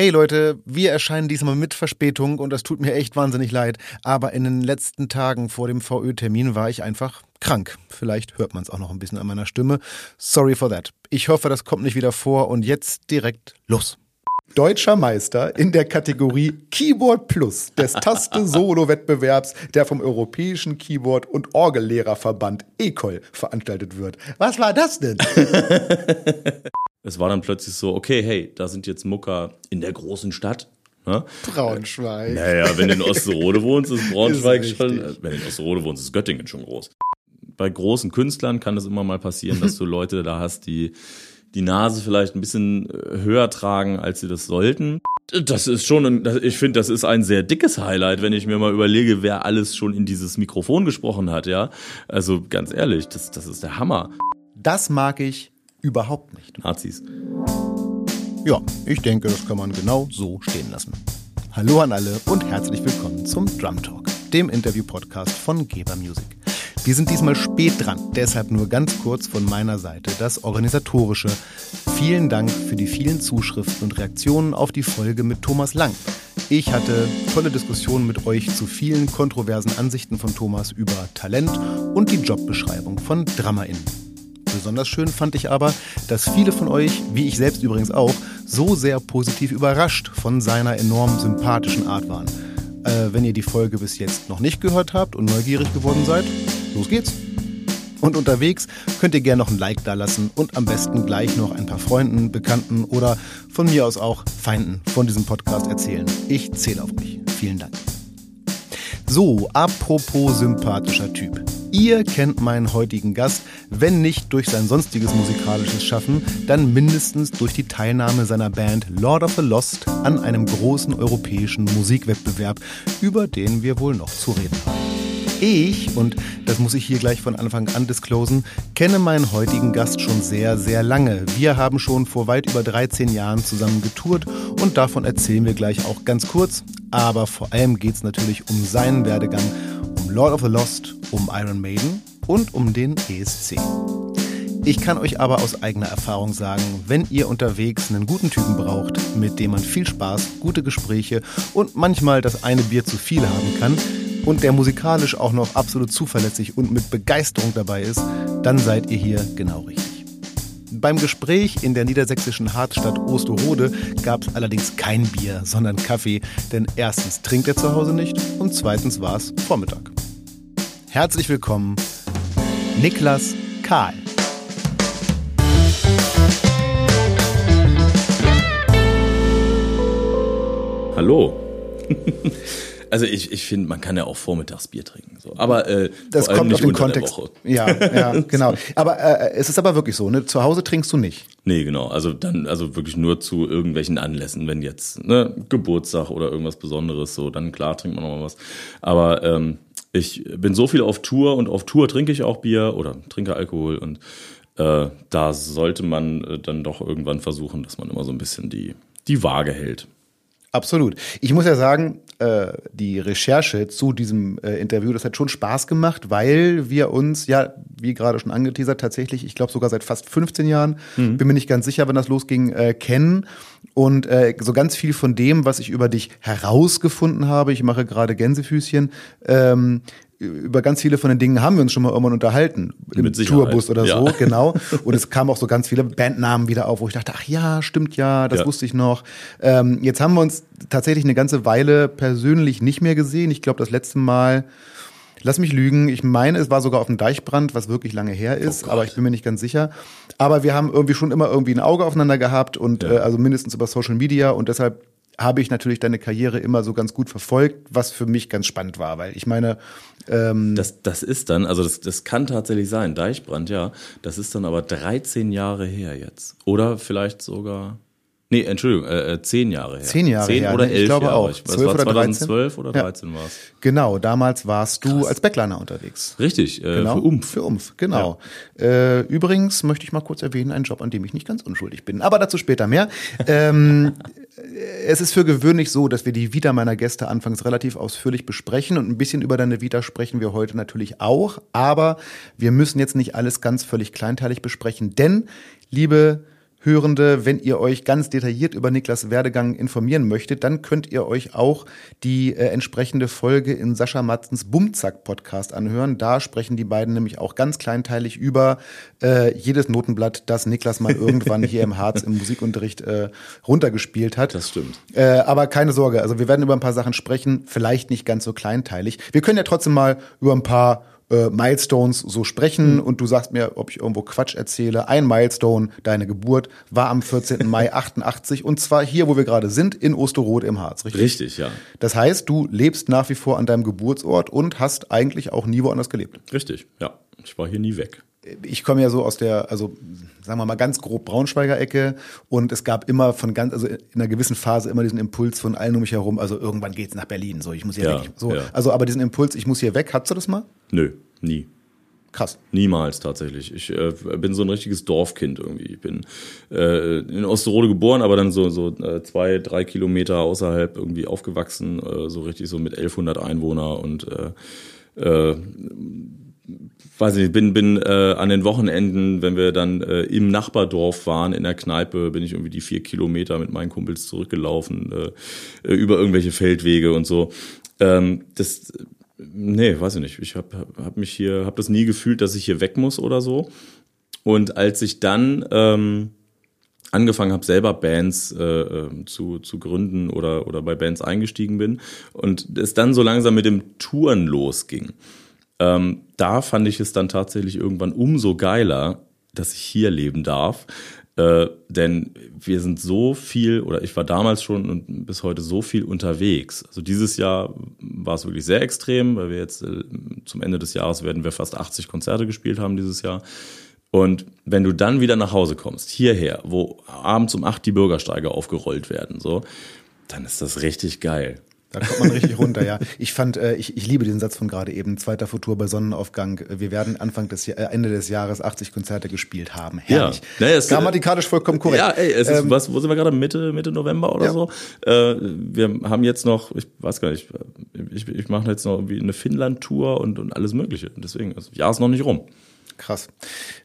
Hey Leute, wir erscheinen diesmal mit Verspätung und das tut mir echt wahnsinnig leid. Aber in den letzten Tagen vor dem VÖ-Termin war ich einfach krank. Vielleicht hört man es auch noch ein bisschen an meiner Stimme. Sorry for that. Ich hoffe, das kommt nicht wieder vor und jetzt direkt los. Deutscher Meister in der Kategorie Keyboard Plus des Taste-Solo-Wettbewerbs, der vom Europäischen Keyboard- und Orgellehrerverband ECOL veranstaltet wird. Was war das denn? es war dann plötzlich so, okay, hey, da sind jetzt Mucker in der großen Stadt. Ne? Braunschweig. Naja, wenn du in Osterode wohnst, ist Braunschweig Ist schon, richtig. wenn du in Osterode wohnst, ist Göttingen schon groß. Bei großen Künstlern kann es immer mal passieren, dass du Leute da hast, die die Nase vielleicht ein bisschen äh, höher tragen, als sie das sollten. Das ist schon, ein, ich finde, das ist ein sehr dickes Highlight, wenn ich mir mal überlege, wer alles schon in dieses Mikrofon gesprochen hat, ja. Also ganz ehrlich, das, das ist der Hammer. Das mag ich überhaupt nicht. Nazis. Ja, ich denke, das kann man genau so stehen lassen. Hallo an alle und herzlich willkommen zum Drum Talk, dem Interview-Podcast von Geber Music. Wir sind diesmal spät dran, deshalb nur ganz kurz von meiner Seite das Organisatorische. Vielen Dank für die vielen Zuschriften und Reaktionen auf die Folge mit Thomas Lang. Ich hatte tolle Diskussionen mit euch zu vielen kontroversen Ansichten von Thomas über Talent und die Jobbeschreibung von DrummerInnen. Besonders schön fand ich aber, dass viele von euch, wie ich selbst übrigens auch, so sehr positiv überrascht von seiner enorm sympathischen Art waren. Äh, wenn ihr die Folge bis jetzt noch nicht gehört habt und neugierig geworden seid, los geht's. Und unterwegs könnt ihr gerne noch ein Like dalassen und am besten gleich noch ein paar Freunden, Bekannten oder von mir aus auch Feinden von diesem Podcast erzählen. Ich zähle auf euch. Vielen Dank. So, apropos sympathischer Typ. Ihr kennt meinen heutigen Gast, wenn nicht durch sein sonstiges musikalisches Schaffen, dann mindestens durch die Teilnahme seiner Band Lord of the Lost an einem großen europäischen Musikwettbewerb, über den wir wohl noch zu reden haben. Ich, und das muss ich hier gleich von Anfang an disclosen, kenne meinen heutigen Gast schon sehr, sehr lange. Wir haben schon vor weit über 13 Jahren zusammen getourt und davon erzählen wir gleich auch ganz kurz. Aber vor allem geht es natürlich um seinen Werdegang, Lord of the Lost, um Iron Maiden und um den ESC. Ich kann euch aber aus eigener Erfahrung sagen, wenn ihr unterwegs einen guten Typen braucht, mit dem man viel Spaß, gute Gespräche und manchmal das eine Bier zu viel haben kann und der musikalisch auch noch absolut zuverlässig und mit Begeisterung dabei ist, dann seid ihr hier genau richtig. Beim Gespräch in der niedersächsischen Hartstadt Osterode gab es allerdings kein Bier, sondern Kaffee, denn erstens trinkt er zu Hause nicht und zweitens war es Vormittag. Herzlich willkommen, Niklas Kahl. Hallo. Also ich, ich finde, man kann ja auch vormittags Bier trinken. So. Aber äh, Das kommt auf den Kontext. Ja, ja, genau. Aber äh, es ist aber wirklich so, ne? Zu Hause trinkst du nicht. Nee, genau. Also dann, also wirklich nur zu irgendwelchen Anlässen, wenn jetzt ne, Geburtstag oder irgendwas Besonderes, so, dann klar trinkt man noch mal was. Aber ähm, ich bin so viel auf Tour und auf Tour trinke ich auch Bier oder trinke Alkohol und äh, da sollte man äh, dann doch irgendwann versuchen, dass man immer so ein bisschen die, die Waage hält. Absolut. Ich muss ja sagen, äh, die Recherche zu diesem äh, Interview, das hat schon Spaß gemacht, weil wir uns ja, wie gerade schon angeteasert, tatsächlich, ich glaube sogar seit fast 15 Jahren, bin mir nicht ganz sicher, wann das losging, äh, kennen. Und äh, so ganz viel von dem, was ich über dich herausgefunden habe, ich mache gerade Gänsefüßchen, ähm, über ganz viele von den Dingen haben wir uns schon mal irgendwann unterhalten. Im. Tourbus oder Ja. so, genau. Und es kamen auch so ganz viele Bandnamen wieder auf, wo ich dachte, ach ja, stimmt ja, das Ja. wusste ich noch. Ähm, jetzt haben wir uns tatsächlich eine ganze Weile persönlich nicht mehr gesehen. Ich glaube, das letzte Mal, lass mich lügen, ich meine, es war sogar auf dem Deichbrand, was wirklich lange her ist, Gott. aber ich bin mir nicht ganz sicher. Aber wir haben irgendwie schon immer irgendwie ein Auge aufeinander gehabt und Ja. äh, also mindestens über Social Media und deshalb habe ich natürlich deine Karriere immer so ganz gut verfolgt, was für mich ganz spannend war, weil ich meine, ähm, Das, das ist dann, also das, das kann tatsächlich sein, Deichbrand, ja. Das ist dann aber 13 Jahre her jetzt. Oder vielleicht sogar. Nee, Entschuldigung, äh, äh, 10 Jahre her. Zehn Jahre 10 her, oder ne? Ich 11 glaube Jahre. auch. Ich, 12 war oder 13? 2012 oder Ja. 13 war es. genau, damals warst du als Backliner unterwegs. Richtig, äh, Genau. für Umf. Für Umf, genau. Äh, übrigens möchte ich mal kurz erwähnen, ein Job, an dem ich nicht ganz unschuldig bin. Aber dazu später mehr. ähm, es ist für gewöhnlich so, dass wir die Vita meiner Gäste anfangs relativ ausführlich besprechen und ein bisschen über deine Vita sprechen wir heute natürlich auch. Aber wir müssen jetzt nicht alles ganz völlig kleinteilig besprechen, denn, liebe Hörende, wenn ihr euch ganz detailliert über Niklas Werdegang informieren möchtet, dann könnt ihr euch auch die äh, entsprechende Folge in Sascha Matzens Bumzack Podcast anhören. Da sprechen die beiden nämlich auch ganz kleinteilig über äh, jedes Notenblatt, das Niklas mal irgendwann hier im Harz im Musikunterricht äh, runtergespielt hat. Das stimmt. Äh, aber keine Sorge, also wir werden über ein paar Sachen sprechen, vielleicht nicht ganz so kleinteilig. Wir können ja trotzdem mal über ein paar äh, Milestones so sprechen mhm. und du sagst mir, ob ich irgendwo Quatsch erzähle. Ein Milestone, deine Geburt, war am 14. Mai 88 und zwar hier, wo wir gerade sind, in Osterode im Harz, richtig? Richtig, ja. Das heißt, du lebst nach wie vor an deinem Geburtsort und hast eigentlich auch nie woanders gelebt. Richtig, ja. Ich war hier nie weg ich komme ja so aus der, also sagen wir mal ganz grob Braunschweiger Ecke und es gab immer von ganz, also in einer gewissen Phase immer diesen Impuls von allen um mich herum, also irgendwann geht's nach Berlin, so ich muss hier ja, weg. So, ja. also aber diesen Impuls, ich muss hier weg, hattest du das mal? Nö, nie. Krass. Niemals tatsächlich. Ich äh, bin so ein richtiges Dorfkind irgendwie. Ich bin äh, in Osterode geboren, aber dann so, so äh, zwei, drei Kilometer außerhalb irgendwie aufgewachsen, äh, so richtig so mit 1100 Einwohner und äh, äh, weiß ich nicht, bin, bin äh, an den Wochenenden, wenn wir dann äh, im Nachbardorf waren, in der Kneipe, bin ich irgendwie die vier Kilometer mit meinen Kumpels zurückgelaufen, äh, über irgendwelche Feldwege und so. Ähm, das, nee, weiß ich nicht. Ich habe hab mich hier, habe das nie gefühlt, dass ich hier weg muss oder so. Und als ich dann ähm, angefangen habe, selber Bands äh, ähm, zu, zu gründen oder, oder bei Bands eingestiegen bin und es dann so langsam mit dem Touren losging, ähm, da fand ich es dann tatsächlich irgendwann umso geiler, dass ich hier leben darf. Äh, denn wir sind so viel, oder ich war damals schon und bis heute so viel unterwegs. Also dieses Jahr war es wirklich sehr extrem, weil wir jetzt äh, zum Ende des Jahres werden wir fast 80 Konzerte gespielt haben dieses Jahr. Und wenn du dann wieder nach Hause kommst, hierher, wo abends um acht die Bürgersteige aufgerollt werden, so, dann ist das richtig geil. Da kommt man richtig runter, ja. Ich fand, äh, ich, ich liebe diesen Satz von gerade eben, zweiter Futur bei Sonnenaufgang. Wir werden Anfang des äh, Ende des Jahres 80 Konzerte gespielt haben. Herrlich. Ja. Naja, es, Grammatikalisch vollkommen korrekt. Ja, ey, es ist, ähm, was, wo sind wir gerade? Mitte, Mitte November oder ja. so? Äh, wir haben jetzt noch, ich weiß gar nicht, ich, ich mache jetzt noch irgendwie eine Finnland-Tour und, und alles Mögliche. Deswegen, das Jahr ist noch nicht rum. Krass.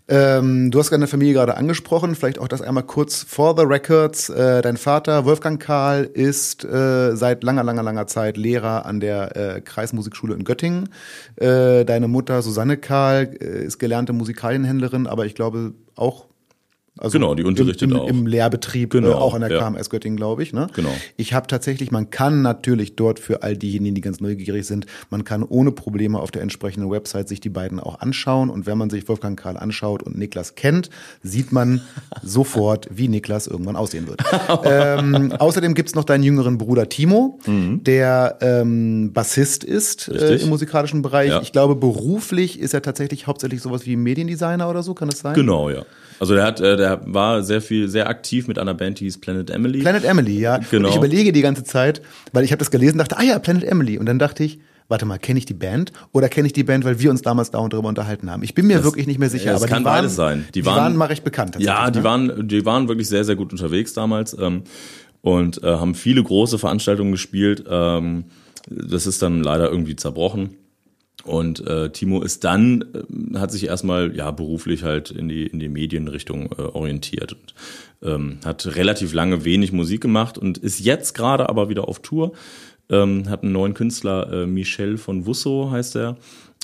Ähm, du hast deine Familie gerade angesprochen, vielleicht auch das einmal kurz for the records. Äh, dein Vater, Wolfgang Karl, ist äh, seit langer, langer, langer Zeit Lehrer an der äh, Kreismusikschule in Göttingen. Äh, deine Mutter, Susanne Karl, äh, ist gelernte Musikalienhändlerin, aber ich glaube auch also genau, die unterrichtet im, im, auch. Im Lehrbetrieb, genau, äh, auch an der ja. KMS Göttingen, glaube ich. Ne? Genau. Ich habe tatsächlich, man kann natürlich dort für all diejenigen, die ganz neugierig sind, man kann ohne Probleme auf der entsprechenden Website sich die beiden auch anschauen. Und wenn man sich Wolfgang Karl anschaut und Niklas kennt, sieht man sofort, wie Niklas irgendwann aussehen wird. ähm, außerdem gibt's noch deinen jüngeren Bruder Timo, mhm. der ähm, Bassist ist äh, im musikalischen Bereich. Ja. Ich glaube, beruflich ist er tatsächlich hauptsächlich sowas wie Mediendesigner oder so, kann das sein? Genau, ja. Also der hat, äh, der war sehr viel, sehr aktiv mit einer Band, die hieß Planet Emily. Planet Emily, ja. Genau. Und ich überlege die ganze Zeit, weil ich habe das gelesen, dachte, ah ja, Planet Emily. Und dann dachte ich, warte mal, kenne ich die Band oder kenne ich die Band, weil wir uns damals dauernd darüber unterhalten haben? Ich bin mir das, wirklich nicht mehr sicher. Ja, das aber kann die waren, beides sein. Die, die waren, waren mal recht bekannt. Ja, die ne? waren, die waren wirklich sehr, sehr gut unterwegs damals ähm, und äh, haben viele große Veranstaltungen gespielt. Ähm, das ist dann leider irgendwie zerbrochen. Und äh, Timo ist dann, äh, hat sich erstmal ja beruflich halt in die, in die Medienrichtung äh, orientiert und ähm, hat relativ lange wenig Musik gemacht und ist jetzt gerade aber wieder auf Tour. Ähm, hat einen neuen Künstler, äh, Michel von Wusso heißt er.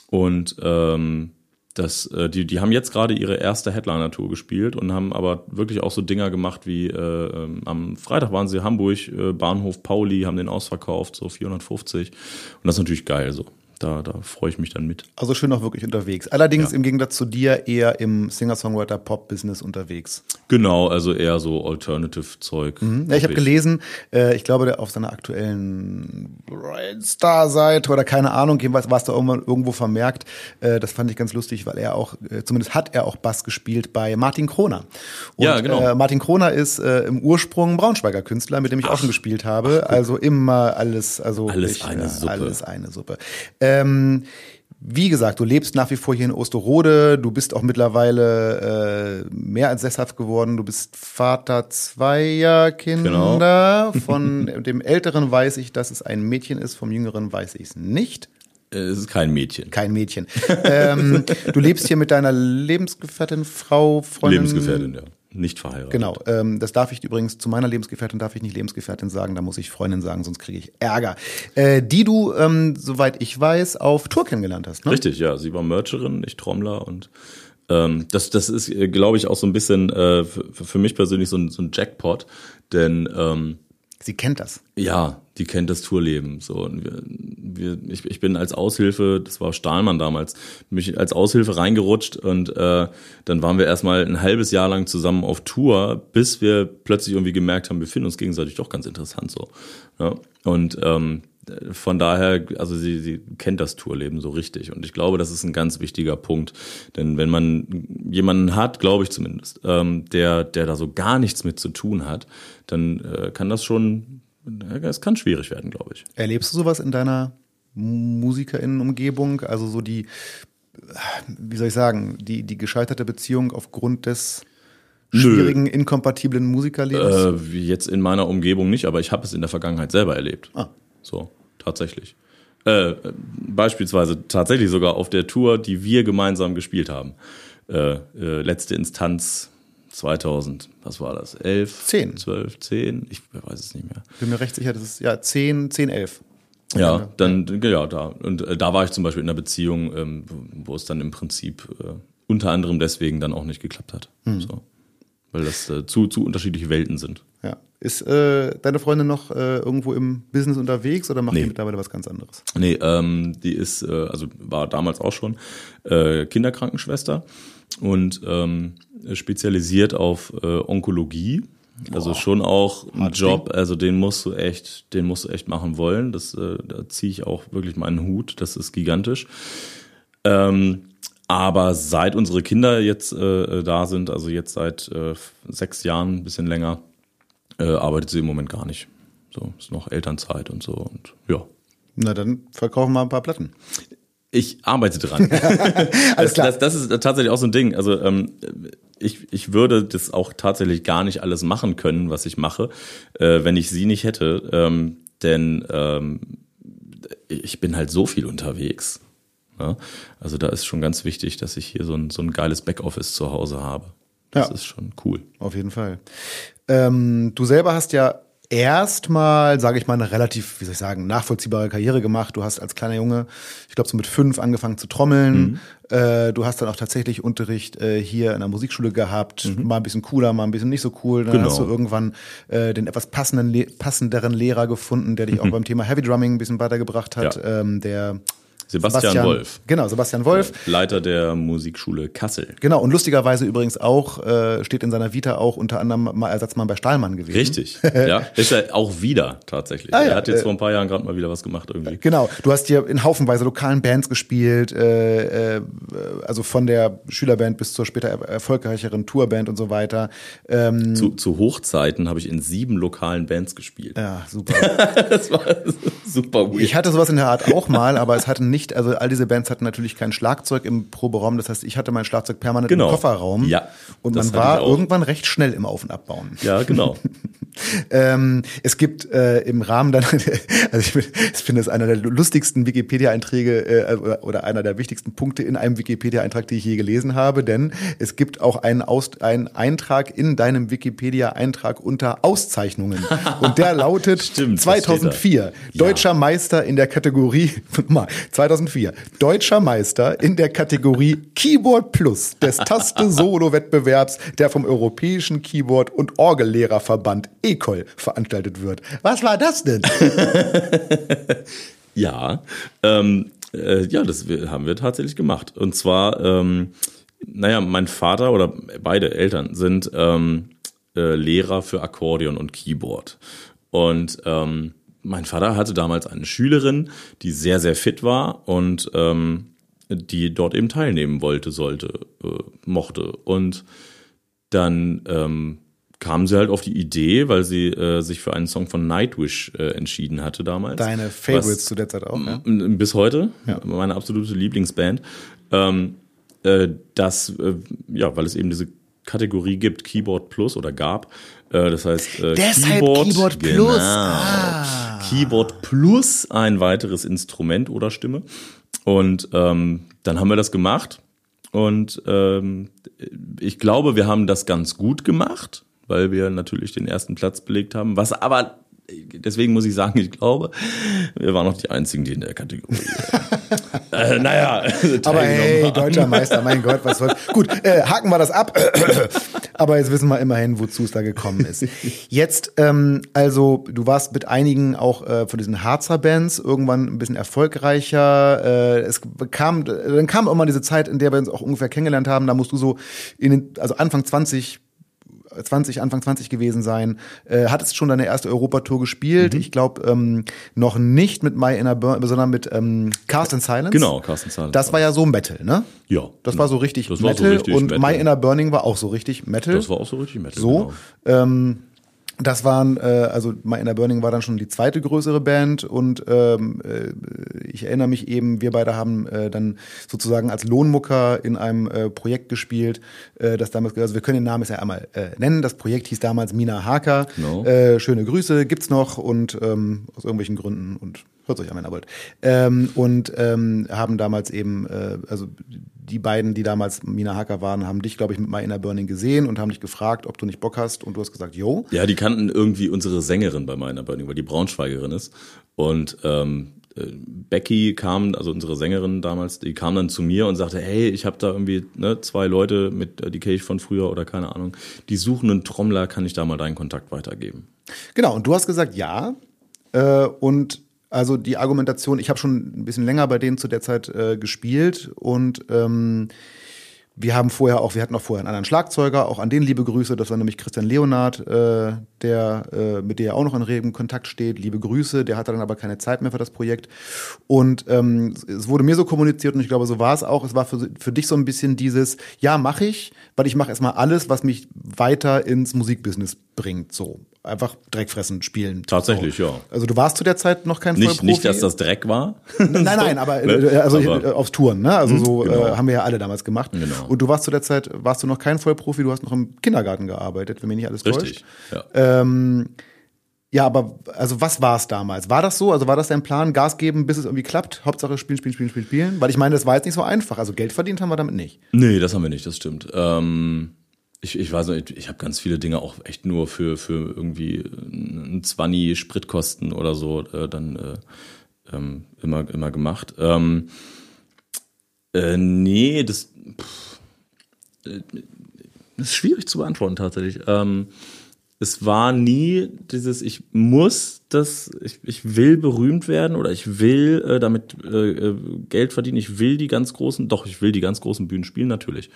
Und ähm, das, äh, die, die haben jetzt gerade ihre erste Headliner-Tour gespielt und haben aber wirklich auch so Dinger gemacht wie äh, ähm, am Freitag waren sie Hamburg, äh, Bahnhof Pauli, haben den ausverkauft, so 450. Und das ist natürlich geil so da, da freue ich mich dann mit. Also schön auch wirklich unterwegs. Allerdings ja. im Gegensatz zu dir eher im Singer-Songwriter-Pop-Business unterwegs. Genau, also eher so Alternative-Zeug. Mhm. Ja, ich habe gelesen, äh, ich glaube, auf seiner aktuellen Star-Seite oder keine Ahnung, jedenfalls war es da irgendwann irgendwo vermerkt. Äh, das fand ich ganz lustig, weil er auch, äh, zumindest hat er auch Bass gespielt bei Martin Kroner. Und, ja, genau. Äh, Martin Kroner ist äh, im Ursprung Braunschweiger Künstler, mit dem ich Ach. auch schon gespielt habe. Ach, also immer alles, also alles ich, eine Suppe. Alles eine Suppe. Ähm, wie gesagt, du lebst nach wie vor hier in Osterode, du bist auch mittlerweile äh, mehr als sesshaft geworden, du bist Vater zweier Kinder. Genau. Von dem Älteren weiß ich, dass es ein Mädchen ist, vom Jüngeren weiß ich es nicht. Äh, es ist kein Mädchen. Kein Mädchen. ähm, du lebst hier mit deiner Lebensgefährtin, Frau, Freundin. Lebensgefährtin, ja. Nicht verheiratet. Genau, ähm, das darf ich übrigens zu meiner Lebensgefährtin darf ich nicht Lebensgefährtin sagen, da muss ich Freundin sagen, sonst kriege ich Ärger. Äh, die du, ähm, soweit ich weiß, auf Tour kennengelernt hast. Ne? Richtig, ja. Sie war Mercherin, ich Trommler und ähm, das, das ist, äh, glaube ich, auch so ein bisschen äh, für, für mich persönlich so ein, so ein Jackpot, denn ähm, Sie kennt das. Ja, die kennt das Tourleben. So, und wir, wir, ich, ich bin als Aushilfe, das war Stahlmann damals, mich als Aushilfe reingerutscht und äh, dann waren wir erstmal ein halbes Jahr lang zusammen auf Tour, bis wir plötzlich irgendwie gemerkt haben, wir finden uns gegenseitig doch ganz interessant so. Ja? Und ähm, von daher, also sie, sie kennt das Tourleben so richtig. Und ich glaube, das ist ein ganz wichtiger Punkt. Denn wenn man jemanden hat, glaube ich zumindest, ähm, der, der da so gar nichts mit zu tun hat, dann äh, kann das schon, es kann schwierig werden, glaube ich. Erlebst du sowas in deiner MusikerInnenumgebung? Also so die, wie soll ich sagen, die, die gescheiterte Beziehung aufgrund des schwierigen, Nö. inkompatiblen Musikerlebens? Äh, jetzt in meiner Umgebung nicht, aber ich habe es in der Vergangenheit selber erlebt. Ah. So, tatsächlich. Äh, beispielsweise tatsächlich sogar auf der Tour, die wir gemeinsam gespielt haben. Äh, äh, letzte Instanz 2000, was war das? 11? 10. 12, 10? Ich weiß es nicht mehr. Bin mir recht sicher, das ist ja 10, 10, 11. Ja, dann, ja, da. Und äh, da war ich zum Beispiel in einer Beziehung, ähm, wo es dann im Prinzip äh, unter anderem deswegen dann auch nicht geklappt hat. Mhm. So. Weil das äh, zu, zu unterschiedliche Welten sind. Ja. Ist äh, deine Freundin noch äh, irgendwo im Business unterwegs oder macht nee. die mittlerweile was ganz anderes? Nee, ähm, die ist, äh, also war damals auch schon äh, Kinderkrankenschwester und ähm, spezialisiert auf äh, Onkologie. Also Boah, schon auch ein Job, also den musst du echt, den musst du echt machen wollen. Das, äh, da ziehe ich auch wirklich meinen Hut. Das ist gigantisch. Ähm, aber seit unsere Kinder jetzt äh, da sind, also jetzt seit äh, sechs Jahren, ein bisschen länger, äh, arbeitet sie im Moment gar nicht. So, ist noch Elternzeit und so und ja. Na, dann verkaufen wir ein paar Platten. Ich arbeite dran. Alles klar. Das, das, das, ist tatsächlich auch so ein Ding. Also ähm, ich, ich würde das auch tatsächlich gar nicht alles machen können, was ich mache, äh, wenn ich sie nicht hätte. Ähm, denn ähm, ich bin halt so viel unterwegs. Ja? Also da ist schon ganz wichtig, dass ich hier so ein, so ein geiles Backoffice zu Hause habe. Das ja. ist schon cool. Auf jeden Fall. Ähm, du selber hast ja erstmal, sage ich mal, eine relativ, wie soll ich sagen, nachvollziehbare Karriere gemacht. Du hast als kleiner Junge, ich glaube so mit fünf angefangen zu trommeln. Mhm. Äh, du hast dann auch tatsächlich Unterricht äh, hier in der Musikschule gehabt, mhm. mal ein bisschen cooler, mal ein bisschen nicht so cool. Dann genau. hast du irgendwann äh, den etwas passenden, passenderen Lehrer gefunden, der dich mhm. auch beim Thema Heavy Drumming ein bisschen weitergebracht hat, ja. ähm, der Sebastian, Sebastian, Wolf. Genau, Sebastian Wolf. Leiter der Musikschule Kassel. Genau, und lustigerweise übrigens auch, äh, steht in seiner Vita auch unter anderem mal Ersatzmann bei Stahlmann gewesen. Richtig, ja. Ist er auch wieder tatsächlich. Ah, ja, er hat jetzt äh, vor ein paar Jahren gerade mal wieder was gemacht irgendwie. Genau, du hast hier in haufenweise lokalen Bands gespielt, äh, äh, also von der Schülerband bis zur später erfolgreicheren Tourband und so weiter. Ähm, zu, zu Hochzeiten habe ich in sieben lokalen Bands gespielt. Ja, super. das war super weird. Ich hatte sowas in der Art auch mal, aber es hatte nicht nicht, also all diese Bands hatten natürlich kein Schlagzeug im Proberaum. Das heißt, ich hatte mein Schlagzeug permanent genau. im Kofferraum. Ja. Und man war irgendwann recht schnell im Auf- und Abbauen. Ja, genau. ähm, es gibt äh, im Rahmen dann, also ich, ich finde es einer der lustigsten Wikipedia-Einträge äh, oder einer der wichtigsten Punkte in einem Wikipedia-Eintrag, die ich je gelesen habe, denn es gibt auch einen, Aus, einen Eintrag in deinem Wikipedia-Eintrag unter Auszeichnungen. Und der lautet Stimmt, 2004 deutscher ja. Meister in der Kategorie mal 2004 deutscher Meister in der Kategorie Keyboard Plus des Taste-Solo-Wettbewerbs, der vom Europäischen Keyboard- und Orgellehrerverband ECOL veranstaltet wird. Was war das denn? ja, ähm, äh, ja, das haben wir tatsächlich gemacht. Und zwar, ähm, naja, mein Vater oder beide Eltern sind ähm, äh, Lehrer für Akkordeon und Keyboard. Und ähm, mein Vater hatte damals eine Schülerin, die sehr, sehr fit war und ähm, die dort eben teilnehmen wollte, sollte, äh, mochte. Und dann ähm, kam sie halt auf die Idee, weil sie äh, sich für einen Song von Nightwish äh, entschieden hatte damals. Deine Favorites zu der Zeit auch, ja? Bis heute, ja. meine absolute Lieblingsband. Ähm, äh, das, äh, ja, weil es eben diese Kategorie gibt, Keyboard Plus oder gab. Äh, das heißt äh, Deshalb Keyboard, Keyboard Plus. Genau, ah. Keyboard Plus ein weiteres Instrument oder Stimme. Und ähm, dann haben wir das gemacht Und ähm, ich glaube, wir haben das ganz gut gemacht, weil wir natürlich den ersten Platz belegt haben. Was aber deswegen muss ich sagen, ich glaube, wir waren noch die einzigen, die in der Kategorie. äh, naja, aber hey, deutscher Meister, mein Gott, was soll. Gut, äh, haken wir das ab. aber jetzt wissen wir immerhin, wozu es da gekommen ist. Jetzt, ähm, also du warst mit einigen auch äh, von diesen Harzer Bands irgendwann ein bisschen erfolgreicher. Äh, es kam, dann kam irgendwann diese Zeit, in der wir uns auch ungefähr kennengelernt haben. Da musst du so in den, also Anfang 20 20, Anfang 20 gewesen sein. Äh, hattest schon deine erste Europatour gespielt. Mhm. Ich glaube ähm, noch nicht mit My Inner Burn, sondern mit ähm, Cast in Silence. Genau, Cast in Silence. Das war ja so Metal, ne? Ja. Das war so richtig das Metal so richtig und Metal. My Inner Burning war auch so richtig Metal. Das war auch so richtig Metal. So. Genau. Ähm, das waren, äh, also My Inner Burning war dann schon die zweite größere Band und ähm, äh, ich erinnere mich eben, wir beide haben äh, dann sozusagen als Lohnmucker in einem äh, Projekt gespielt, äh, das damals, also wir können den Namen jetzt ja einmal äh, nennen. Das Projekt hieß damals Mina Harker. Genau. Äh, schöne Grüße, gibt's noch und ähm, aus irgendwelchen Gründen und hört euch an, wenn ihr wollt. Ähm, und ähm, haben damals eben, äh, also die beiden, die damals Mina Hacker waren, haben dich, glaube ich, mit My Inner Burning gesehen und haben dich gefragt, ob du nicht Bock hast. Und du hast gesagt, yo. Ja, die kannten irgendwie unsere Sängerin bei meiner Burning, weil die Braunschweigerin ist. Und ähm, äh, Becky kam, also unsere Sängerin damals, die kam dann zu mir und sagte, hey, ich habe da irgendwie ne, zwei Leute, mit äh, die kenne ich von früher oder keine Ahnung, die suchen einen Trommler, kann ich da mal deinen Kontakt weitergeben? Genau, und du hast gesagt, ja. Äh, und also die Argumentation, ich habe schon ein bisschen länger bei denen zu der Zeit äh, gespielt und ähm, wir haben vorher auch, wir hatten auch vorher einen anderen Schlagzeuger, auch an den liebe Grüße, das war nämlich Christian Leonard, äh, der äh, mit der auch noch in regem Kontakt steht. Liebe Grüße, der hatte dann aber keine Zeit mehr für das Projekt. Und ähm, es wurde mir so kommuniziert und ich glaube, so war es auch. Es war für, für dich so ein bisschen dieses, ja, mache ich, weil ich mache erstmal alles, was mich weiter ins Musikbusiness bringt. So einfach Dreckfressen spielen. Tatsächlich, so. ja. Also du warst zu der Zeit noch kein Nicht, Vollprofi? nicht, dass das Dreck war. Nein, nein, aber ne? äh, also Aber- äh, aufs Touren, ne? Also so genau. äh, haben wir ja alle damals gemacht. Genau. Und du warst zu der Zeit, warst du noch kein Vollprofi, du hast noch im Kindergarten gearbeitet, wenn mich nicht alles Richtig. täuscht. Ja. Ähm, ja, aber also was war es damals? War das so? Also war das dein Plan, Gas geben, bis es irgendwie klappt? Hauptsache spielen, spielen, spielen, spielen, spielen? Weil ich meine, das war jetzt nicht so einfach. Also Geld verdient haben wir damit nicht. Nee, das haben wir nicht, das stimmt. Ähm, ich, ich weiß nicht, ich habe ganz viele Dinge auch echt nur für, für irgendwie ein 20 Spritkosten oder so äh, dann äh, ähm, immer, immer gemacht. Ähm, äh, nee, das, pff, äh, das ist schwierig zu beantworten tatsächlich. Ähm, es war nie dieses, ich muss das, ich, ich will berühmt werden oder ich will äh, damit äh, äh, Geld verdienen, ich will die ganz großen, doch, ich will die ganz großen Bühnen spielen, natürlich.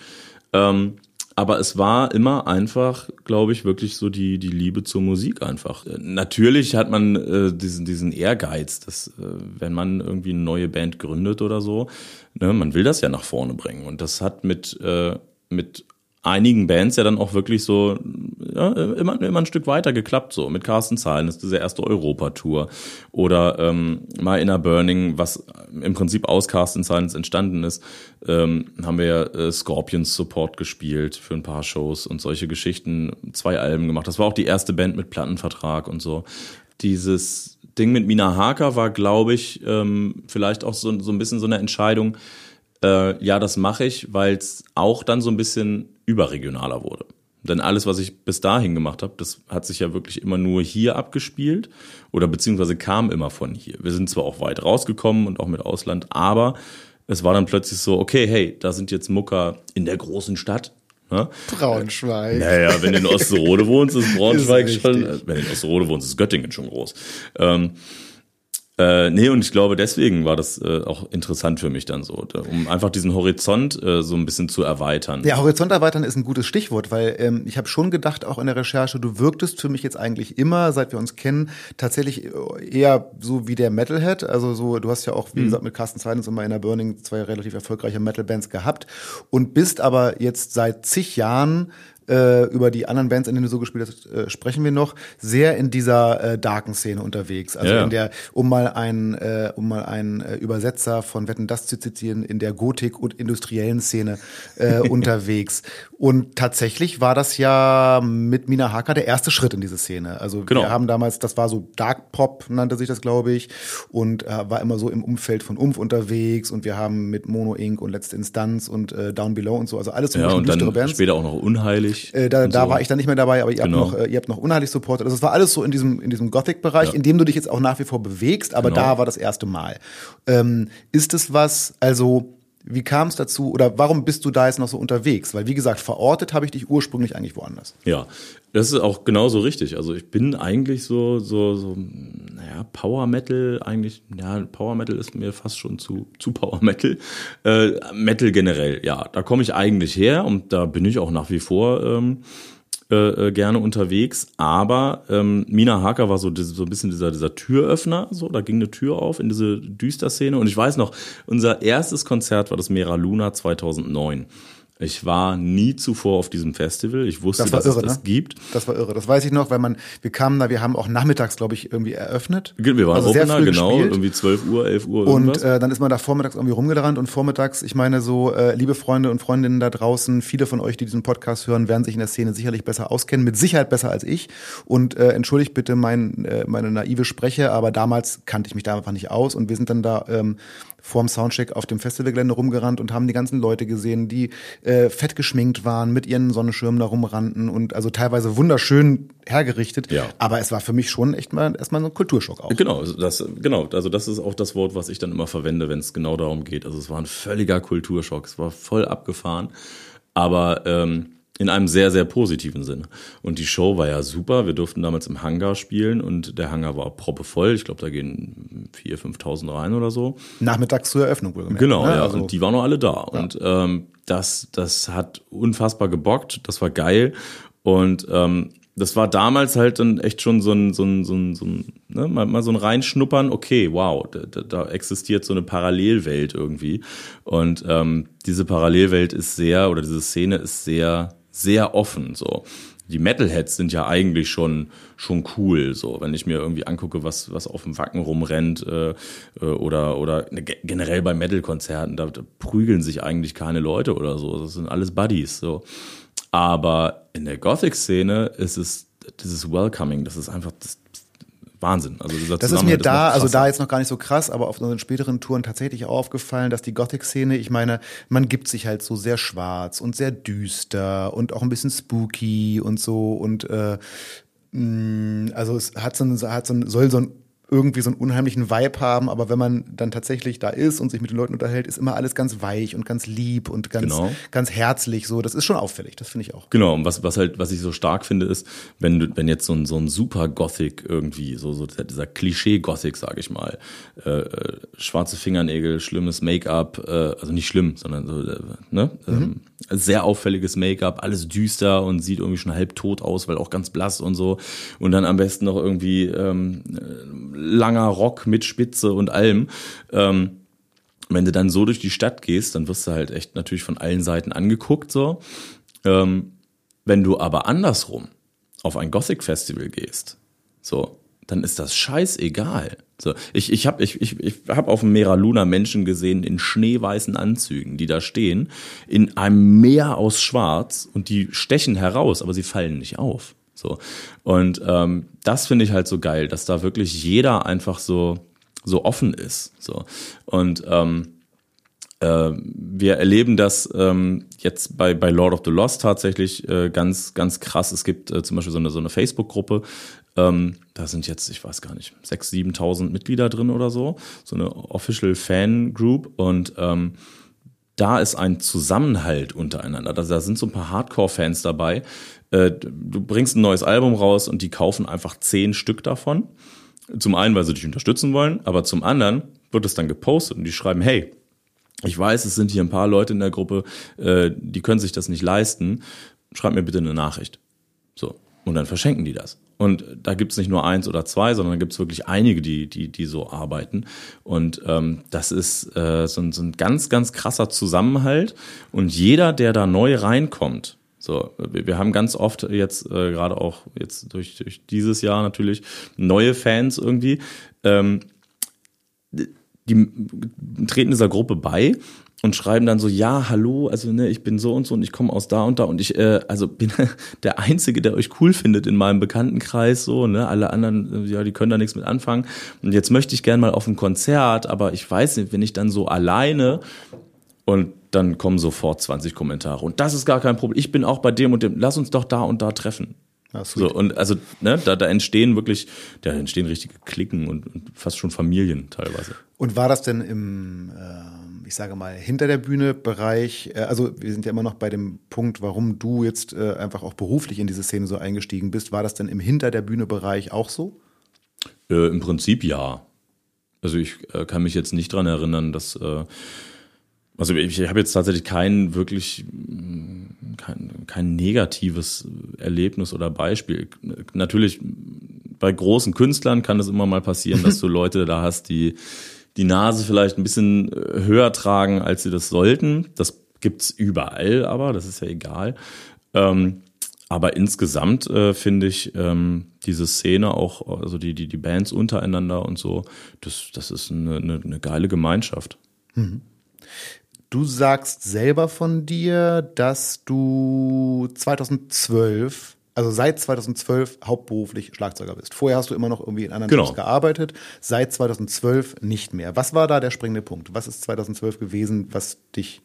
Ähm, aber es war immer einfach, glaube ich, wirklich so die, die Liebe zur Musik einfach. Natürlich hat man äh, diesen, diesen Ehrgeiz, dass äh, wenn man irgendwie eine neue Band gründet oder so, ne, man will das ja nach vorne bringen. Und das hat mit, äh, mit einigen Bands ja dann auch wirklich so ja, immer, immer ein Stück weiter geklappt so. Mit Carsten Zahlen ist diese erste Europatour. Oder ähm, My Inner Burning was im Prinzip aus Carsten Silence entstanden ist ähm, haben wir äh, Scorpions Support gespielt für ein paar Shows und solche Geschichten. Zwei Alben gemacht. Das war auch die erste Band mit Plattenvertrag und so. Dieses Ding mit Mina Harker war glaube ich ähm, vielleicht auch so, so ein bisschen so eine Entscheidung äh, ja, das mache ich, weil es auch dann so ein bisschen überregionaler wurde. Denn alles, was ich bis dahin gemacht habe, das hat sich ja wirklich immer nur hier abgespielt oder beziehungsweise kam immer von hier. Wir sind zwar auch weit rausgekommen und auch mit Ausland, aber es war dann plötzlich so, okay, hey, da sind jetzt Mucker in der großen Stadt. Ne? Braunschweig. Naja, wenn du in Osterode wohnst, ist Braunschweig Ist schon, äh, wenn du in Osterode wohnst, ist Göttingen schon groß. Ähm, äh, nee, und ich glaube, deswegen war das äh, auch interessant für mich dann so, um einfach diesen Horizont äh, so ein bisschen zu erweitern. Ja, Horizont erweitern ist ein gutes Stichwort, weil ähm, ich habe schon gedacht, auch in der Recherche, du wirktest für mich jetzt eigentlich immer, seit wir uns kennen, tatsächlich eher so wie der Metalhead. Also so, du hast ja auch, wie Mhm. gesagt, mit Carsten Silence und Inner Burning zwei relativ erfolgreiche Metal-Bands gehabt und bist aber jetzt seit zig Jahren äh, über die anderen Bands, in denen du so gespielt hast, äh, sprechen wir noch, sehr in dieser äh, darken Szene unterwegs. Also Ja. in der, um mal einen, äh, um mal einen äh, Übersetzer von Wetten das zu zitieren, in der Gotik- und industriellen Szene äh, unterwegs. Und tatsächlich war das ja mit Mina Harker der erste Schritt in diese Szene. Also Genau. wir haben damals, das war so Dark Pop, nannte sich das, glaube ich, und äh, war immer so im Umfeld von Umf unterwegs und wir haben mit Mono Inc. und Letzte Instanz und äh, Down Below und so, also alles so Ja, und düstere dann Bands. später auch noch unheilig. Äh, da, da so. war ich dann nicht mehr dabei, aber ihr Genau. habt noch, äh, ihr habt noch unheilig supportet. Also es war alles so in diesem, in diesem Gothic-Bereich, Ja. in dem du dich jetzt auch nach wie vor bewegst, aber Genau. da war das erste Mal. Ähm, ist es was, also, wie kam es dazu oder warum bist du da jetzt noch so unterwegs? Weil, wie gesagt, verortet habe ich dich ursprünglich eigentlich woanders. Ja, das ist auch genauso richtig. Also ich bin eigentlich so, so, so, naja, Power Metal eigentlich, ja, Power Metal ist mir fast schon zu, zu Power Metal. Äh, Metal generell, ja, da komme ich eigentlich her und da bin ich auch nach wie vor ähm, äh, äh, gerne unterwegs. Aber ähm, Mina Harker war so, so ein bisschen dieser, dieser Türöffner, so, da ging eine Tür auf in diese Düsterszene. Und ich weiß noch, unser erstes Konzert war das Mera Luna 2009. Ich war nie zuvor auf diesem Festival. Ich wusste, Das dass irre, es das ne? gibt. Das war irre. Das weiß ich noch, weil man, wir kamen da, wir haben auch nachmittags, glaube ich, irgendwie eröffnet. Wir waren Also sehr Opener, früh genau, gespielt. irgendwie 12 Uhr, 11 Uhr, Und irgendwas. äh, dann ist man da vormittags irgendwie rumgerannt und vormittags, ich meine so, äh, liebe Freunde und Freundinnen da draußen, viele von euch, die diesen Podcast hören, werden sich in der Szene sicherlich besser auskennen, mit Sicherheit besser als ich. Und äh, entschuldigt bitte mein, äh, meine naive Spreche, aber damals kannte ich mich da einfach nicht aus und wir sind dann da ähm, vorm Soundcheck auf dem Festivalgelände rumgerannt und haben die ganzen Leute gesehen, die äh, fett geschminkt waren, mit ihren Sonnenschirmen da rumrannten und also teilweise wunderschön hergerichtet. Ja. Aber es war für mich schon echt mal erstmal so ein Kulturschock auch. Genau, also das, genau, also das ist auch das Wort, was ich dann immer verwende, wenn es genau darum geht. Also es war ein völliger Kulturschock, es war voll abgefahren, aber ähm, in einem sehr, sehr positiven Sinne. Und die Show war ja super. Wir durften damals im Hangar spielen und der Hangar war proppevoll. Ich glaube, da gehen 4.000, 5.000 rein oder so. Nachmittags zur Eröffnung wohlgemerkt. Genau, ne? ja. Also- und die waren noch alle da. Und ähm, das, das hat unfassbar gebockt, das war geil. Und ähm, das war damals halt dann echt schon so ein, so ein, so ein, so ein ne, mal, mal so ein Reinschnuppern, okay, wow, da, da, da existiert so eine Parallelwelt irgendwie. Und ähm, diese Parallelwelt ist sehr, oder diese Szene ist sehr, sehr offen. So. Die Metalheads sind ja eigentlich schon schon cool, so wenn ich mir irgendwie angucke, was was auf dem Wacken rumrennt äh, äh, oder oder ge- generell bei Metal-Konzerten, da, da prügeln sich eigentlich keine Leute oder so, das sind alles Buddies, so. Aber in der Gothic-Szene ist es dieses Welcoming, das ist einfach das, Wahnsinn. Also dieser Das ist mir da, noch also da jetzt noch gar nicht so krass, aber auf unseren späteren Touren tatsächlich auch aufgefallen, dass die Gothic-Szene, ich meine, man gibt sich halt so sehr schwarz und sehr düster und auch ein bisschen spooky und so und äh, mh, also es hat so, ein, hat so ein, soll so ein irgendwie so einen unheimlichen Vibe haben, aber wenn man dann tatsächlich da ist und sich mit den Leuten unterhält, ist immer alles ganz weich und ganz lieb und ganz, Genau. ganz herzlich. So, das ist schon auffällig, das finde ich auch. Genau, und was, was halt, was ich so stark finde, ist, wenn wenn jetzt so ein, so ein super Gothic irgendwie, so, so dieser, Klischee-Gothic, sag ich mal, äh, äh, schwarze Fingernägel, schlimmes Make-up, äh, also nicht schlimm, sondern so, äh, ne, ähm, sehr auffälliges Make-up, alles düster und sieht irgendwie schon halb tot aus, weil auch ganz blass und so. Und dann am besten noch irgendwie ähm, äh, langer Rock mit Spitze und allem. Ähm, wenn du dann so durch die Stadt gehst, dann wirst du halt echt natürlich von allen Seiten angeguckt so. Ähm, wenn du aber andersrum auf ein Gothic Festival gehst, so, dann ist das scheißegal. So, ich ich habe ich, ich, ich hab auf dem Mera Luna Menschen gesehen in schneeweißen Anzügen, die da stehen, in einem Meer aus Schwarz und die stechen heraus, aber sie fallen nicht auf. So. Und ähm, das finde ich halt so geil, dass da wirklich jeder einfach so, so offen ist. So. Und ähm, äh, wir erleben das ähm, jetzt bei, bei Lord of the Lost tatsächlich äh, ganz, ganz krass. Es gibt äh, zum Beispiel so eine, so eine Facebook-Gruppe, ähm, da sind jetzt, ich weiß gar nicht, 6.000, 7.000 Mitglieder drin oder so, so eine Official Fan Group und ähm, da ist ein Zusammenhalt untereinander. Da, da sind so ein paar Hardcore-Fans dabei. Äh, du bringst ein neues Album raus und die kaufen einfach zehn Stück davon. Zum einen, weil sie dich unterstützen wollen, aber zum anderen wird es dann gepostet und die schreiben, hey, ich weiß, es sind hier ein paar Leute in der Gruppe, äh, die können sich das nicht leisten. Schreib mir bitte eine Nachricht. So. Und dann verschenken die das. Und da gibt's nicht nur eins oder zwei, sondern gibt's wirklich einige, die, die, die so arbeiten. Und ähm, das ist äh, so, ein, so ein ganz, ganz krasser Zusammenhalt. Und jeder, der da neu reinkommt, So, wir, haben ganz oft jetzt, äh, gerade auch jetzt durch, durch dieses Jahr natürlich, neue Fans irgendwie. Ähm, die treten dieser Gruppe bei und schreiben dann so, ja, hallo, also ne, ich bin so und so und ich komme aus da und da und ich, äh, also bin der Einzige, der euch cool findet in meinem Bekanntenkreis, so, ne, alle anderen, äh, ja, die können da nichts mit anfangen. Und jetzt möchte ich gern mal auf ein Konzert, aber ich weiß nicht, wenn ich dann so alleine und dann kommen sofort 20 Kommentare. Und das ist gar kein Problem. Ich bin auch bei dem und dem. Lass uns doch da und da treffen. Ja, so, und also, ne, da, da entstehen wirklich, da entstehen richtige Klicken und, und fast schon Familien teilweise. Und war das denn im, äh, ich sage mal, hinter der Bühne Bereich, äh, also wir sind ja immer noch bei dem Punkt, warum du jetzt äh, einfach auch beruflich in diese Szene so eingestiegen bist. War das denn im hinter der Bühne Bereich auch so? Äh, Im Prinzip ja. Also ich äh, kann mich jetzt nicht dran erinnern, dass äh, also ich habe jetzt tatsächlich kein wirklich kein, kein negatives Erlebnis oder Beispiel. Natürlich bei großen Künstlern kann es immer mal passieren, dass du Leute da hast, die die Nase vielleicht ein bisschen höher tragen, als sie das sollten. Das gibt's überall, aber das ist ja egal. Ähm, aber insgesamt äh, finde ich ähm, diese Szene auch, also die, die, die Bands untereinander und so, das, das ist eine, eine, eine geile Gemeinschaft. Mhm. Du sagst selber von dir, dass du 2012, also seit 2012 hauptberuflich Schlagzeuger bist. Vorher hast du immer noch irgendwie in anderen genau. Jobs gearbeitet, seit 2012 nicht mehr. Was war da der springende Punkt? Was ist 2012 gewesen, was dich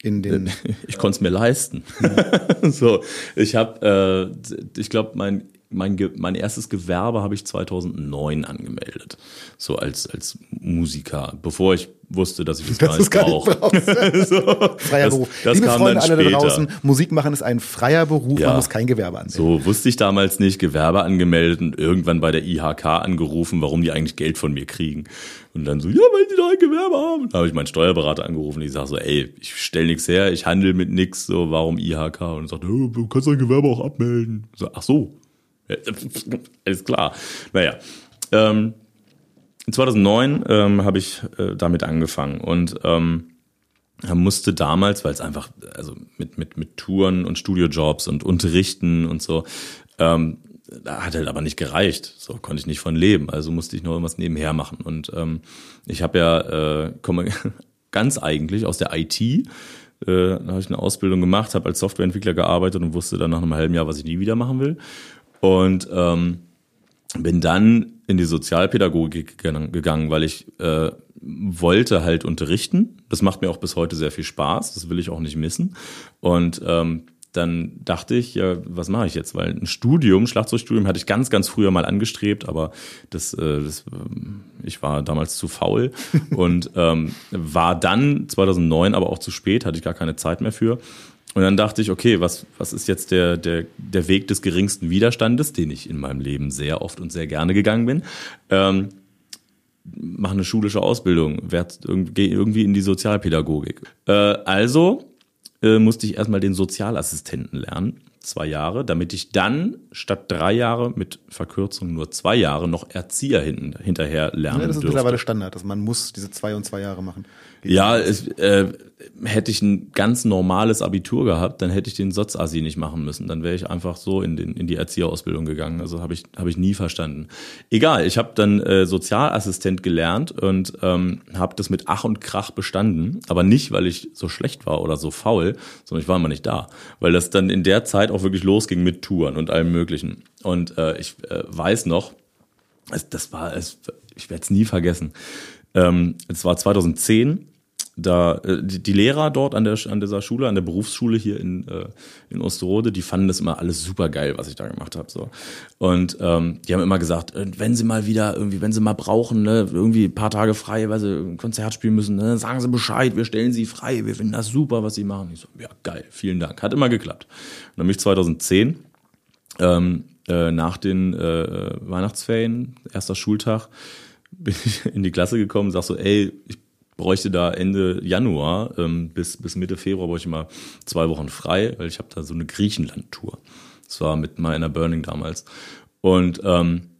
in den ich konnte es mir leisten. so, ich habe, äh, ich glaube, mein mein, mein erstes Gewerbe habe ich 2009 angemeldet, so als als Musiker, bevor ich wusste, dass ich das, das gar nicht brauche. so, freier das, Beruf. Das Liebe kam Freunde, dann alle da draußen, Musik machen ist ein freier Beruf, ja. man muss kein Gewerbe anmelden. So wusste ich damals nicht, Gewerbe angemeldet und irgendwann bei der IHK angerufen, warum die eigentlich Geld von mir kriegen. Und dann so, ja, weil die da ein Gewerbe haben. Da habe ich meinen Steuerberater angerufen und ich sage so, ey, ich stell nichts her, ich handle mit nichts, so, warum IHK? Und er sagt, du kannst dein Gewerbe auch abmelden. So, ach so, Alles klar. Naja. Ähm, 2009 ähm, habe ich äh, damit angefangen und ähm, musste damals, weil es einfach, also mit, mit, mit Touren und Studiojobs und Unterrichten und so, ähm, da hat halt aber nicht gereicht. So konnte ich nicht von leben. Also musste ich noch irgendwas nebenher machen. Und ähm, ich habe ja, äh, komme ganz eigentlich aus der IT. Äh, da habe ich eine Ausbildung gemacht, habe als Softwareentwickler gearbeitet und wusste dann nach einem halben Jahr, was ich nie wieder machen will. Und ähm, bin dann in die Sozialpädagogik gegangen, weil ich äh, wollte halt unterrichten. Das macht mir auch bis heute sehr viel Spaß. Das will ich auch nicht missen. Und ähm, dann dachte ich, ja, was mache ich jetzt? Weil ein Studium, Schlagzeugstudium, hatte ich ganz, ganz früher mal angestrebt, aber das, äh, das ähm, ich war damals zu faul und ähm, war dann 2009 aber auch zu spät, hatte ich gar keine Zeit mehr für und dann dachte ich, okay, was, was ist jetzt der, der, der Weg des geringsten Widerstandes, den ich in meinem Leben sehr oft und sehr gerne gegangen bin? Ähm, mache eine schulische Ausbildung, werd irgendwie, irgendwie in die Sozialpädagogik. Äh, also äh, musste ich erstmal den Sozialassistenten lernen, zwei Jahre, damit ich dann statt drei Jahre mit Verkürzung nur zwei Jahre noch Erzieher hin, hinterher lernen ja, Das ist mittlerweile Standard, dass man muss diese zwei und zwei Jahre machen. Ja, es, äh, hätte ich ein ganz normales Abitur gehabt, dann hätte ich den Soz-Asi nicht machen müssen. Dann wäre ich einfach so in, den, in die Erzieherausbildung gegangen. Also habe ich, hab ich nie verstanden. Egal, ich habe dann äh, Sozialassistent gelernt und ähm, habe das mit Ach und Krach bestanden. Aber nicht, weil ich so schlecht war oder so faul, sondern ich war immer nicht da. Weil das dann in der Zeit auch wirklich losging mit Touren und allem Möglichen. Und äh, ich äh, weiß noch, es, das war, es, ich werde es nie vergessen. Ähm, es war 2010 da äh, die, die Lehrer dort an der an dieser Schule, an der Berufsschule hier in äh, in Osterode, die fanden das immer alles super geil, was ich da gemacht habe so. Und ähm, die haben immer gesagt, äh, wenn sie mal wieder irgendwie, wenn sie mal brauchen, ne, irgendwie ein paar Tage frei, weil sie ein Konzert spielen müssen, ne, sagen sie Bescheid, wir stellen sie frei, wir finden das super, was sie machen. Ich so, ja geil, vielen Dank, hat immer geklappt. Und dann bin ich 2010 ähm, äh, nach den äh, Weihnachtsferien, erster Schultag, bin ich in die Klasse gekommen und sag so, ey, ich bräuchte da Ende Januar ähm, bis, bis Mitte Februar bräuchte ich mal zwei Wochen frei, weil ich habe da so eine Griechenland-Tour. Das war mit meiner Burning damals. Und ähm,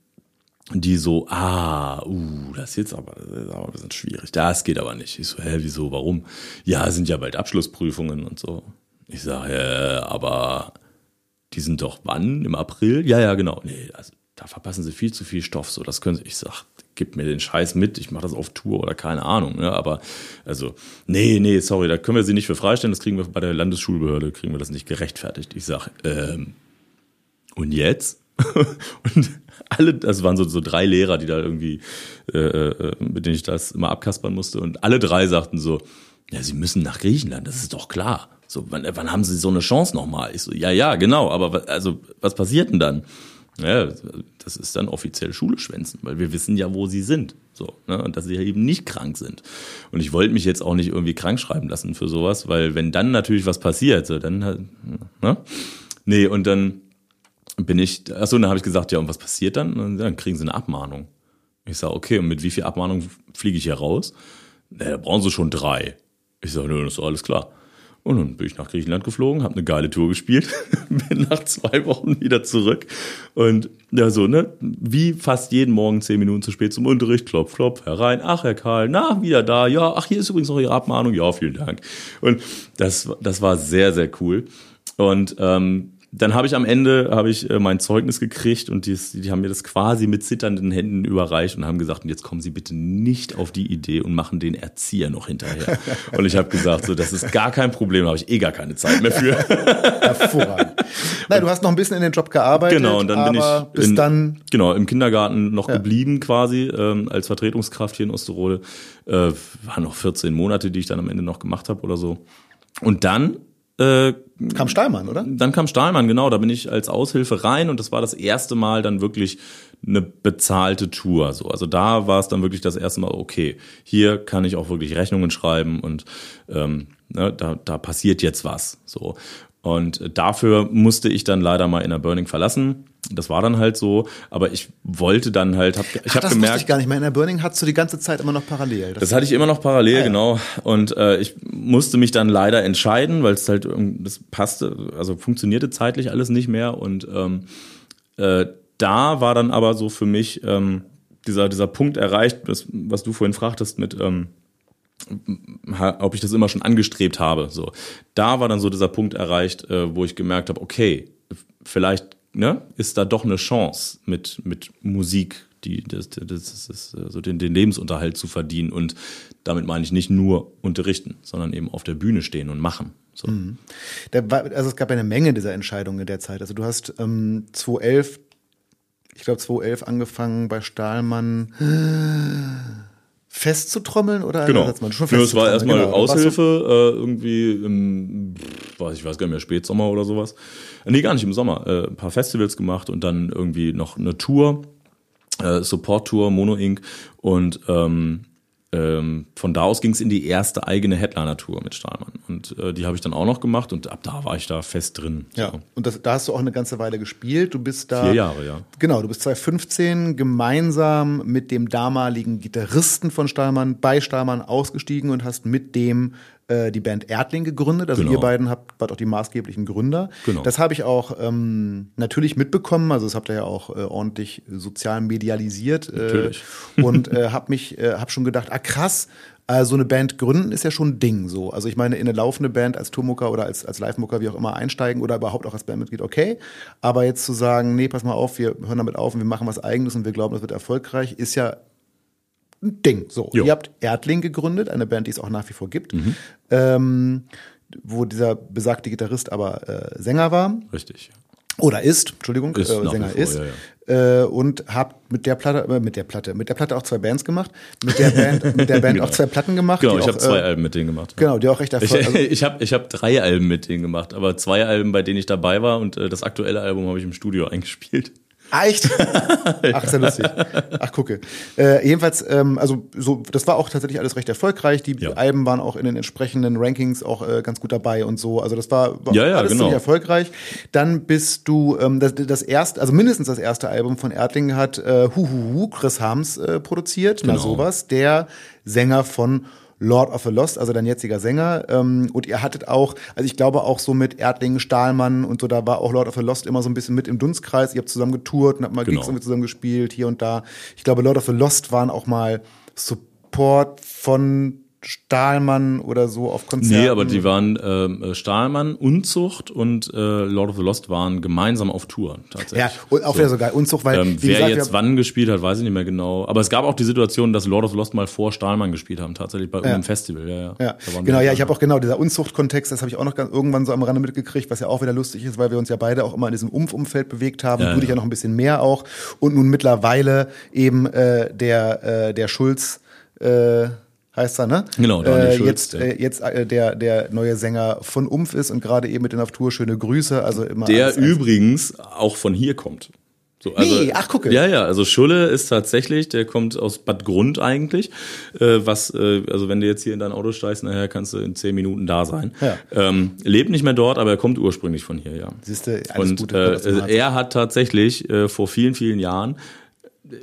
die so, ah, uh, das ist jetzt aber, das ist aber ein bisschen schwierig. Das geht aber nicht. Ich so, hä, wieso, warum? Ja, sind ja bald Abschlussprüfungen und so. Ich sage, äh, aber die sind doch wann? Im April? Ja, ja, genau. Nee, also da verpassen sie viel zu viel Stoff. So, das können sie. Ich sag, gib mir den Scheiß mit, ich mache das auf Tour oder keine Ahnung. Ne? Aber also, nee, nee, sorry, da können wir sie nicht für freistellen, das kriegen wir bei der Landesschulbehörde, kriegen wir das nicht gerechtfertigt. Ich sag, ähm, und jetzt? und alle, das waren so, so drei Lehrer, die da irgendwie, äh, äh, mit denen ich das immer abkaspern musste. Und alle drei sagten so, ja, sie müssen nach Griechenland, das ist doch klar. So, wann, wann haben sie so eine Chance nochmal? Ich so, ja, ja, genau, aber also, was passiert denn dann? Ja, das ist dann offiziell Schule schwänzen, weil wir wissen ja, wo sie sind. So, ne? Und dass sie ja eben nicht krank sind. Und ich wollte mich jetzt auch nicht irgendwie krank schreiben lassen für sowas, weil wenn dann natürlich was passiert, so, dann halt, ne? Nee, und dann bin ich, achso, dann habe ich gesagt, ja, und was passiert dann? Und dann kriegen sie eine Abmahnung. Ich sage, okay, und mit wie viel Abmahnung fliege ich hier raus? Naja, brauchen sie schon drei. Ich sage, nö, das ist alles klar. Und dann bin ich nach Griechenland geflogen, habe eine geile Tour gespielt, bin nach zwei Wochen wieder zurück. Und ja, so, ne, wie fast jeden Morgen zehn Minuten zu spät zum Unterricht, klopf, klopf, herein, ach, Herr Karl, na, wieder da, ja, ach, hier ist übrigens noch Ihre Abmahnung, ja, vielen Dank. Und das, das war sehr, sehr cool. Und ähm, dann habe ich am Ende habe ich äh, mein Zeugnis gekriegt und die, die haben mir das quasi mit zitternden Händen überreicht und haben gesagt, und jetzt kommen Sie bitte nicht auf die Idee und machen den Erzieher noch hinterher. und ich habe gesagt, so das ist gar kein Problem, habe ich eh gar keine Zeit mehr für. Hervorragend. Nein, du hast noch ein bisschen in den Job gearbeitet. Genau, und dann bin ich bis in, dann genau im Kindergarten noch ja. geblieben quasi ähm, als Vertretungskraft hier in Osterode. Äh, waren noch 14 Monate, die ich dann am Ende noch gemacht habe oder so. Und dann äh, kam Stahlmann, oder? Dann kam Stahlmann, genau. Da bin ich als Aushilfe rein und das war das erste Mal dann wirklich eine bezahlte Tour. So, also da war es dann wirklich das erste Mal, okay, hier kann ich auch wirklich Rechnungen schreiben und ähm, ne, da, da passiert jetzt was. So. Und dafür musste ich dann leider mal in der Burning verlassen. Das war dann halt so, aber ich wollte dann halt, hab, ich habe gemerkt, ich gar nicht mehr. In der Burning hattest du die ganze Zeit immer noch parallel. Das, das hatte ich immer noch parallel, ah, ja. genau. Und äh, ich musste mich dann leider entscheiden, weil es halt, das passte, also funktionierte zeitlich alles nicht mehr. Und ähm, äh, da war dann aber so für mich ähm, dieser dieser Punkt erreicht, das, was du vorhin fragtest mit ähm, ob ich das immer schon angestrebt habe. So, da war dann so dieser Punkt erreicht, äh, wo ich gemerkt habe, okay, vielleicht ne, ist da doch eine Chance mit mit Musik, die das, das, das, das so den, den Lebensunterhalt zu verdienen und damit meine ich nicht nur unterrichten, sondern eben auf der Bühne stehen und machen. So. Mhm. War, also es gab eine Menge dieser Entscheidungen in der Zeit. Also du hast ähm, 2011, ich glaube 2011 angefangen bei Stahlmann festzutrommeln oder genau. man schon ja, es war erstmal genau. Aushilfe äh, irgendwie im weiß ich weiß gar nicht mehr Spätsommer oder sowas nee gar nicht im Sommer äh, ein paar Festivals gemacht und dann irgendwie noch eine Tour äh, Support Tour Mono Inc und ähm, ähm, von da aus ging es in die erste eigene Headliner-Tour mit Stahlmann. Und äh, die habe ich dann auch noch gemacht und ab da war ich da fest drin. Ja, so. und das, da hast du auch eine ganze Weile gespielt. Du bist da. Vier Jahre, ja. Genau, du bist 2015 gemeinsam mit dem damaligen Gitarristen von Stahlmann bei Stahlmann ausgestiegen und hast mit dem äh, die Band Erdling gegründet. Also genau. ihr beiden habt, wart auch die maßgeblichen Gründer. Genau. Das habe ich auch ähm, natürlich mitbekommen. Also das habt ihr ja auch äh, ordentlich sozial medialisiert. Äh, natürlich. und äh, habe mich, äh, habe schon gedacht, ah krass, äh, so eine Band gründen ist ja schon ein Ding so. Also ich meine, in eine laufende Band als Tourmucker oder als, als Live-Mucker, wie auch immer, einsteigen oder überhaupt auch als Bandmitglied, okay. Aber jetzt zu sagen, nee, pass mal auf, wir hören damit auf und wir machen was Eigenes und wir glauben, das wird erfolgreich, ist ja ein Ding. So, jo. ihr habt Erdling gegründet, eine Band, die es auch nach wie vor gibt, mhm. ähm, wo dieser besagte Gitarrist aber äh, Sänger war. Richtig. Oder ist, Entschuldigung, ist äh, Sänger vor, ist. Ja, ja. Äh, und habt mit der Platte, äh, mit der Platte, mit der Platte auch zwei Bands gemacht, mit der Band, mit der Band genau. auch zwei Platten gemacht. Genau, ich habe zwei äh, Alben mit denen gemacht. Genau, die auch recht erfolgreich. Also, ich habe ich hab drei Alben mit denen gemacht, aber zwei Alben, bei denen ich dabei war und äh, das aktuelle Album habe ich im Studio eingespielt. Ah, echt? Ach, ist ja lustig. Ach, gucke. Äh, jedenfalls, ähm, also so, das war auch tatsächlich alles recht erfolgreich. Die ja. Alben waren auch in den entsprechenden Rankings auch äh, ganz gut dabei und so. Also das war, war ja, ja, alles genau. ziemlich erfolgreich. Dann bist du ähm, das, das erste, also mindestens das erste Album von Erdling hat äh, Huhuhu Chris Harms äh, produziert. Genau. Na sowas. Der Sänger von Lord of the Lost, also dein jetziger Sänger. Ähm, und ihr hattet auch, also ich glaube auch so mit Erdling, Stahlmann und so, da war auch Lord of the Lost immer so ein bisschen mit im Dunstkreis. Ihr habt zusammen getourt und habt mal genau. Gigs zusammen gespielt, hier und da. Ich glaube, Lord of the Lost waren auch mal Support von Stahlmann oder so auf Konzerten? Nee, aber die waren äh, Stahlmann, Unzucht und äh, Lord of the Lost waren gemeinsam auf Tour tatsächlich. Ja, und auch so. wieder so geil. Unzucht, weil ähm, wer gesagt, jetzt wann gespielt hat, weiß ich nicht mehr genau. Aber es gab auch die Situation, dass Lord of the Lost mal vor Stahlmann gespielt haben, tatsächlich bei ja. einem Festival. Ja, ja. ja. Genau, ja, ich habe auch genau dieser Unzucht-Kontext, das habe ich auch noch ganz, irgendwann so am Rande mitgekriegt, was ja auch wieder lustig ist, weil wir uns ja beide auch immer in diesem Umf-Umfeld bewegt haben. Ja, du dich ja noch ein bisschen mehr auch. Und nun mittlerweile eben äh, der, äh, der Schulz äh, heißt er, ne? Genau, Daniel äh, Schulz, Jetzt, äh, jetzt äh, der, der neue Sänger von Umf ist und gerade eben mit den auf Tour schöne Grüße. Also immer der als übrigens auch von hier kommt. So, also, nee, ach gucke. Ja, ja, also Schulle ist tatsächlich, der kommt aus Bad Grund eigentlich. Äh, was, äh, also wenn du jetzt hier in dein Auto steigst, nachher kannst du in zehn Minuten da sein. Ja. Ähm, lebt nicht mehr dort, aber er kommt ursprünglich von hier, ja. Siehste, alles Und Gute, äh, er hat tatsächlich äh, vor vielen, vielen Jahren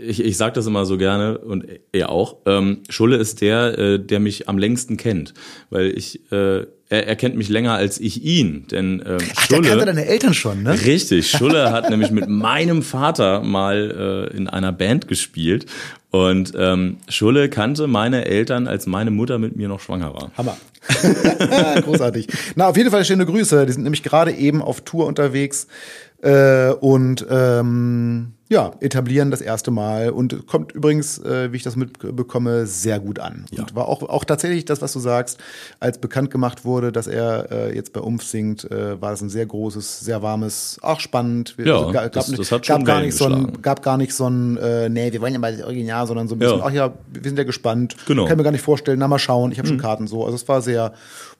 ich, ich sage das immer so gerne und er auch. Ähm, Schulle ist der, äh, der mich am längsten kennt, weil ich äh, er, er kennt mich länger als ich ihn, denn ähm, Ach, Schulle. Kannte deine Eltern schon, ne? Richtig. Schulle hat nämlich mit meinem Vater mal äh, in einer Band gespielt und ähm, Schulle kannte meine Eltern, als meine Mutter mit mir noch schwanger war. Hammer. Großartig. Na, auf jeden Fall schöne Grüße. Die sind nämlich gerade eben auf Tour unterwegs äh, und ähm, ja, etablieren das erste Mal und kommt übrigens, äh, wie ich das mitbekomme, sehr gut an. Ja. Und war auch, auch tatsächlich das, was du sagst, als bekannt gemacht wurde, dass er äh, jetzt bei Umf singt, äh, war das ein sehr großes, sehr warmes, auch spannend. Ja, also, gab, das, das hat schon gab gar nicht so ein, gab gar nicht so ein, äh, nee, wir wollen ja mal das Original, sondern so ein bisschen, ja. ach ja, wir sind ja gespannt. Genau. Kann mir gar nicht vorstellen, na mal schauen, ich habe mhm. schon Karten so. Also es war sehr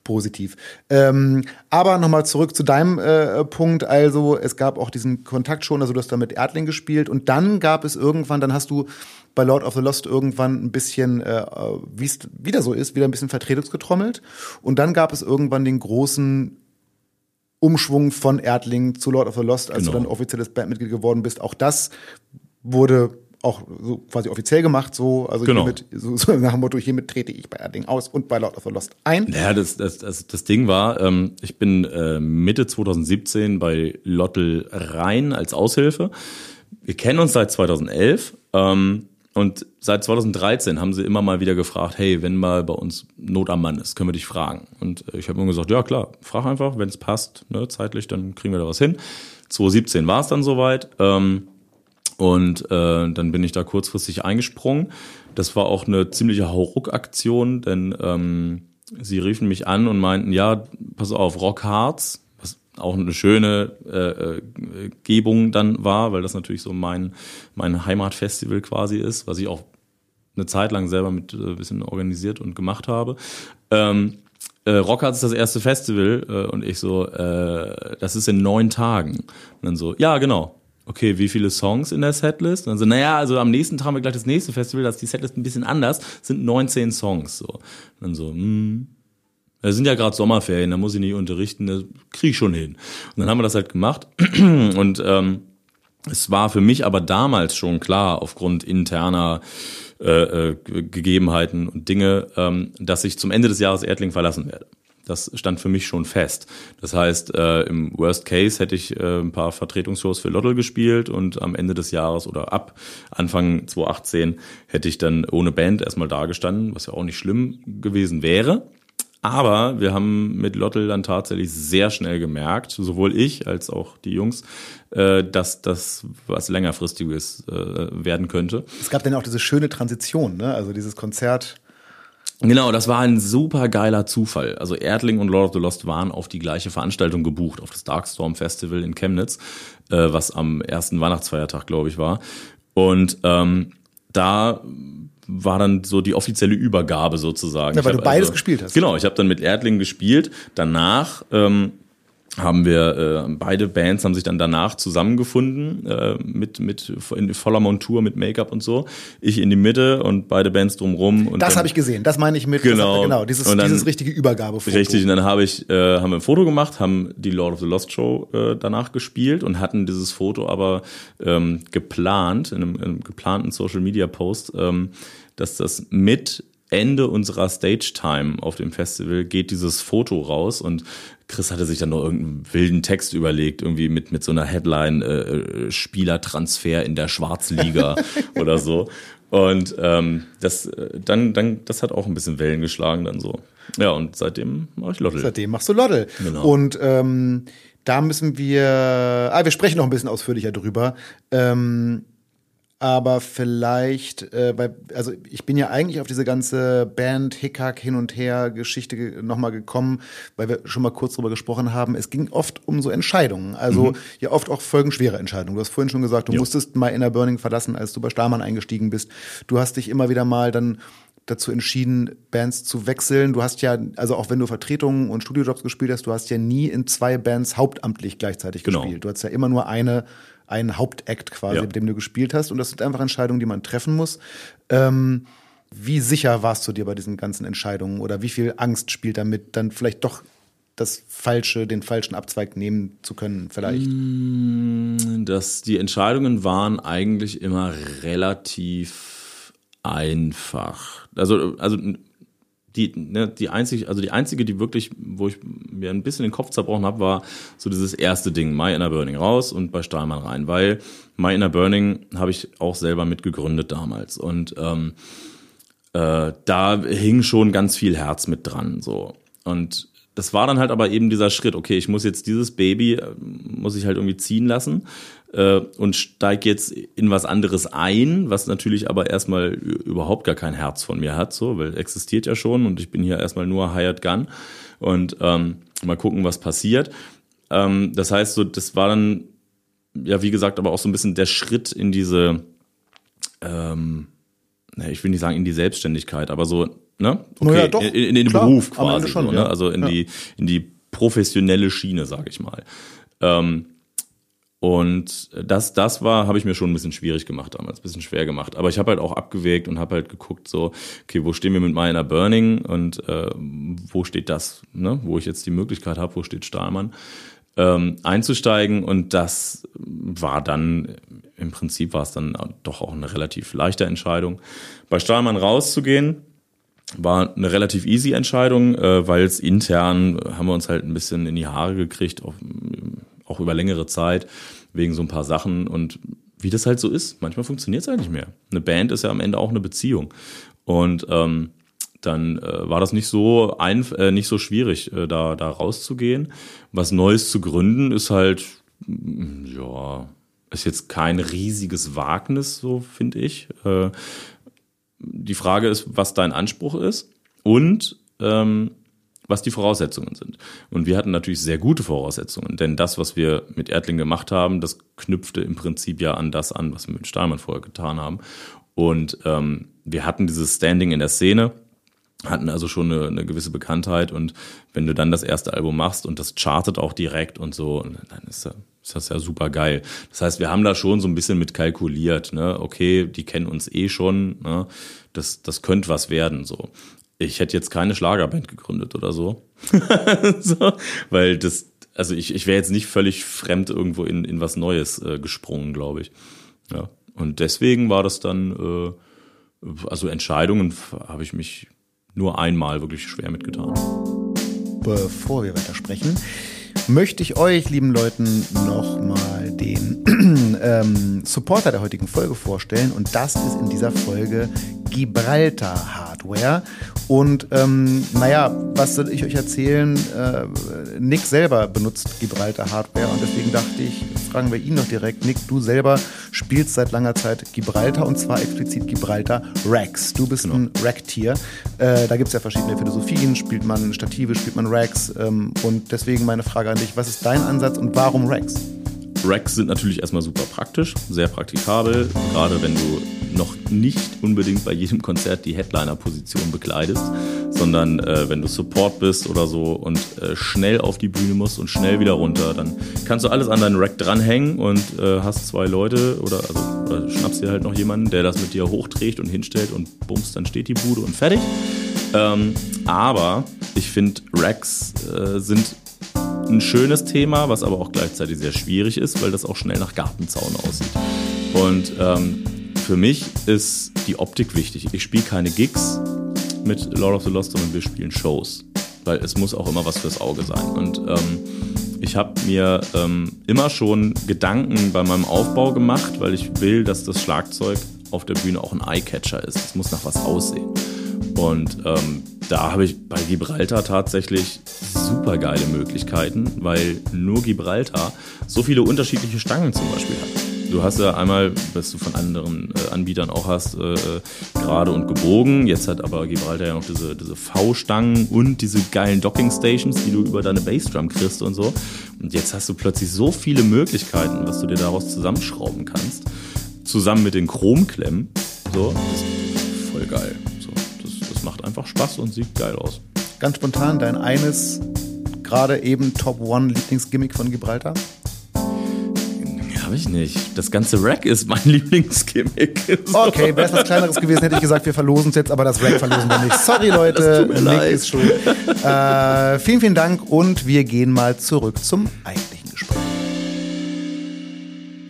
positiv. Ähm, aber nochmal zurück zu deinem äh, Punkt. Also es gab auch diesen Kontakt schon, also du hast da mit Erdling gespielt und dann gab es irgendwann, dann hast du bei Lord of the Lost irgendwann ein bisschen, äh, wie es wieder so ist, wieder ein bisschen Vertretungsgetrommelt und dann gab es irgendwann den großen Umschwung von Erdling zu Lord of the Lost, als genau. du dann offizielles Bandmitglied geworden bist. Auch das wurde auch so quasi offiziell gemacht, so, also genau. hiermit, so, so nach dem Motto, hiermit trete ich bei Erding aus und bei Lord of the Lost ein. Ja, das, das, das, das Ding war, ähm, ich bin äh, Mitte 2017 bei Lottel rein als Aushilfe. Wir kennen uns seit 2011 ähm, und seit 2013 haben sie immer mal wieder gefragt, hey, wenn mal bei uns Not am Mann ist, können wir dich fragen. Und äh, ich habe immer gesagt, ja klar, frag einfach, wenn es passt, ne, zeitlich, dann kriegen wir da was hin. 2017 war es dann soweit. Ähm, und äh, dann bin ich da kurzfristig eingesprungen. Das war auch eine ziemliche Hauruck-Aktion, denn ähm, sie riefen mich an und meinten, ja, pass auf, Rock Hearts, was auch eine schöne äh, äh, Gebung dann war, weil das natürlich so mein, mein Heimatfestival quasi ist, was ich auch eine Zeit lang selber mit äh, bisschen organisiert und gemacht habe. Ähm, äh, Rockharz ist das erste Festival äh, und ich so, äh, das ist in neun Tagen. Und dann so, ja, genau okay, wie viele Songs in der Setlist? Und dann so, naja, also am nächsten Tag haben wir gleich das nächste Festival, da ist die Setlist ein bisschen anders, sind 19 Songs. So. Dann so, hm, das sind ja gerade Sommerferien, da muss ich nicht unterrichten, das krieg ich schon hin. Und dann haben wir das halt gemacht. Und ähm, es war für mich aber damals schon klar, aufgrund interner äh, äh, Gegebenheiten und Dinge, ähm, dass ich zum Ende des Jahres Erdling verlassen werde. Das stand für mich schon fest. Das heißt, äh, im Worst Case hätte ich äh, ein paar Vertretungsshows für Lottel gespielt und am Ende des Jahres oder ab Anfang 2018 hätte ich dann ohne Band erstmal dagestanden, was ja auch nicht schlimm gewesen wäre. Aber wir haben mit Lottel dann tatsächlich sehr schnell gemerkt, sowohl ich als auch die Jungs, äh, dass das was längerfristiges äh, werden könnte. Es gab dann auch diese schöne Transition, ne? Also dieses Konzert Genau, das war ein super geiler Zufall. Also Erdling und Lord of the Lost waren auf die gleiche Veranstaltung gebucht, auf das Darkstorm Festival in Chemnitz, äh, was am ersten Weihnachtsfeiertag, glaube ich, war. Und ähm, da war dann so die offizielle Übergabe sozusagen. Ja, weil du beides also, gespielt hast. Genau, ich habe dann mit Erdling gespielt. Danach ähm, haben wir äh, beide Bands haben sich dann danach zusammengefunden äh, mit mit in voller Montur mit Make-up und so. Ich in die Mitte und beide Bands drumrum und das habe ich gesehen. Das meine ich mit genau. das, genau dieses dann, dieses richtige Übergabefoto. Richtig und dann habe ich äh, haben wir ein Foto gemacht haben die Lord of the Lost Show äh, danach gespielt und hatten dieses Foto aber ähm, geplant in einem, in einem geplanten Social Media Post ähm, dass das mit Ende unserer Stage Time auf dem Festival geht dieses Foto raus und Chris hatte sich dann noch irgendeinen wilden Text überlegt, irgendwie mit, mit so einer Headline äh, äh Spielertransfer in der Schwarzliga oder so. Und ähm, das, äh, dann, dann, das hat auch ein bisschen Wellen geschlagen dann so. Ja, und seitdem mache ich Loddel. Seitdem machst du Loddel. Genau. Und ähm, da müssen wir, ah, wir sprechen noch ein bisschen ausführlicher drüber. Ähm, aber vielleicht, äh, weil, also ich bin ja eigentlich auf diese ganze Band Hickhack hin und her Geschichte ge nochmal gekommen, weil wir schon mal kurz drüber gesprochen haben. Es ging oft um so Entscheidungen, also mhm. ja oft auch folgenschwere Entscheidungen. Du hast vorhin schon gesagt, du jo. musstest mal Inner Burning verlassen, als du bei Starmann eingestiegen bist. Du hast dich immer wieder mal dann dazu entschieden, Bands zu wechseln. Du hast ja, also auch wenn du Vertretungen und Studiojobs gespielt hast, du hast ja nie in zwei Bands hauptamtlich gleichzeitig genau. gespielt. Du hast ja immer nur eine ein Hauptakt quasi, ja. mit dem du gespielt hast. Und das sind einfach Entscheidungen, die man treffen muss. Ähm, wie sicher warst du dir bei diesen ganzen Entscheidungen oder wie viel Angst spielt damit, dann vielleicht doch das falsche, den falschen Abzweig nehmen zu können, vielleicht? Mm, dass die Entscheidungen waren eigentlich immer relativ einfach. Also, also die, ne, die einzige, also die einzige, die wirklich, wo ich mir ein bisschen den Kopf zerbrochen habe, war so dieses erste Ding, My Inner Burning raus und bei Stahlmann rein, weil My Inner Burning habe ich auch selber mitgegründet damals und ähm, äh, da hing schon ganz viel Herz mit dran, so. Und das war dann halt aber eben dieser Schritt, okay, ich muss jetzt dieses Baby, äh, muss ich halt irgendwie ziehen lassen äh, und steige jetzt in was anderes ein, was natürlich aber erstmal überhaupt gar kein Herz von mir hat, so, weil existiert ja schon und ich bin hier erstmal nur Hired Gun und ähm, mal gucken, was passiert. Ähm, das heißt, so, das war dann, ja, wie gesagt, aber auch so ein bisschen der Schritt in diese, ähm, ich will nicht sagen in die Selbstständigkeit, aber so, ne? Okay, ja, doch, in, in, den klar, Beruf quasi, schon, so, ne? also in ja. die in die professionelle Schiene, sage ich mal. Ähm, und das, das war, habe ich mir schon ein bisschen schwierig gemacht damals, bisschen schwer gemacht. Aber ich habe halt auch abgewägt und habe halt geguckt, so, okay, wo stehen wir mit meiner Burning und äh, wo steht das, ne? wo ich jetzt die Möglichkeit habe, wo steht Stahlmann, ähm, einzusteigen. Und das war dann, im Prinzip war es dann doch auch eine relativ leichte Entscheidung. Bei Stahlmann rauszugehen, war eine relativ easy Entscheidung, äh, weil es intern haben wir uns halt ein bisschen in die Haare gekriegt, auch, auch über längere Zeit, wegen so ein paar Sachen. Und wie das halt so ist, manchmal funktioniert es halt nicht mehr. Eine Band ist ja am Ende auch eine Beziehung. Und ähm, dann äh, war das nicht so ein, äh, nicht so schwierig, äh, da, da rauszugehen. Was Neues zu gründen ist halt, ja, ist jetzt kein riesiges Wagnis, so finde ich. Äh, die Frage ist, was dein Anspruch ist und ähm, was die Voraussetzungen sind. Und wir hatten natürlich sehr gute Voraussetzungen, denn das, was wir mit Erdling gemacht haben, das knüpfte im Prinzip ja an das an, was wir mit Stahlmann vorher getan haben. Und ähm, wir hatten dieses Standing in der Szene, hatten also schon eine, eine gewisse Bekanntheit und wenn du dann das erste Album machst und das chartet auch direkt und so, dann ist, ist das ja super geil. Das heißt, wir haben da schon so ein bisschen mit kalkuliert, ne? Okay, die kennen uns eh schon, ne? Das, das könnte was werden, so. Ich hätte jetzt keine Schlagerband gegründet oder so. so weil das, also ich, ich wäre jetzt nicht völlig fremd irgendwo in, in was Neues äh, gesprungen, glaube ich. Ja. Und deswegen war das dann, äh, also Entscheidungen habe ich mich nur einmal wirklich schwer mitgetan. Bevor wir weitersprechen, möchte ich euch, lieben Leuten, nochmal den ähm, Supporter der heutigen Folge vorstellen. Und das ist in dieser Folge Gibraltar Hardware. Und ähm, naja, was soll ich euch erzählen? Äh, Nick selber benutzt Gibraltar Hardware und deswegen dachte ich, fragen wir ihn noch direkt. Nick, du selber spielst seit langer Zeit Gibraltar und zwar explizit Gibraltar Racks. Du bist genau. ein Rack-Tier. Äh, da gibt es ja verschiedene Philosophien. Spielt man Stative, spielt man Racks? Ähm, und deswegen meine Frage an dich, was ist dein Ansatz und warum Racks? Racks sind natürlich erstmal super praktisch, sehr praktikabel, gerade wenn du noch nicht unbedingt bei jedem Konzert die Headliner-Position bekleidest, sondern äh, wenn du Support bist oder so und äh, schnell auf die Bühne musst und schnell wieder runter, dann kannst du alles an deinen Rack dranhängen und äh, hast zwei Leute oder, also, oder schnappst dir halt noch jemanden, der das mit dir hochträgt und hinstellt und bums, dann steht die Bude und fertig. Ähm, aber ich finde, Racks äh, sind ein schönes Thema, was aber auch gleichzeitig sehr schwierig ist, weil das auch schnell nach Gartenzaun aussieht. Und ähm, für mich ist die Optik wichtig. Ich spiele keine Gigs mit Lord of the Lost, sondern wir spielen Shows. Weil es muss auch immer was fürs Auge sein. Und ähm, ich habe mir ähm, immer schon Gedanken bei meinem Aufbau gemacht, weil ich will, dass das Schlagzeug auf der Bühne auch ein Eyecatcher ist. Es muss nach was aussehen. Und ähm, da habe ich bei Gibraltar tatsächlich super geile Möglichkeiten, weil nur Gibraltar so viele unterschiedliche Stangen zum Beispiel hat. Du hast ja einmal, was du von anderen äh, Anbietern auch hast, äh, gerade und gebogen. Jetzt hat aber Gibraltar ja noch diese, diese V-Stangen und diese geilen Docking-Stations, die du über deine Bassdrum kriegst und so. Und jetzt hast du plötzlich so viele Möglichkeiten, was du dir daraus zusammenschrauben kannst. Zusammen mit den Chromklemmen. So, das ist voll geil. Macht einfach Spaß und sieht geil aus. Ganz spontan, dein eines gerade eben Top One Lieblingsgimmick von Gibraltar? Habe ich nicht. Das ganze Rack ist mein Lieblingsgimmick. So. Okay, wäre es was Kleineres gewesen, hätte ich gesagt, wir verlosen es jetzt, aber das Rack verlosen wir nicht. Sorry, Leute. Das tut mir Nick leid. ist schuld. Äh, vielen, vielen Dank und wir gehen mal zurück zum Gespräch.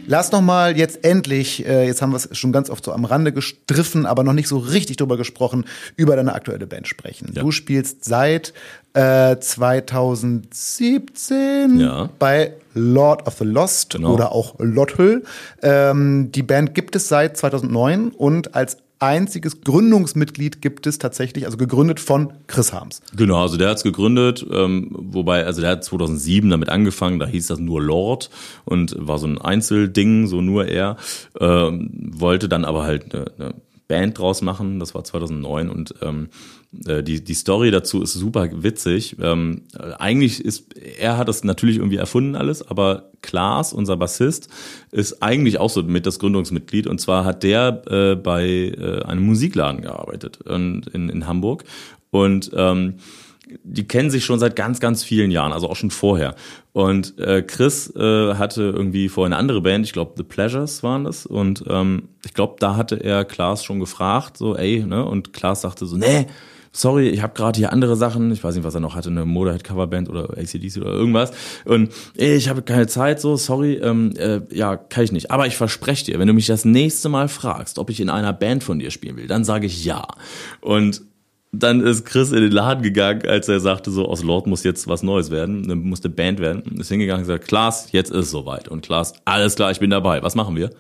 Lass noch mal jetzt endlich, äh, jetzt haben wir es schon ganz oft so am Rande gestriffen, aber noch nicht so richtig drüber gesprochen, über deine aktuelle Band sprechen. Ja. Du spielst seit äh, 2017 ja. bei Lord of the Lost genau. oder auch Lothel. Ähm, die Band gibt es seit 2009 und als einziges Gründungsmitglied gibt es tatsächlich, also gegründet von Chris Harms. Genau, also der hat es gegründet, ähm, wobei, also der hat 2007 damit angefangen, da hieß das nur Lord und war so ein Einzelding, so nur er, ähm, wollte dann aber halt eine, eine Band draus machen, das war 2009 und ähm, äh, die, die Story dazu ist super witzig. Ähm, eigentlich ist, er hat das natürlich irgendwie erfunden alles, aber Klaas, unser Bassist, ist eigentlich auch so mit das Gründungsmitglied und zwar hat der äh, bei äh, einem Musikladen gearbeitet in, in, in Hamburg und ähm, die kennen sich schon seit ganz, ganz vielen Jahren, also auch schon vorher. Und äh, Chris äh, hatte irgendwie vorher eine andere Band, ich glaube The Pleasures waren das. Und ähm, ich glaube, da hatte er Klaas schon gefragt, so, ey, ne? Und Klaas sagte so, nee, sorry, ich habe gerade hier andere Sachen, ich weiß nicht, was er noch hatte, eine Motorhead-Coverband oder ACDC oder irgendwas. Und ich habe keine Zeit, so, sorry, ähm, äh, ja, kann ich nicht. Aber ich verspreche dir, wenn du mich das nächste Mal fragst, ob ich in einer Band von dir spielen will, dann sage ich ja. Und dann ist Chris in den Laden gegangen, als er sagte, so aus Lord muss jetzt was Neues werden, dann musste Band werden. Ist hingegangen und gesagt, Klaas, jetzt ist es soweit. Und Klaas, alles klar, ich bin dabei. Was machen wir?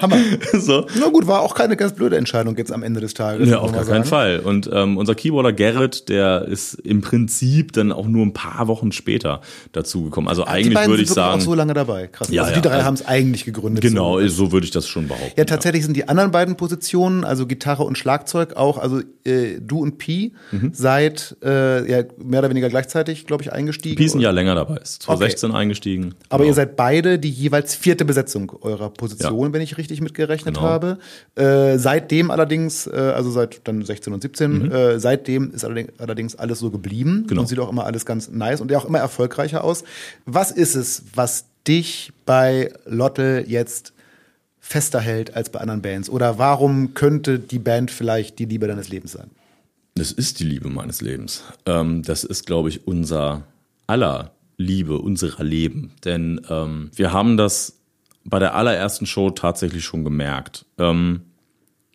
Hammer. so. Na gut, war auch keine ganz blöde Entscheidung jetzt am Ende des Tages. Ja, auf gar keinen Fall. Und ähm, unser Keyboarder Gerrit, der ist im Prinzip dann auch nur ein paar Wochen später dazugekommen. Also Ach, eigentlich würde ich sagen. auch so lange dabei. Krass. Ja, also die drei also, haben es eigentlich gegründet. Genau, so, so würde ich das schon behaupten. Ja, tatsächlich ja. sind die anderen beiden Positionen, also Gitarre und Schlagzeug, auch, also äh, du und Pi, mhm. seit äh, ja, mehr oder weniger gleichzeitig, glaube ich, eingestiegen. Pi ist ein Jahr länger dabei, ist 2016 okay. eingestiegen. Aber genau. ihr seid beide die jeweils vierte Besetzung eurer Position, ja. wenn ich richtig mitgerechnet genau. habe. Äh, seitdem allerdings, äh, also seit dann 16 und 17, mhm. äh, seitdem ist allerdings, alles so geblieben genau. und sieht auch immer alles ganz nice und ja auch immer erfolgreicher aus. Was ist es, was dich bei Lotte jetzt fester hält als bei anderen Bands? Oder warum könnte die Band vielleicht die Liebe deines Lebens sein? Das ist die Liebe meines Lebens. Ähm, das ist, glaube ich, unser aller Liebe, unserer Leben. Denn ähm, wir haben das bei der allerersten Show tatsächlich schon gemerkt. Ähm,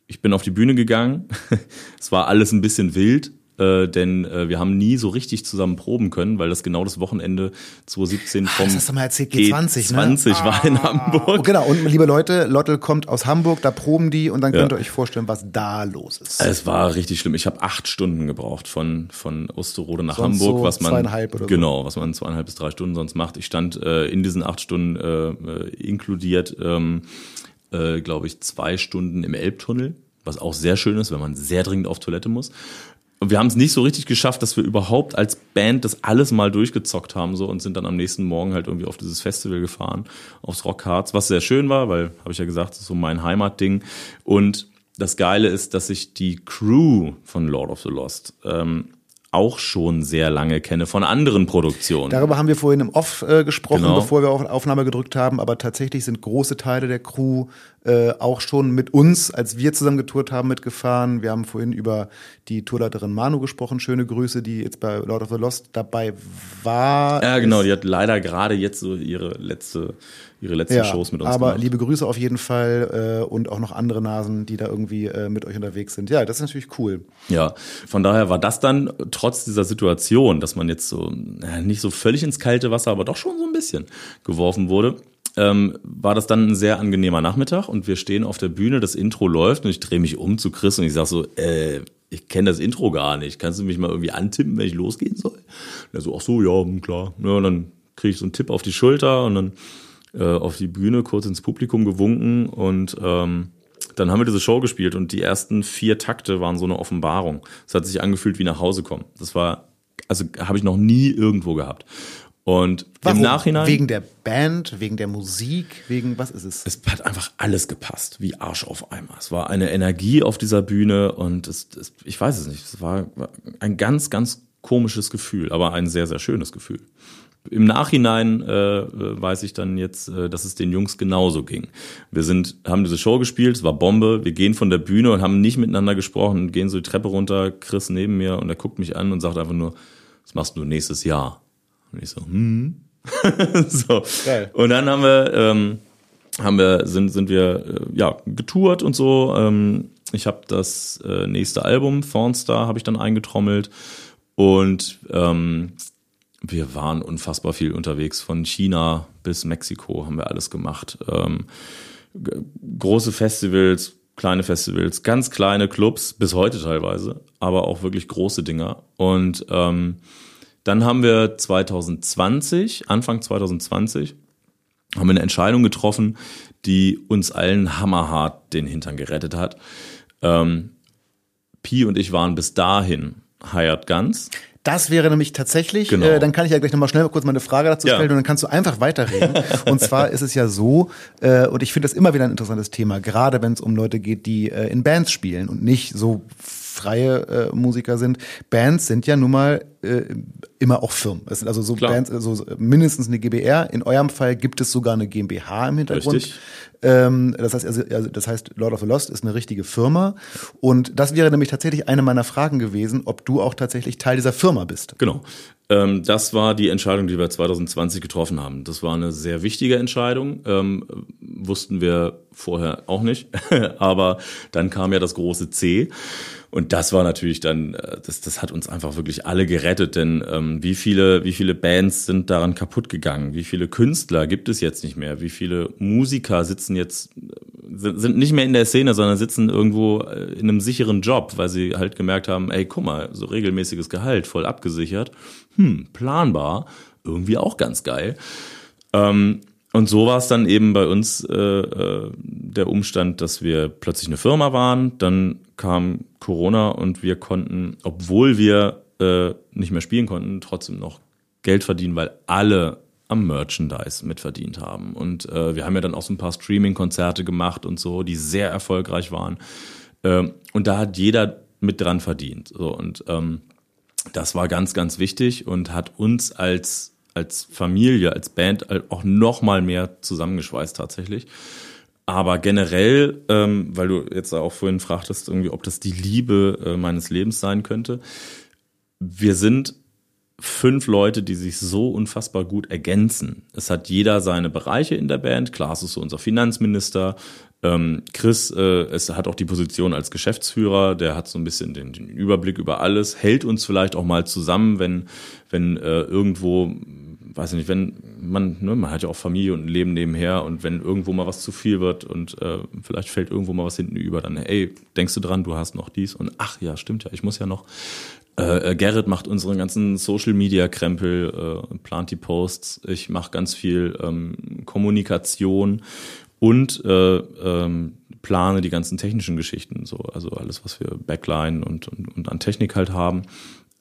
ich bin auf die Bühne gegangen. es war alles ein bisschen wild äh, denn äh, wir haben nie so richtig zusammen proben können, weil das genau das Wochenende 2017 vom ah, das hast du mal erzählt, G20, G20 ne? war in Hamburg. Oh, genau, und liebe Leute, Lottel kommt aus Hamburg, da proben die und dann könnt ihr euch vorstellen, was da los ist. Es war richtig schlimm. Ich habe acht Stunden gebraucht von, von Osterode nach sonst Hamburg, so was man zweieinhalb oder genau, so. was man zweieinhalb bis drei Stunden sonst macht. Ich stand äh, in diesen acht Stunden äh, äh inkludiert, ähm, äh, glaube ich, zwei Stunden im Elbtunnel was auch sehr schön ist, wenn man sehr dringend auf Toilette muss. Und wir haben es nicht so richtig geschafft, dass wir überhaupt als Band das alles mal durchgezockt haben so und sind dann am nächsten Morgen halt irgendwie auf dieses Festival gefahren, aufs Rockharz, was sehr schön war, weil, habe ich ja gesagt, das ist so mein Heimatding. Und das Geile ist, dass ich die Crew von Lord of the Lost ähm, auch schon sehr lange kenne von anderen Produktionen. Darüber haben wir vorhin im Off äh, gesprochen, genau. bevor wir auf Aufnahme gedrückt haben, aber tatsächlich sind große Teile der Crew äh, auch schon mit uns, als wir zusammen getourt haben, mitgefahren. Wir haben vorhin über die Tourleiterin Manu gesprochen, schöne Grüße, die jetzt bei Lord of the Lost dabei war. Ja, genau, die hat leider gerade jetzt so ihre letzte ihre letzten ja, Shows mit uns aber gemacht. liebe Grüße auf jeden Fall äh, und auch noch andere Nasen, die da irgendwie äh, mit euch unterwegs sind. Ja, das ist natürlich cool. Ja, von daher war das dann trotz dieser Situation, dass man jetzt so äh, nicht so völlig ins kalte Wasser, aber doch schon so ein bisschen geworfen wurde, ähm, war das dann ein sehr angenehmer Nachmittag und wir stehen auf der Bühne, das Intro läuft und ich drehe mich um zu Chris und ich sag so, äh, ich kenne das Intro gar nicht. Kannst du mich mal irgendwie antippen, wenn ich losgehen soll? Und er so, ach so, ja, klar. Ja, und dann kriege ich so einen Tipp auf die Schulter und dann äh, auf die Bühne, kurz ins Publikum gewunken und ähm, dann haben wir diese Show gespielt und die ersten vier Takte waren so eine Offenbarung. Es hat sich angefühlt wie nach Hause kommen. Das war, also habe ich noch nie irgendwo gehabt. Und Warum? im Nachhinein. Wegen der Band, wegen der Musik, wegen was ist es? Es hat einfach alles gepasst, wie Arsch auf Eimer. Es war eine Energie auf dieser Bühne und es, es, ich weiß es nicht. Es war ein ganz, ganz komisches Gefühl, aber ein sehr, sehr schönes Gefühl. Im Nachhinein äh, weiß ich dann jetzt, äh, dass es den Jungs genauso ging. Wir sind, haben diese Show gespielt, es war Bombe. Wir gehen von der Bühne und haben nicht miteinander gesprochen, gehen so die Treppe runter, Chris neben mir und er guckt mich an und sagt einfach nur, was machst du nächstes Jahr? Und ich so, hm. so. Geil. Und dann haben wir, ähm, haben wir, sind, sind wir äh, ja getourt und so. Ähm, ich habe das äh, nächste Album, Thornstar, habe ich dann eingetrommelt. Und ähm, wir waren unfassbar viel unterwegs. Von China bis Mexiko haben wir alles gemacht. Ähm, große Festivals, kleine Festivals, ganz kleine Clubs, bis heute teilweise, aber auch wirklich große Dinger. Und ähm, dann haben wir 2020, Anfang 2020, haben wir eine Entscheidung getroffen, die uns allen hammerhart den Hintern gerettet hat. Ähm, Pi und ich waren bis dahin Hired Guns. Das wäre nämlich tatsächlich, genau. äh, dann kann ich ja gleich nochmal schnell kurz mal eine Frage dazu stellen ja. und dann kannst du einfach weiterreden. und zwar ist es ja so, äh, und ich finde das immer wieder ein interessantes Thema, gerade wenn es um Leute geht, die äh, in Bands spielen und nicht so freie äh, Musiker sind. Bands sind ja nun mal äh, immer auch Firmen. Es sind also so Klar. Bands, also mindestens eine GBR. In eurem Fall gibt es sogar eine GmbH im Hintergrund. Richtig. Ähm, das heißt, also, also, das heißt, Lord of the Lost ist eine richtige Firma. Und das wäre nämlich tatsächlich eine meiner Fragen gewesen, ob du auch tatsächlich Teil dieser Firma bist. Genau. Ähm, das war die Entscheidung, die wir 2020 getroffen haben. Das war eine sehr wichtige Entscheidung. Ähm, wussten wir vorher auch nicht. Aber dann kam ja das große C. Und das war natürlich dann, äh, das, das hat uns einfach wirklich alle gerettet, denn ähm, wie viele, wie viele Bands sind daran kaputt gegangen? Wie viele Künstler gibt es jetzt nicht mehr? Wie viele Musiker sitzen jetzt, sind nicht mehr in der Szene, sondern sitzen irgendwo äh, in einem sicheren Job, weil sie halt gemerkt haben, ey, guck mal, so regelmäßiges Gehalt, voll abgesichert, hm, planbar, irgendwie auch ganz geil. Ähm, und so war es dann eben bei uns äh, äh, der Umstand, dass wir plötzlich eine Firma waren. Dann kam Corona und wir konnten, obwohl wir äh, nicht mehr spielen konnten, trotzdem noch Geld verdienen, weil alle am Merchandise mitverdient haben. Und äh, wir haben ja dann auch so ein paar Streaming-Konzerte gemacht und so, die sehr erfolgreich waren. Ähm, und da hat jeder mit dran verdient. So, und ähm, das war ganz, ganz wichtig und hat uns als als Familie, als Band auch noch mal mehr zusammengeschweißt tatsächlich. Aber generell, ähm, weil du jetzt auch vorhin fragtest, irgendwie, ob das die Liebe äh, meines Lebens sein könnte. Wir sind fünf Leute, die sich so unfassbar gut ergänzen. Es hat jeder seine Bereiche in der Band. Klaas ist so unser Finanzminister. Ähm, Chris äh, es hat auch die Position als Geschäftsführer, der hat so ein bisschen den, den Überblick über alles, hält uns vielleicht auch mal zusammen, wenn, wenn äh, irgendwo weiß ich nicht, wenn man, ne, man hat ja auch Familie und ein Leben nebenher und wenn irgendwo mal was zu viel wird und äh, vielleicht fällt irgendwo mal was hinten über, dann, ey, denkst du dran, du hast noch dies und ach ja, stimmt ja, ich muss ja noch. Äh, äh Gerrit macht unseren ganzen Social Media Krempel, äh, plant die Posts, ich mache ganz viel ähm, Kommunikation und äh, ähm, plane die ganzen technischen Geschichten, so also alles, was wir Backline und, und, und an Technik halt haben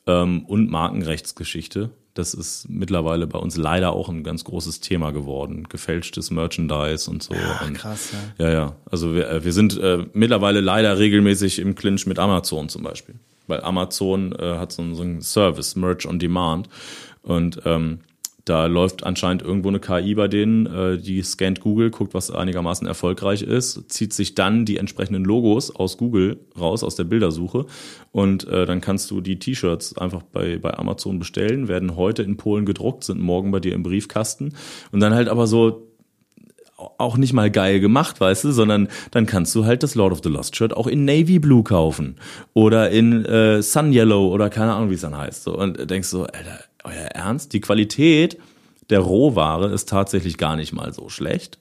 ähm, und Markenrechtsgeschichte. Das ist mittlerweile bei uns leider auch ein ganz großes Thema geworden. Gefälschtes Merchandise und so. Ja, und, krass, ja. Ja, ja. Also wir, äh, wir sind äh, mittlerweile leider regelmäßig im Clinch mit Amazon zum Beispiel. Weil Amazon äh, hat so, so einen Service, Merch on Demand. Und ähm, da läuft anscheinend irgendwo eine KI bei denen, äh, die scannt Google, guckt, was einigermaßen erfolgreich ist, zieht sich dann die entsprechenden Logos aus Google raus, aus der Bildersuche. Und äh, dann kannst du die T-Shirts einfach bei, bei Amazon bestellen, werden heute in Polen gedruckt, sind morgen bei dir im Briefkasten. Und dann halt aber so auch nicht mal geil gemacht, weißt du, sondern dann kannst du halt das Lord of the Lost Shirt auch in Navy Blue kaufen oder in äh, Sun Yellow oder keine Ahnung, wie es dann heißt. So, und denkst so, Alter, euer Ernst? Die Qualität, der Rohware ist tatsächlich gar nicht mal so schlecht.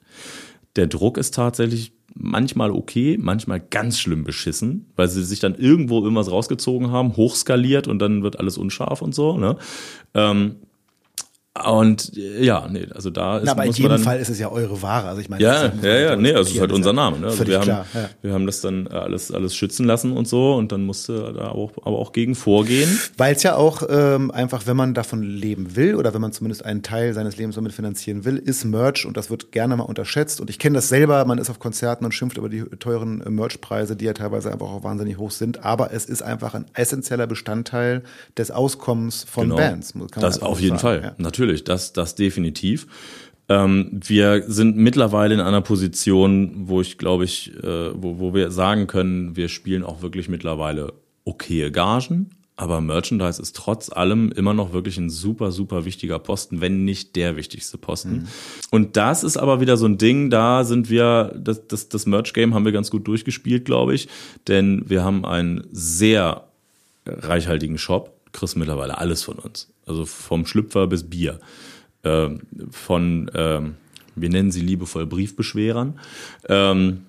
Der Druck ist tatsächlich manchmal okay, manchmal ganz schlimm beschissen, weil sie sich dann irgendwo irgendwas rausgezogen haben, hochskaliert und dann wird alles unscharf und so. Ne? Ähm, und ja, nee, also da ist Na, aber in jedem Fall ist es ja eure Ware. Also ich meine, ja, ja, ja, ja, nee, also es ist halt unser Name. Ne? Also wir haben, klar, ja. wir haben das dann alles, alles schützen lassen und so und dann musste da auch, aber auch gegen vorgehen. Weil es ja auch ähm, einfach, wenn man davon leben will oder wenn man zumindest einen Teil seines Lebens damit finanzieren will, ist Merch und das wird gerne mal unterschätzt. Und ich kenne das selber, man ist auf Konzerten und schimpft über die teuren äh, Merchpreise, die ja teilweise einfach auch wahnsinnig hoch sind. Aber es ist einfach ein essentieller Bestandteil des Auskommens von Genau. Bands. Das auf jeden sagen, Fall, ja. Natürlich, das, das definitiv. Ähm, wir sind mittlerweile in einer Position, wo ich glaube ich, äh, wo, wo wir sagen können, wir spielen auch wirklich mittlerweile okaye Gagen, aber Merchandise ist trotz allem immer noch wirklich ein super, super wichtiger Posten, wenn nicht der wichtigste Posten. Und das ist aber wieder so ein Ding, da sind wir, das, das, das Merch-Game haben wir ganz gut durchgespielt, glaube ich, denn wir haben einen sehr reichhaltigen Shop, kriegst mittlerweile alles von uns. Also vom Schlüpfer bis Bier. Ähm, von, ähm, wir nennen sie liebevoll Briefbeschwerern. Ähm,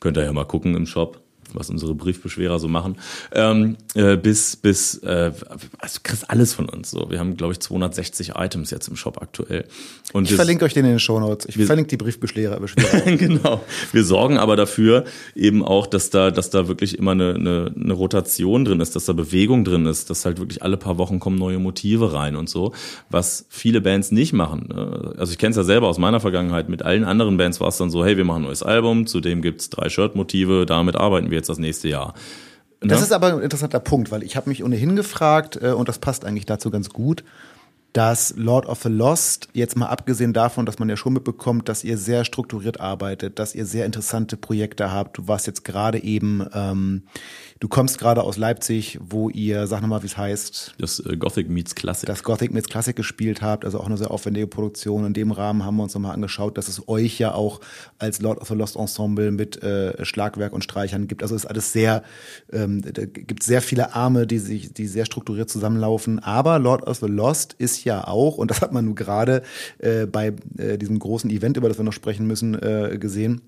könnt ihr ja mal gucken im Shop, was unsere Briefbeschwerer so machen. Ähm, äh, bis, bis, äh, also du kriegst alles von uns. So, wir haben, glaube ich, 260 Items jetzt im Shop aktuell. Und Ich wir- verlinke euch den in den Shownotes. Ich verlinke die Briefbeschwerer. Beschwerer. genau. Wir sorgen aber dafür eben auch, dass da, dass da wirklich immer eine, eine, eine Rotation drin ist, dass da Bewegung drin ist, dass halt wirklich alle paar Wochen kommen neue Motive rein und so, was viele Bands nicht machen. ne? Also ich kenne es ja selber aus meiner Vergangenheit. Mit allen anderen Bands war es dann so, hey, wir machen ein neues Album, zudem gibt's drei Shirt-Motive, damit arbeiten wir jetzt das nächste Jahr. Das Ne? ist aber ein interessanter Punkt, weil ich habe mich ohnehin gefragt, äh, und das passt eigentlich dazu ganz gut, dass Lord of the Lost, jetzt mal abgesehen davon, dass man ja schon mitbekommt, dass ihr sehr strukturiert arbeitet, dass ihr sehr interessante Projekte habt. Du warst jetzt gerade eben, ähm, du kommst gerade aus Leipzig, wo ihr, sag nochmal, wie es heißt, Das äh, Gothic meets Classic. das Gothic mit Classic gespielt habt, also auch eine sehr aufwendige Produktion. In dem Rahmen haben wir uns nochmal angeschaut, dass es euch ja auch als Lord of the Lost Ensemble mit äh, Schlagwerk und Streichern gibt. Also ist alles sehr, ähm, da gibt sehr viele Arme, die sich, die sehr strukturiert zusammenlaufen. Aber Lord of the Lost ist ja auch, und das hat man nur gerade äh, bei äh, diesem großen Event, über das wir noch sprechen müssen, äh, gesehen,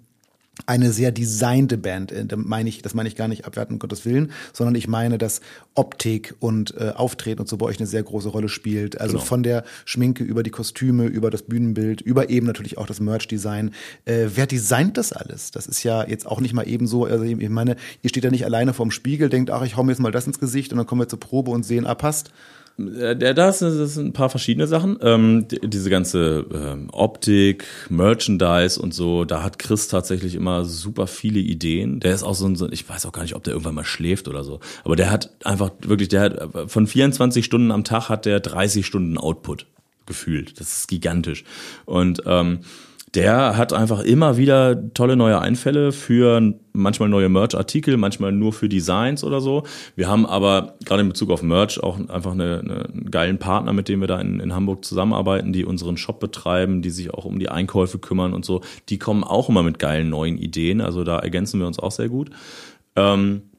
eine sehr designte Band. Äh, Da meine ich, das meine ich gar nicht abwertend, um Gottes Willen, sondern ich meine, dass Optik und äh, Auftreten und so bei euch eine sehr große Rolle spielt. Also Genau. von der Schminke über die Kostüme, über das Bühnenbild, über eben natürlich auch das Merch-Design. Äh, wer designt das alles? Das ist ja jetzt auch nicht mal eben so, also ich meine, ihr steht ja nicht alleine vorm Spiegel, denkt, ach, ich hau mir jetzt mal das ins Gesicht und dann kommen wir zur Probe und sehen, ah, passt. Äh, Der, das, das sind ein paar verschiedene Sachen. Ähm, die, diese ganze ähm, Optik, Merchandise und so, da hat Chris tatsächlich immer super viele Ideen. Der ist auch so ein, so, ich weiß auch gar nicht, ob der irgendwann mal schläft oder so. Aber der hat einfach wirklich, der hat äh, von 24 Stunden am Tag hat der 30 Stunden Output gefühlt. Das ist gigantisch. Und ähm, der hat einfach immer wieder tolle neue Einfälle für manchmal neue Merch-Artikel, manchmal nur für Designs oder so. Wir haben aber gerade in Bezug auf Merch auch einfach eine, eine, einen geilen Partner, mit dem wir da in, in Hamburg zusammenarbeiten, die unseren Shop betreiben, die sich auch um die Einkäufe kümmern und so. Die kommen auch immer mit geilen neuen Ideen. Also da ergänzen wir uns auch sehr gut. Ähm, äh,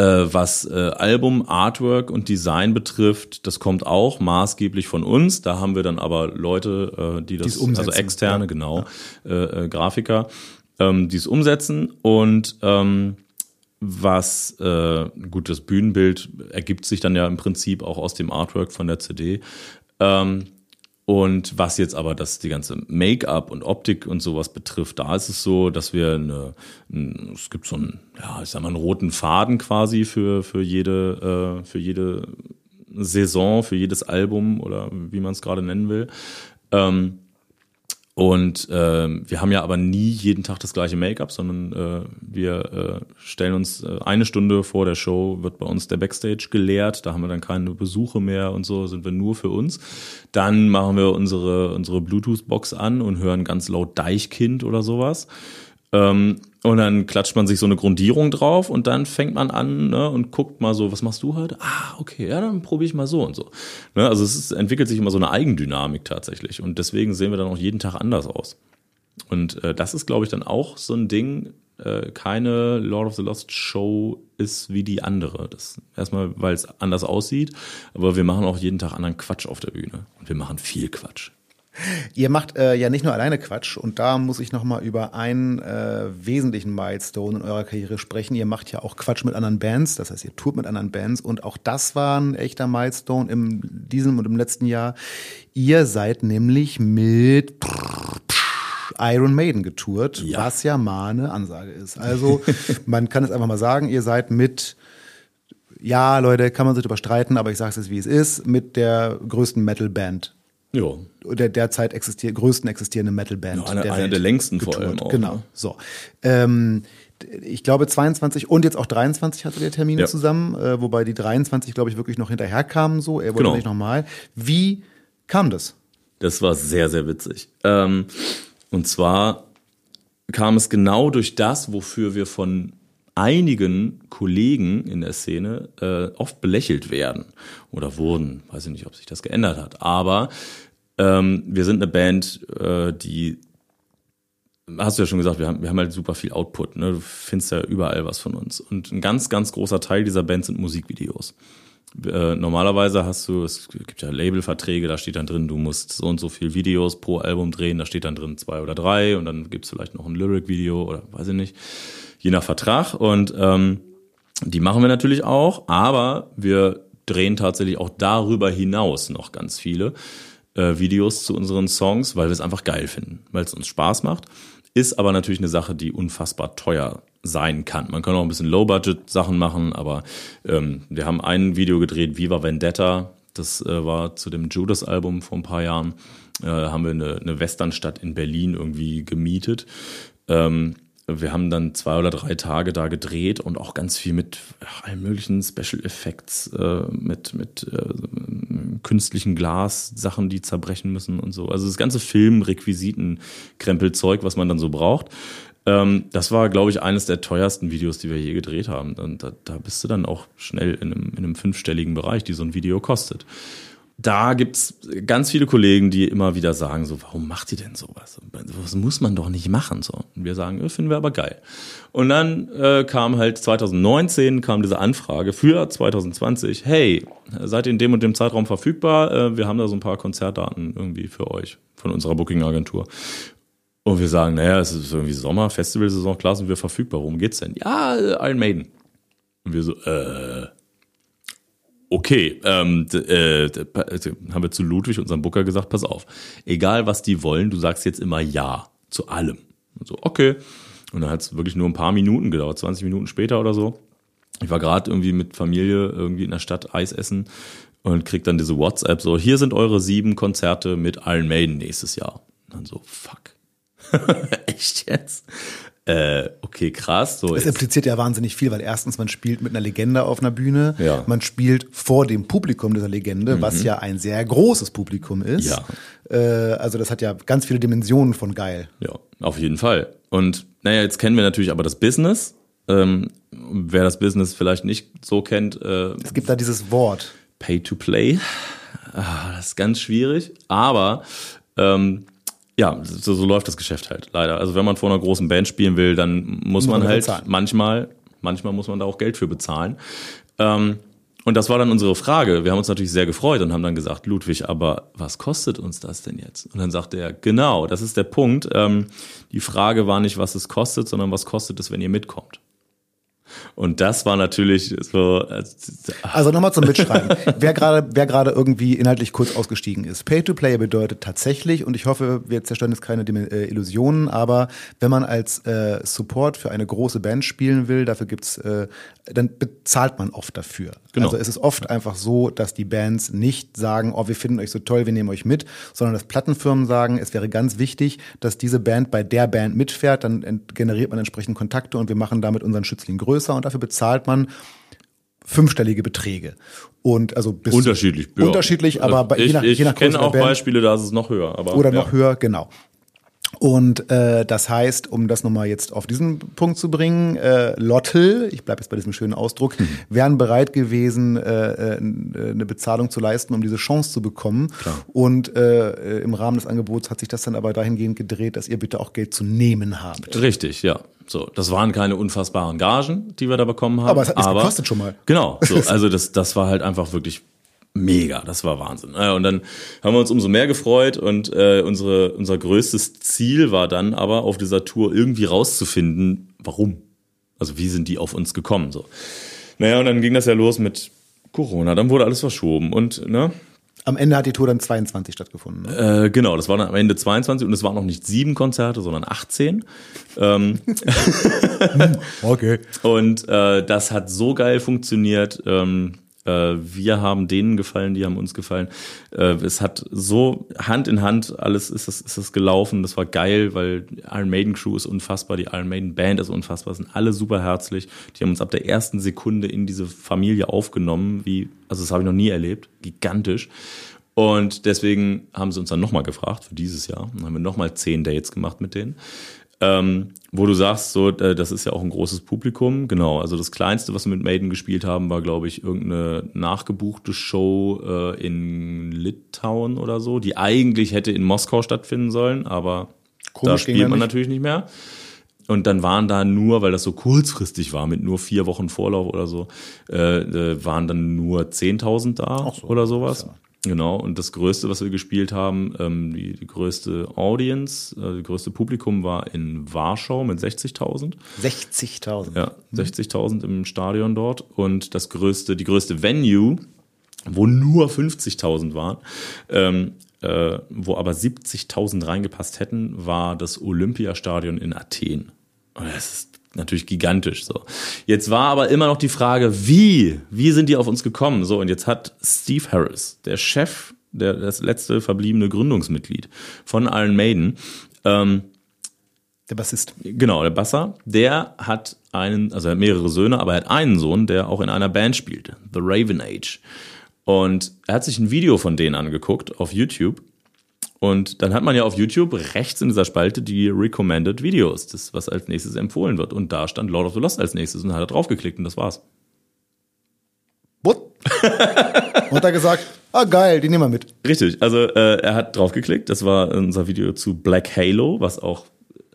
was äh, Album, Artwork und Design betrifft, das kommt auch maßgeblich von uns. Da haben wir dann aber Leute, äh, die das, umsetzen, also externe, ja. genau, Äh, äh, Grafiker, ähm, die es umsetzen und ähm, was äh, gut, das Bühnenbild ergibt sich dann ja im Prinzip auch aus dem Artwork von der CD. Ähm, und was jetzt aber das die ganze Make-up und Optik und sowas betrifft, da ist es so, dass wir eine, ein, es gibt so einen, ja, ich sag mal, einen roten Faden quasi für für jede äh, für jede Saison, für jedes Album oder wie man es gerade nennen will. Ähm, und ähm, wir haben ja aber nie jeden Tag das gleiche Make-up, sondern äh, wir äh, stellen uns äh, eine Stunde vor der Show, wird bei uns der Backstage geleert, da haben wir dann keine Besuche mehr und so, sind wir nur für uns. Dann machen wir unsere, unsere Bluetooth-Box an und hören ganz laut Deichkind oder sowas. Ähm, und dann klatscht man sich so eine Grundierung drauf und dann fängt man an ne, und guckt mal so, was machst du heute? Ah, okay, ja, dann probiere ich mal so und so. Ne, also es ist, entwickelt sich immer so eine Eigendynamik tatsächlich und deswegen sehen wir dann auch jeden Tag anders aus. Und äh, das ist, glaube ich, dann auch so ein Ding, äh, keine Lord of the Lost Show ist wie die andere. Das erstmal, weil es anders aussieht, aber wir machen auch jeden Tag anderen Quatsch auf der Bühne und wir machen viel Quatsch. Ihr macht äh, ja nicht nur alleine Quatsch und da muss ich nochmal über einen äh, wesentlichen Milestone in eurer Karriere sprechen. Ihr macht ja auch Quatsch mit anderen Bands, das heißt, ihr tourt mit anderen Bands und auch das war ein echter Milestone in diesem und im letzten Jahr. Ihr seid nämlich mit Iron Maiden getourt, Ja. was ja mal eine Ansage ist. Also man kann es einfach mal sagen, ihr seid mit ja, Leute, kann man sich überstreiten, aber ich sage es jetzt, wie es ist, mit der größten Metal-Band Jo. der derzeit existier größten existierenden Metal-Band. Ja, eine- der eine der längsten vor getourt. allem auch, Genau, ne? so. Ähm, ich glaube 22 und jetzt auch 23 hatte der Termine Ja. zusammen, äh, wobei die 23, glaube ich, wirklich noch hinterher kamen, so. Er wurde Genau. nicht nochmal. Wie kam das? Das war sehr, sehr witzig. Ähm, und zwar kam es genau durch das, wofür wir von einigen Kollegen in der Szene äh, oft belächelt werden oder wurden. Weiß ich nicht, ob sich das geändert hat. Aber ähm, wir sind eine Band, äh, die hast du ja schon gesagt, wir haben, wir haben halt super viel Output. Ne? Du findest ja überall was von uns. Und ein ganz, ganz großer Teil dieser Band sind Musikvideos. Äh, normalerweise hast du, es gibt ja Labelverträge, da steht dann drin, du musst so und so viel Videos pro Album drehen, da steht dann drin zwei oder drei und dann gibt's vielleicht noch ein Lyric-Video oder weiß ich nicht, je nach Vertrag. Und ähm, die machen wir natürlich auch, aber wir drehen tatsächlich auch darüber hinaus noch ganz viele äh, Videos zu unseren Songs, weil wir es einfach geil finden, weil es uns Spaß macht. Ist aber natürlich eine Sache, die unfassbar teuer sein kann. Man kann auch ein bisschen Low-Budget-Sachen machen, aber ähm, wir haben ein Video gedreht, Viva Vendetta. Das äh, war zu dem Judas-Album vor ein paar Jahren. Äh, haben wir eine, eine Westernstadt in Berlin irgendwie gemietet. Ähm, wir haben dann zwei oder drei Tage da gedreht und auch ganz viel mit allen möglichen Special Effects, äh, mit, mit äh, künstlichen Glas, Sachen, die zerbrechen müssen und so. Also das ganze Film, Requisiten, Krempelzeug, was man dann so braucht. Ähm, das war, glaube ich, eines der teuersten Videos, die wir je gedreht haben. Und da, da bist du dann auch schnell in einem, in einem fünfstelligen Bereich, die so ein Video kostet da gibt's ganz viele Kollegen, die immer wieder sagen, so, warum macht ihr denn sowas? Das muss man doch nicht machen. So. Und wir sagen, ja, finden wir aber geil. Und dann äh, kam halt 2019 kam diese Anfrage für 2020, hey, seid ihr in dem und dem Zeitraum verfügbar? Äh, wir haben da so ein paar Konzertdaten irgendwie für euch von unserer Booking-Agentur. Und wir sagen, naja, es ist irgendwie Sommer, Festivalsaison, klar sind wir verfügbar. Worum geht's denn? Ja, äh, Iron Maiden. Und wir so, äh, okay, ähm, äh, äh, haben wir zu Ludwig, unserem Booker, gesagt, pass auf, egal was die wollen, du sagst jetzt immer Ja zu allem. Und so, okay. Und dann hat es wirklich nur ein paar Minuten gedauert, 20 Minuten später oder so. Ich war gerade irgendwie mit Familie irgendwie in der Stadt Eis essen und krieg dann diese WhatsApp so, hier sind eure sieben Konzerte mit Iron Maiden nächstes Jahr. Und dann so, fuck. Echt jetzt? Äh, okay, krass. So, Es jetzt, impliziert ja wahnsinnig viel, weil erstens man spielt mit einer Legende auf einer Bühne, Ja. man spielt vor dem Publikum dieser Legende, was ja ein sehr großes Publikum ist. Ja. Äh, also das hat ja ganz viele Dimensionen von geil. Ja, auf jeden Fall. Und naja, jetzt kennen wir natürlich aber das Business. Ähm, wer das Business vielleicht nicht so kennt, äh, Es gibt da dieses Wort. Pay to Play. Ah, das ist ganz schwierig. Aber ähm, ja, so, so läuft das Geschäft halt leider. Also wenn man vor einer großen Band spielen will, dann muss man man halt bezahlen. manchmal, manchmal muss man da auch Geld für bezahlen. Ähm, und das war dann unsere Frage. Wir haben uns natürlich sehr gefreut und haben dann gesagt, Ludwig, aber was kostet uns das denn jetzt? Und dann sagte er, genau, das ist der Punkt. Ähm, die Frage war nicht, was es kostet, sondern was kostet es, wenn ihr mitkommt? Und das war natürlich so, Also nochmal zum Mitschreiben. wer gerade wer gerade irgendwie inhaltlich kurz ausgestiegen ist. Pay-to-Play bedeutet tatsächlich, und ich hoffe, wir zerstören jetzt keine äh, Illusionen, aber wenn man als äh, Support für eine große Band spielen will, dafür gibt's, äh, dann bezahlt man oft dafür. Genau. Also es ist oft einfach so, dass die Bands nicht sagen, oh, wir finden euch so toll, wir nehmen euch mit, sondern dass Plattenfirmen sagen, es wäre ganz wichtig, dass diese Band bei der Band mitfährt, dann generiert man entsprechend Kontakte und wir machen damit unseren Schützling größer und dafür bezahlt man fünfstellige Beträge. Und also bis Unterschiedlich. ja. Unterschiedlich, aber bei, ich, je nach, ich je nach kenne auch Band Beispiele, da ist es noch höher. Aber, oder ja. noch höher, genau. Und äh, das heißt, um das nochmal jetzt auf diesen Punkt zu bringen, äh, Lottel, ich bleibe jetzt bei diesem schönen Ausdruck, Mhm. wären bereit gewesen, äh, äh, eine Bezahlung zu leisten, um diese Chance zu bekommen. Und äh, äh, im Rahmen des Angebots hat sich das dann aber dahingehend gedreht, dass ihr bitte auch Geld zu nehmen habt. Richtig, ja. So, das waren keine unfassbaren Gagen, die wir da bekommen haben. Aber es hat nichts gekostet schon mal. Genau. So, also das, das war halt einfach wirklich mega, das war Wahnsinn. Naja, und dann haben wir uns umso mehr gefreut und äh, unsere, unser größtes Ziel war dann aber auf dieser Tour irgendwie rauszufinden, warum. Also wie sind die auf uns gekommen? So. Naja, und dann ging das ja los mit Corona, dann wurde alles verschoben und ne, Am Ende hat die Tour dann 22 stattgefunden. Ne? äh, genau, das war dann am Ende 22 und es waren noch nicht sieben Konzerte, sondern 18. Ähm, Okay. Und äh, das hat so geil funktioniert. Ähm, äh, wir haben denen gefallen, die haben uns gefallen. Äh, es hat so Hand in Hand alles ist das, ist das gelaufen. Das war geil, weil die Iron Maiden Crew ist unfassbar, die Iron Maiden Band ist unfassbar, sind alle super herzlich. Die haben uns ab der ersten Sekunde in diese Familie aufgenommen, wie also das habe ich noch nie erlebt, gigantisch. Und deswegen haben sie uns dann nochmal gefragt für dieses Jahr. Dann haben wir nochmal zehn Dates gemacht mit denen. Ähm, wo du sagst, so, äh, das ist ja auch ein großes Publikum. Genau, also das Kleinste, was wir mit Maiden gespielt haben, war, glaube ich, irgendeine nachgebuchte Show äh, in Litauen oder so, die eigentlich hätte in Moskau stattfinden sollen, aber da Komisch, ging spielt man nicht. natürlich nicht mehr. Und dann waren da nur, weil das so kurzfristig war, mit nur vier Wochen Vorlauf oder so, äh, äh, waren dann nur 10.000 da so, oder sowas. ja. Genau, und das Größte, was wir gespielt haben, ähm, die, die größte Audience, äh, das größte Publikum war in Warschau mit 60.000. 60.000. Ja, 60.000 im Stadion dort. Und das größte, die größte Venue, wo nur 50.000 waren, ähm, äh, wo aber 70.000 reingepasst hätten, war das Olympiastadion in Athen. Und das ist natürlich gigantisch so. Jetzt war aber immer noch die Frage, wie? Wie sind die auf uns gekommen? So, und jetzt hat Steve Harris, der Chef, der, das letzte verbliebene Gründungsmitglied von Iron Maiden, ähm, Der Bassist. Genau, der Basser, der hat einen, also er hat mehrere Söhne, aber er hat einen Sohn, der auch in einer Band spielt, The Raven Age. Und er hat sich ein Video von denen angeguckt auf YouTube. Und dann hat man ja auf YouTube rechts in dieser Spalte die Recommended Videos, das, was als nächstes empfohlen wird. Und da stand Lord of the Lost als nächstes und hat er draufgeklickt und das war's. What? und hat er gesagt, ah geil, die nehmen wir mit. Richtig, also äh, er hat draufgeklickt. Das war unser Video zu Black Halo, was auch,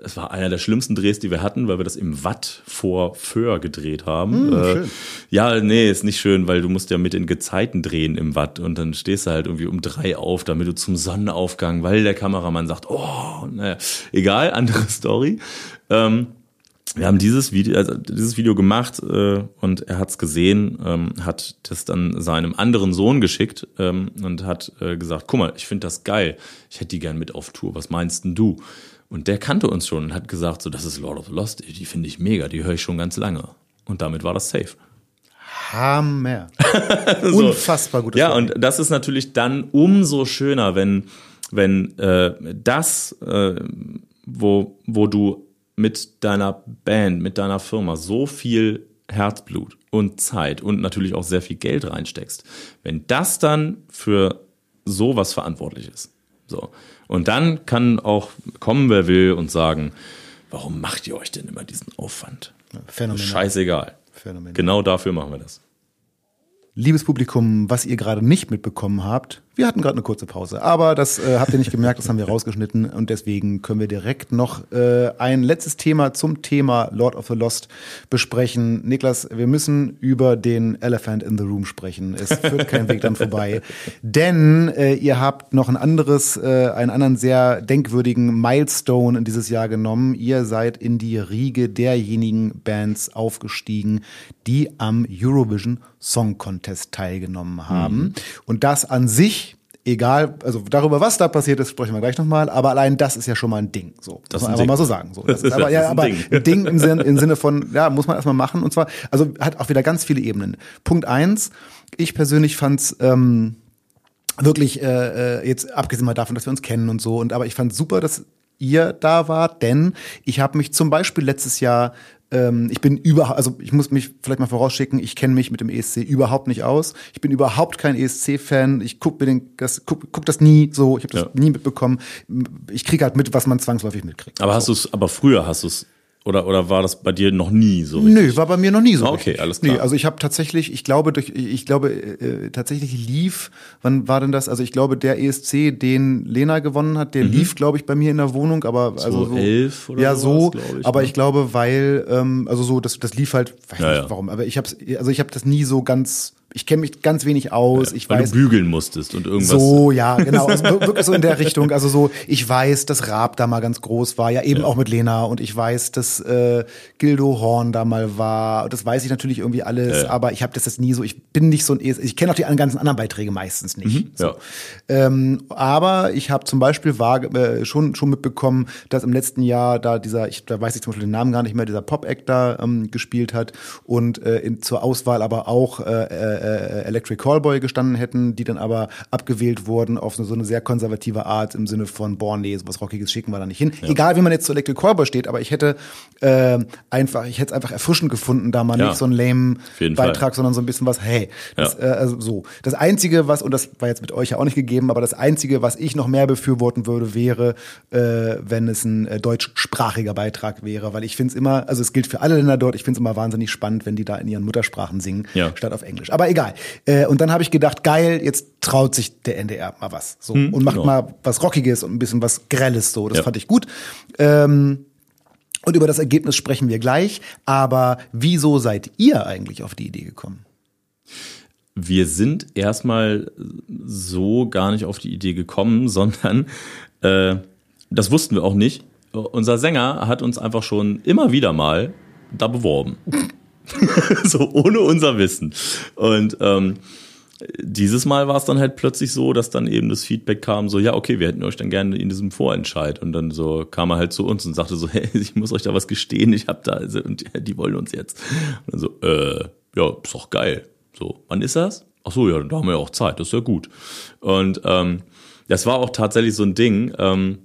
es war einer der schlimmsten Drehs, die wir hatten, weil wir das im Watt vor Föhr gedreht haben. äh, schön. ja, nee, ist nicht schön, weil du musst ja mit den Gezeiten drehen im Watt und dann stehst du halt irgendwie um drei auf, damit du zum Sonnenaufgang, weil der Kameramann sagt, oh, naja, egal, andere Story. Ähm, wir haben dieses Video, also dieses Video gemacht äh, und er hat es gesehen, ähm, hat das dann seinem anderen Sohn geschickt ähm, und hat äh, gesagt, guck mal, ich finde das geil, ich hätte die gern mit auf Tour, was meinst denn du? Und der kannte uns schon und hat gesagt, so das ist Lord of the Lost, die finde ich mega, die höre ich schon ganz lange. Und damit war das safe. Hammer. Unfassbar gutes Ja, Story. und das ist natürlich dann umso schöner, wenn, wenn äh, das, äh, wo, wo du mit deiner Band, mit deiner Firma so viel Herzblut und Zeit und natürlich auch sehr viel Geld reinsteckst, wenn das dann für sowas verantwortlich ist. So. Und dann kann auch kommen, wer will und sagen, warum macht ihr euch denn immer diesen Aufwand? Phänomenal. Scheißegal. Phänomenal. Genau dafür machen wir das. Liebes Publikum, was ihr gerade nicht mitbekommen habt, wir hatten gerade eine kurze Pause, aber das äh, habt ihr nicht gemerkt, das haben wir rausgeschnitten und deswegen können wir direkt noch äh, ein letztes Thema zum Thema Lord of the Lost besprechen. Niklas, wir müssen über den Elephant in the Room sprechen. Es führt kein Weg dann vorbei, denn äh, ihr habt noch ein anderes, äh, einen anderen sehr denkwürdigen Milestone in dieses Jahr genommen. Ihr seid in die Riege derjenigen Bands aufgestiegen, die am Eurovision Song Contest teilgenommen haben. Mhm. Und das an sich, egal, also darüber, was da passiert ist, sprechen wir gleich nochmal, aber allein das ist ja schon mal ein Ding. So, Das muss ist man ein einfach mal so sagen. So, das ist Das aber, ist ja, ein aber Ding. ein Ding im, Sinn, im Sinne von, ja, muss man erstmal machen. Und zwar, also hat auch wieder ganz viele Ebenen. Punkt eins, ich persönlich fand's ähm, wirklich, äh, äh, jetzt abgesehen mal davon, dass wir uns kennen und so, und aber ich fand super, dass ihr da wart, denn ich habe mich zum Beispiel letztes Jahr ähm, ich bin überhaupt, also ich muss mich vielleicht mal vorausschicken, ich kenne mich mit dem ESC überhaupt nicht aus. Ich bin überhaupt kein ESC-Fan. Ich guck mir den, das, guck, guck das nie so. Ich habe das Ja. nie mitbekommen. Ich kriege halt mit, was man zwangsläufig mitkriegt. Aber hast du es, aber früher hast du es, oder, oder war das bei dir noch nie so? Nö, war bei mir noch nie so. Ah, okay, richtig. alles klar. Nee, also ich habe tatsächlich, ich glaube, durch, ich glaube, äh, tatsächlich lief, wann war denn das? Also ich glaube, der ESC, den Lena gewonnen hat, der lief, glaube ich, bei mir in der Wohnung, aber also so, 2011 Mhm. oder ja, so, glaub ich, aber ne? ich glaube, weil, ähm, also so, das, das lief halt, weiß Ja, nicht ja. warum, aber ich habe also ich habe das nie so ganz ich kenne mich ganz wenig aus. Ja, ich weil weiß, du bügeln musstest und irgendwas. So, ja, genau. Also wirklich so in der Richtung. Also so, ich weiß, dass Raab da mal ganz groß war, ja eben ja. auch mit Lena und ich weiß, dass äh, Gildo Horn da mal war. Das weiß ich natürlich irgendwie alles, ja. aber ich habe das jetzt nie so, ich bin nicht so ein, ich kenne auch die ganzen anderen Beiträge meistens nicht. Mhm, so. Ähm, aber ich habe zum Beispiel war, äh, schon, schon mitbekommen, dass im letzten Jahr da dieser, ich, da weiß ich zum Beispiel den Namen gar nicht mehr, dieser Pop-Act da ähm, gespielt hat und äh, in, zur Auswahl aber auch äh, äh, Electric Callboy gestanden hätten, die dann aber abgewählt wurden auf so eine sehr konservative Art im Sinne von, boah, nee, sowas Rockiges schicken wir da nicht hin. Ja. Egal, wie man jetzt zu Electric Callboy steht, aber ich hätte äh, einfach, ich hätte es einfach erfrischend gefunden, da mal ja. nicht so einen lame Beitrag, Fall. sondern so ein bisschen was, hey, das, ja. äh, also so. Das Einzige, was, und das war jetzt mit euch ja auch nicht gegeben, aber das Einzige, was ich noch mehr befürworten würde, wäre, äh, wenn es ein äh, deutschsprachiger Beitrag wäre, weil ich finde es immer, also es gilt für alle Länder dort, ich finde es immer wahnsinnig spannend, wenn die da in ihren Muttersprachen singen, statt auf Englisch. Aber egal. Äh, und dann habe ich gedacht, geil, jetzt traut sich der NDR mal was. So. Hm, und macht genau. mal was Rockiges und ein bisschen was Grelles. So. Das ja. fand ich gut. Ähm, und über das Ergebnis sprechen wir gleich. Aber wieso seid ihr eigentlich auf die Idee gekommen? Wir sind erstmal so gar nicht auf die Idee gekommen, sondern äh, das wussten wir auch nicht. Unser Sänger hat uns einfach schon immer wieder mal da beworben. so ohne unser Wissen. Und ähm, dieses Mal war es dann halt plötzlich so, dass dann eben das Feedback kam, so, ja, okay, wir hätten euch dann gerne in diesem Vorentscheid. Und dann so kam er halt zu uns und sagte so, hey, ich muss euch da was gestehen, ich hab da, also, und die wollen uns jetzt. Und dann so, äh, ja, ist doch geil. So, wann ist das? Ach so, ja, da haben wir ja auch Zeit, das ist ja gut. Und ähm, das war auch tatsächlich so ein Ding, ähm,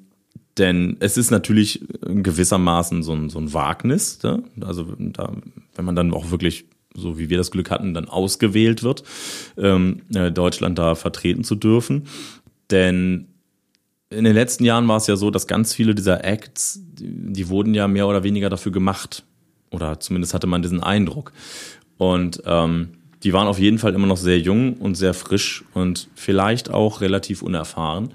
denn es ist natürlich gewissermaßen so ein, so ein Wagnis. Ne? Also da, wenn man dann auch wirklich, so wie wir das Glück hatten, dann ausgewählt wird, ähm, äh, Deutschland da vertreten zu dürfen. Denn in den letzten Jahren war es ja so, dass ganz viele dieser Acts, die, wurden ja mehr oder weniger dafür gemacht. Oder zumindest hatte man diesen Eindruck. Und ähm, die waren auf jeden Fall immer noch sehr jung und sehr frisch und vielleicht auch relativ unerfahren.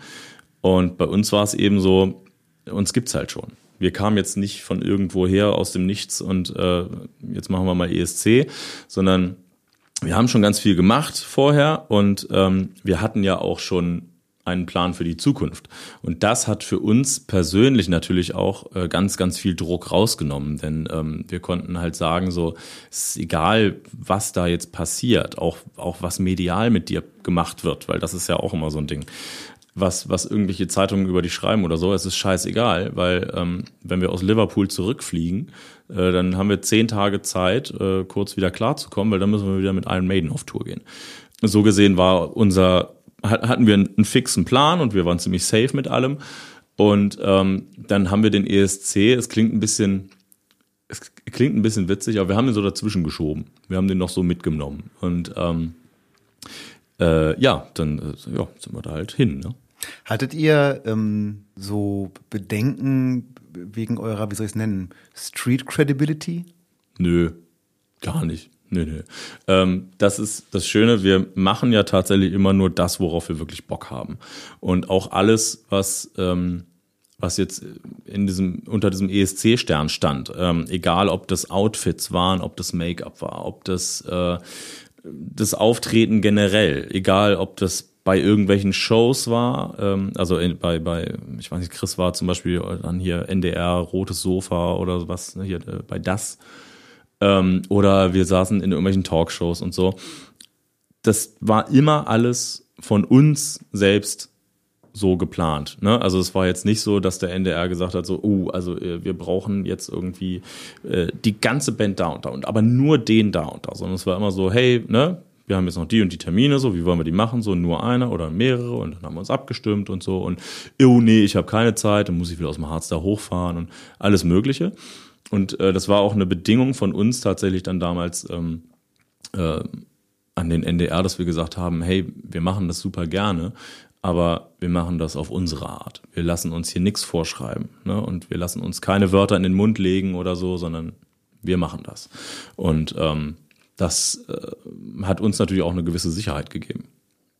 Und bei uns war es eben so, uns gibt's halt schon. Wir kamen jetzt nicht von irgendwo her aus dem Nichts und äh, jetzt machen wir mal ESC, sondern wir haben schon ganz viel gemacht vorher und ähm, wir hatten ja auch schon einen Plan für die Zukunft. Und das hat für uns persönlich natürlich auch äh, ganz, ganz viel Druck rausgenommen, denn ähm, wir konnten halt sagen, so, es ist egal, was da jetzt passiert, auch, auch was medial mit dir gemacht wird, weil das ist ja auch immer so ein Ding was, was irgendwelche Zeitungen über dich schreiben oder so. Es ist scheißegal, weil ähm, wenn wir aus Liverpool zurückfliegen, äh, dann haben wir zehn Tage Zeit, äh, kurz wieder klarzukommen, weil dann müssen wir wieder mit Iron Maiden auf Tour gehen. So gesehen war unser, hatten wir einen, einen fixen Plan und wir waren ziemlich safe mit allem. Und ähm, dann haben wir den ESC, es klingt ein bisschen, es klingt ein bisschen witzig, aber wir haben den so dazwischen geschoben. Wir haben den noch so mitgenommen. Und ähm, äh, ja, dann äh, ja, sind wir da halt hin. Ne? Hattet ihr ähm, so Bedenken wegen eurer, wie soll ich es nennen, Street Credibility? Nö, gar nicht. Nö, nö. Ähm, das ist das Schöne, wir machen ja tatsächlich immer nur das, worauf wir wirklich Bock haben. Und auch alles, was, ähm, was jetzt in diesem, unter diesem ESC-Stern stand, ähm, egal ob das Outfits waren, ob das Make-up war, ob das äh, das Auftreten generell, egal ob das bei irgendwelchen Shows war, ähm, also in, bei, bei, ich weiß nicht, Chris war zum Beispiel dann hier NDR, Rotes Sofa oder was, ne, hier äh, bei das. Ähm, oder wir saßen in irgendwelchen Talkshows und so. Das war immer alles von uns selbst so geplant. Ne? Also es war jetzt nicht so, dass der NDR gesagt hat, so, oh, also äh, wir brauchen jetzt irgendwie äh, die ganze Band da und da und aber nur den da und da, sondern es war immer so, hey, ne, wir haben jetzt noch die und die Termine, so, wie wollen wir die machen? So, nur einer oder mehrere und dann haben wir uns abgestimmt und so und, oh nee, ich habe keine Zeit, dann muss ich wieder aus dem Harz da hochfahren und alles Mögliche. Und äh, das war auch eine Bedingung von uns tatsächlich dann damals ähm, äh, an den NDR, dass wir gesagt haben, hey, wir machen das super gerne, aber wir machen das auf unsere Art. Wir lassen uns hier nichts vorschreiben ne? und wir lassen uns keine Wörter in den Mund legen oder so, sondern wir machen das. Und ähm, das äh, hat uns natürlich auch eine gewisse Sicherheit gegeben.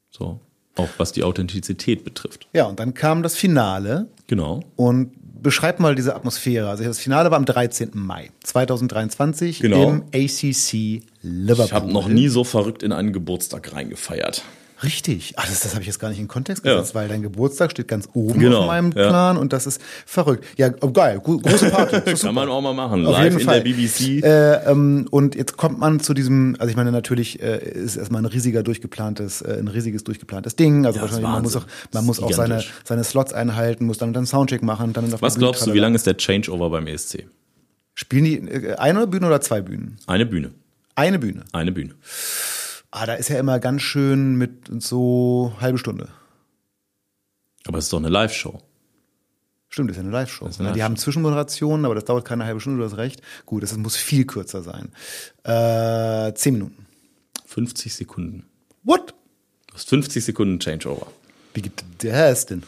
So, auch was die Authentizität betrifft. Ja, und dann kam das Finale. Genau. Und beschreib mal diese Atmosphäre. Also das Finale war am 13. Mai 2023 Genau. im ACC Liverpool. Ich habe noch nie so verrückt in einen Geburtstag reingefeiert. Richtig. Ah, das, das habe ich jetzt gar nicht in Kontext Ja. gesetzt, weil dein Geburtstag steht ganz oben Genau, auf meinem ja. Plan und das ist verrückt. Ja, oh, geil. Große Party. Kann man auch mal machen. Auf Live jeden in Fall. der BBC. Äh, ähm, und jetzt kommt man zu diesem, also ich meine, natürlich äh, ist erstmal ein riesiger durchgeplantes, äh, ein riesiges durchgeplantes Ding. Also Ja, wahrscheinlich, man muss auch, man muss auch seine, seine Slots einhalten, muss dann dann Soundcheck machen, dann Was Bühne glaubst du, wie lange ist der Changeover beim ESC? Spielen die äh, eine Bühne oder zwei Bühnen? Eine Bühne. Eine Bühne. Eine Bühne. Ah, da ist ja immer ganz schön mit so halbe Stunde. Aber es ist doch eine Live-Show. Stimmt, das ist ja eine Live-Show. Ne? die haben Zwischenmoderationen, aber das dauert keine halbe Stunde, du hast recht. Gut, das muss viel kürzer sein. Äh, zehn Minuten. 50 Sekunden. What? Du hast 50 Sekunden Changeover. Wie gibt das denn?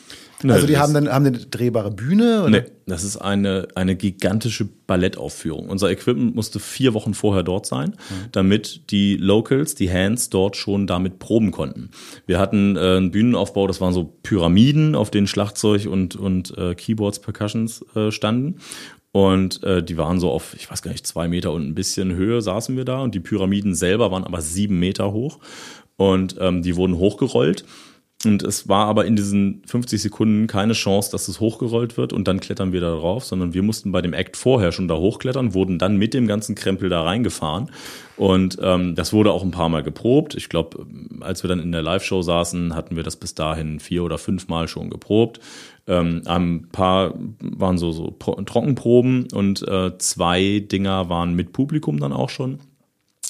Ne, also die haben dann haben eine drehbare Bühne? Oder? Nee, das ist eine, eine gigantische Ballettaufführung. Unser Equipment musste vier Wochen vorher dort sein, damit die Locals, die Hands, dort schon damit proben konnten. Wir hatten äh, einen Bühnenaufbau, das waren so Pyramiden, auf denen Schlagzeug und, und äh, Keyboards, Percussions äh, standen. Und äh, die waren so auf, ich weiß gar nicht, zwei Meter und ein bisschen Höhe saßen wir da. Und die Pyramiden selber waren aber sieben Meter hoch. Und ähm, die wurden hochgerollt. Und es war aber in diesen 50 Sekunden keine Chance, dass es hochgerollt wird und dann klettern wir da drauf, sondern wir mussten bei dem Act vorher schon da hochklettern, wurden dann mit dem ganzen Krempel da reingefahren. Und ähm, das wurde auch ein paar Mal geprobt. Ich glaube, als wir dann in der Live-Show saßen, hatten wir das bis dahin vier oder fünf Mal schon geprobt. Ähm, ein paar waren so, so Pro- Trockenproben und äh, zwei Dinger waren mit Publikum dann auch schon.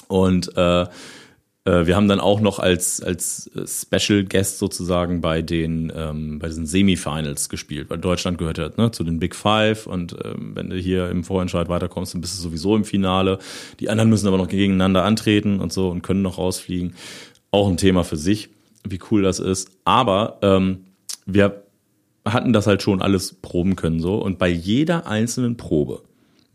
Und äh, wir haben dann auch noch als, als äh, Special Guest sozusagen bei den ähm, bei diesen Semifinals gespielt, weil Deutschland gehört ja ne, zu den Big Five und ähm, wenn du hier im Vorentscheid weiterkommst, dann bist du sowieso im Finale. Die anderen müssen aber noch gegeneinander antreten und so und können noch rausfliegen. Auch ein Thema für sich, wie cool das ist. Aber ähm, wir hatten das halt schon alles proben können so und bei jeder einzelnen Probe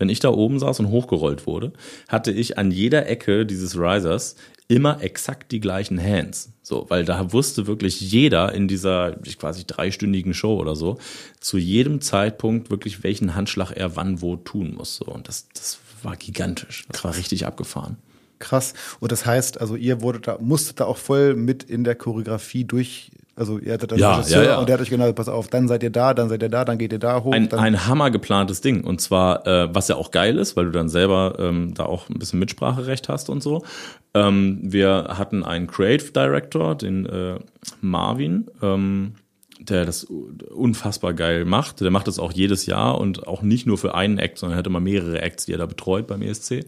wenn ich da oben saß und hochgerollt wurde, hatte ich an jeder Ecke dieses Risers immer exakt die gleichen Hands. So, weil da wusste wirklich jeder in dieser quasi dreistündigen Show oder so, zu jedem Zeitpunkt wirklich, welchen Handschlag er wann wo tun muss. So, und das, das war gigantisch. Das war richtig abgefahren. Krass. Und das heißt, also ihr wurdet da, musstet da auch voll mit in der Choreografie durch, also ihr hattet dann Ja, Regisseur ja, ja. und der hat euch genau, pass auf, dann seid ihr da, dann seid ihr da, dann geht ihr da hoch. Ein, ein hammer geplantes Ding. Und zwar, äh, was ja auch geil ist, weil du dann selber ähm, da auch ein bisschen Mitspracherecht hast und so. Ähm, wir hatten einen Creative Director, den äh, Marvin, ähm, der das unfassbar geil macht. Der macht das auch jedes Jahr und auch nicht nur für einen Act, sondern er hat immer mehrere Acts, die er da betreut beim ESC.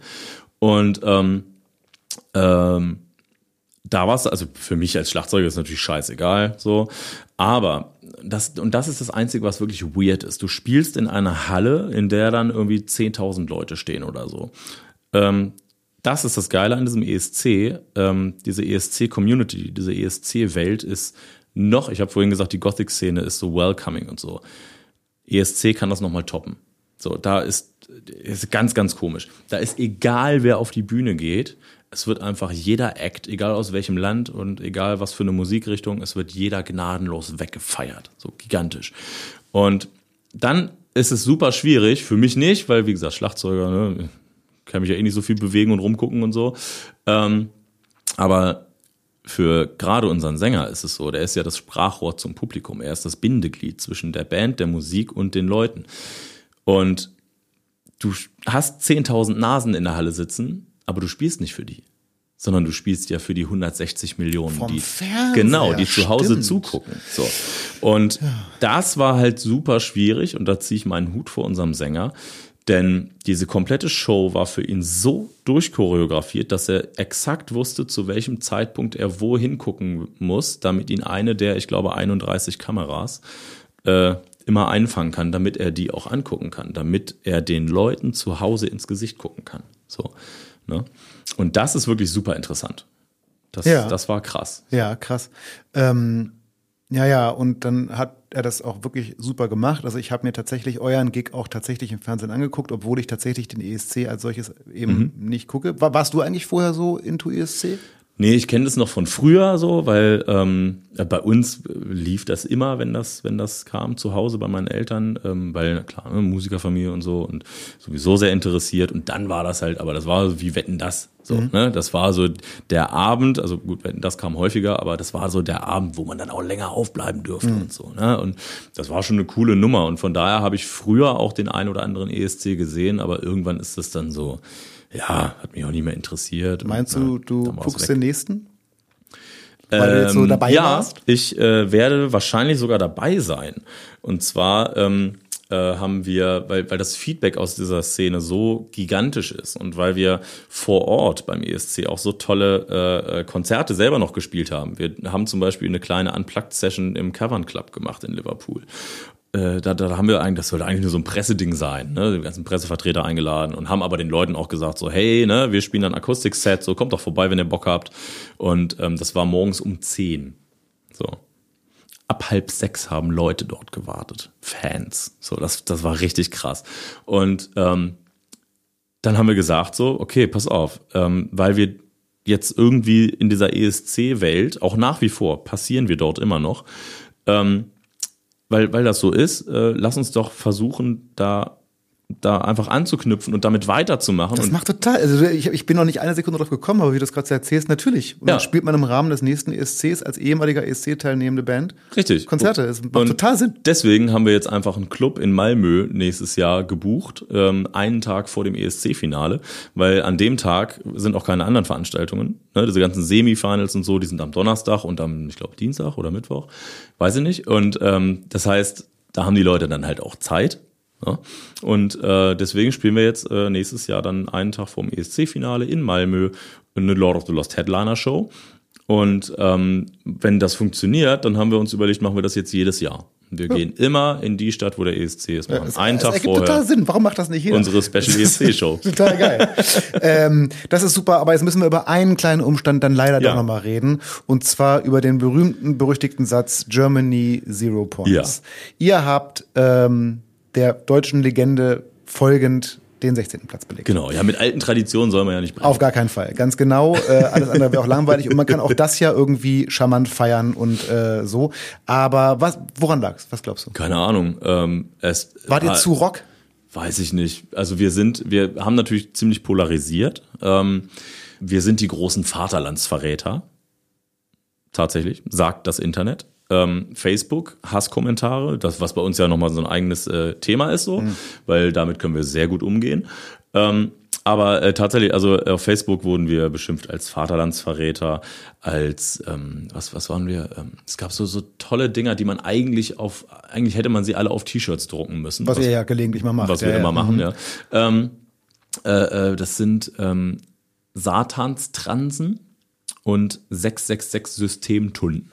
Und ähm, ähm, da war es, also für mich als Schlagzeuger ist natürlich scheißegal, so. Aber das, und das ist das Einzige, was wirklich weird ist. Du spielst in einer Halle, in der dann irgendwie 10.000 Leute stehen oder so. Ähm, das ist das Geile an diesem ESC. Ähm, diese ESC-Community, diese ESC-Welt ist noch, ich habe vorhin gesagt, die Gothic-Szene ist so welcoming und so. ESC kann das nochmal toppen. So, da ist, ist ganz, ganz komisch. Da ist egal, wer auf die Bühne geht. Es wird einfach jeder Act, egal aus welchem Land und egal was für eine Musikrichtung, es wird jeder gnadenlos weggefeiert. So gigantisch. Und dann ist es super schwierig, für mich nicht, weil wie gesagt, Schlagzeuger, ne, kann mich ja eh nicht so viel bewegen und rumgucken und so. Ähm, aber für gerade unseren Sänger ist es so, der ist ja das Sprachrohr zum Publikum. Er ist das Bindeglied zwischen der Band, der Musik und den Leuten. Und du hast 10.000 Nasen in der Halle sitzen, aber du spielst nicht für die, sondern du spielst ja für die 160 Millionen, Vom die Fernseher, genau, die zu Hause stimmt. zugucken. So. Und das war halt super schwierig und da ziehe ich meinen Hut vor unserem Sänger, denn diese komplette Show war für ihn so durchchoreografiert, dass er exakt wusste, zu welchem Zeitpunkt er wohin gucken muss, damit ihn eine der, ich glaube, 31 Kameras äh, immer einfangen kann, damit er die auch angucken kann, damit er den Leuten zu Hause ins Gesicht gucken kann. So, ne? Und das ist wirklich super interessant. Das, Ja. das war krass. Ja, krass. Ähm, ja, ja, und dann hat er das auch wirklich super gemacht. Also ich habe mir tatsächlich euren Gig auch tatsächlich im Fernsehen angeguckt, obwohl ich tatsächlich den ESC als solches eben Mhm. nicht gucke. War, warst du eigentlich vorher so into ESC? Nee, ich kenne das noch von früher so, weil ähm, bei uns lief das immer, wenn das, wenn das kam zu Hause bei meinen Eltern, ähm, weil klar, ne, Musikerfamilie und so und sowieso sehr interessiert. Und dann war das halt, aber das war so wie Wetten das. So, mhm. ne? Das war so der Abend, also gut, Wetten das kam häufiger, aber das war so der Abend, wo man dann auch länger aufbleiben durfte mhm. und so. Ne? Und das war schon eine coole Nummer. Und von daher habe ich früher auch den ein oder anderen ESC gesehen, aber irgendwann ist das dann so ja, hat mich auch nie mehr interessiert. Meinst und, du, du guckst den nächsten? Weil ähm, du jetzt so ähm, dabei ja, warst? ich äh, werde wahrscheinlich sogar dabei sein. Und zwar ähm, äh, haben wir, weil, weil das Feedback aus dieser Szene so gigantisch ist und weil wir vor Ort beim ESC auch so tolle äh, äh, Konzerte selber noch gespielt haben. Wir haben zum Beispiel eine kleine Unplugged-Session im Cavern Club gemacht in Liverpool äh, da, da haben wir eigentlich, das sollte eigentlich nur so ein Presseding sein, ne? Die ganzen Pressevertreter eingeladen und haben aber den Leuten auch gesagt, so, hey, ne, wir spielen ein Akustikset, so kommt doch vorbei, wenn ihr Bock habt. Und ähm, das war morgens um zehn. So. Ab halb sechs haben Leute dort gewartet. Fans. So, das, das war richtig krass. Und ähm, dann haben wir gesagt, so, okay, pass auf, ähm, weil wir jetzt irgendwie in dieser ESC-Welt, auch nach wie vor, passieren wir dort immer noch, ähm, weil, weil das so ist, äh, lass uns doch versuchen, da da einfach anzuknüpfen und damit weiterzumachen. Das macht total, also ich, ich bin noch nicht eine Sekunde drauf gekommen, aber wie du das gerade erzählst, natürlich. Und ja. dann spielt man im Rahmen des nächsten ESCs als ehemaliger ESC-teilnehmende Band Richtig. Konzerte. Es macht und total Sinn. Deswegen haben wir jetzt einfach einen Club in Malmö nächstes Jahr gebucht, ähm, einen Tag vor dem ESC-Finale, weil an dem Tag sind auch keine anderen Veranstaltungen. Ne? Diese ganzen Semifinals und so, die sind am Donnerstag und am, ich glaube, Dienstag oder Mittwoch, weiß ich nicht. Und ähm, das heißt, da haben die Leute dann halt auch Zeit ja? Und äh, deswegen spielen wir jetzt äh, nächstes Jahr dann einen Tag vorm ESC-Finale in Malmö eine Lord of the Lost Headliner Show. Und ähm, wenn das funktioniert, dann haben wir uns überlegt, machen wir das jetzt jedes Jahr. Wir ja. gehen immer in die Stadt, wo der ESC ist. Machen ja, einen Tag vorher. total Sinn. Warum macht das nicht jeder? Unsere Special ESC-Show. total geil. ähm, das ist super, aber jetzt müssen wir über einen kleinen Umstand dann leider ja. doch nochmal reden. Und zwar über den berühmten, berüchtigten Satz Germany Zero Points. Ja. Ihr habt ähm, der deutschen Legende folgend den 16. Platz belegt. Genau, ja, mit alten Traditionen soll man ja nicht brechen. Auf gar keinen Fall, ganz genau. Äh, alles andere wäre auch langweilig und man kann auch das ja irgendwie charmant feiern und äh, so. Aber was, woran lag's? Was glaubst du? Keine Ahnung. Ähm, es Wart ihr zu Rock? Weiß ich nicht. Also wir sind, wir haben natürlich ziemlich polarisiert. Ähm, wir sind die großen Vaterlandsverräter. Tatsächlich, sagt das Internet ähm, Facebook, Hasskommentare, das, was bei uns ja nochmal so ein eigenes äh, Thema ist, so, mhm. weil damit können wir sehr gut umgehen. Ähm, aber äh, tatsächlich, also auf Facebook wurden wir beschimpft als Vaterlandsverräter, als ähm, was was waren wir? Ähm, es gab so so tolle Dinger, die man eigentlich auf eigentlich hätte man sie alle auf T-Shirts drucken müssen. Was, was ihr ja gelegentlich mal macht. Was wir ja, immer machen, mhm. ja. Ähm, äh, äh, das sind ähm, Satanstransen und 666 Systemtunden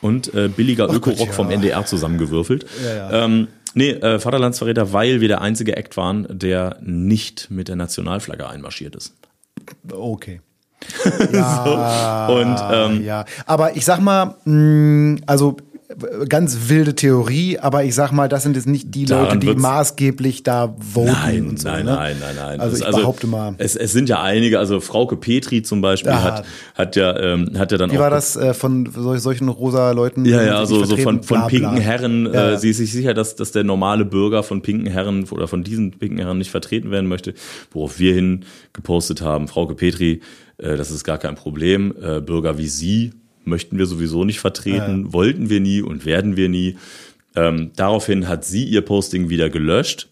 und äh, billiger Öko-Rock ja. vom NDR zusammengewürfelt. Ja, ja. Ähm, nee, äh, Vaterlandsverräter, weil wir der einzige Act waren, der nicht mit der Nationalflagge einmarschiert ist. Okay. ja, so. Und ähm, ja, aber ich sag mal, mh, mm, also ganz wilde Theorie, aber ich sag mal, das sind jetzt nicht die Leute, die maßgeblich da voten nein, und so. Nein, ne? nein, nein, nein. Also ich also, behaupte mal. Es, es sind ja einige, also Frauke Petri zum Beispiel ja. hat, hat ja, ähm, hat ja dann Wie auch. Wie war das äh, von solchen rosa Leuten? Ja, ja, so, so von, von bla, pinken. Herren. Äh, ja. Äh, sie ist sich sicher, dass, dass der normale Bürger von pinken Herren oder von diesen pinken Herren nicht vertreten werden möchte, worauf wir hin gepostet haben. Frauke Petri, äh, das ist gar kein Problem. Äh, Bürger wie Sie möchten wir sowieso nicht vertreten, ja. wollten wir nie und werden wir nie. Ähm, daraufhin hat sie ihr Posting wieder gelöscht.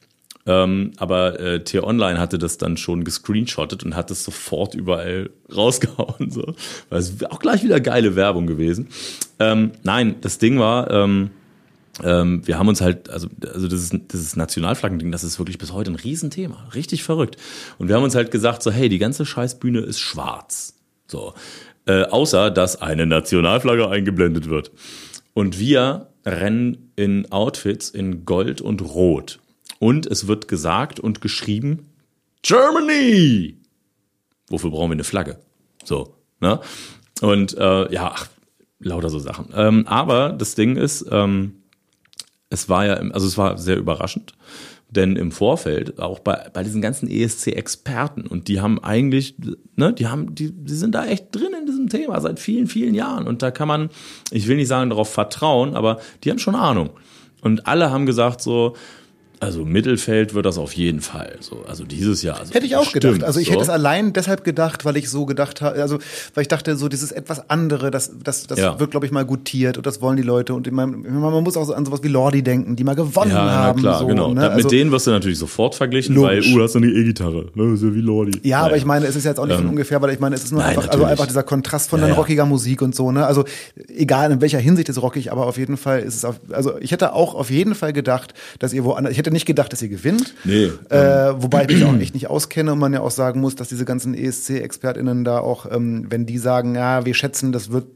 Ähm, aber äh, T-Online hatte das dann schon gescreenshottet und hat es sofort überall rausgehauen. So. Das wäre auch gleich wieder geile Werbung gewesen. Ähm, nein, das Ding war, ähm, ähm, wir haben uns halt, also, also das ist dieses Nationalflaggending, das ist wirklich bis heute ein Riesenthema. Richtig verrückt. Und wir haben uns halt gesagt, so, hey, die ganze Scheißbühne ist schwarz. So äh, außer dass eine Nationalflagge eingeblendet wird. Und wir rennen in Outfits in Gold und Rot. Und es wird gesagt und geschrieben, Germany! Wofür brauchen wir eine Flagge? So, ne? Und äh, ja, ach, lauter so Sachen. Ähm, aber das Ding ist, ähm, es war ja, also es war sehr überraschend denn im Vorfeld, auch bei, bei diesen ganzen ESC-Experten, und die haben eigentlich, ne, die haben, die, die sind da echt drin in diesem Thema seit vielen, vielen Jahren. Und da kann man, ich will nicht sagen darauf vertrauen, aber die haben schon Ahnung. Und alle haben gesagt so, also Mittelfeld wird das auf jeden Fall. So, also dieses Jahr. Also hätte ich auch bestimmt, gedacht. Also ich so. hätte es allein deshalb gedacht, weil ich so gedacht habe, also weil ich dachte, so dieses etwas andere, das, das, das Ja. wird, glaube ich, mal gutiert und das wollen die Leute. Und meine, man muss auch so an sowas wie Lordi denken, die mal gewonnen ja, haben. klar, so, genau. Ne? Also- mit denen wirst du natürlich sofort verglichen, Logisch. weil, uh, das ist eine E-Gitarre. Ne, ist ja wie Lordi. Ja, aber Naja. ich meine, es ist jetzt auch nicht von Ähm, ungefähr, weil ich meine, es ist nur nein, einfach, also einfach dieser Kontrast von Ja, dann ja. rockiger Musik und so, ne? Also egal in welcher Hinsicht ist rockig, aber auf jeden Fall ist es auf, also ich hätte auch auf jeden Fall gedacht, dass ihr woanders, ich hätte nicht gedacht, dass ihr gewinnt. Nee. Äh, wobei ich mich auch echt nicht auskenne und man ja auch sagen muss, dass diese ganzen ESC-ExpertInnen da auch, ähm, wenn die sagen, ja, wir schätzen, das wird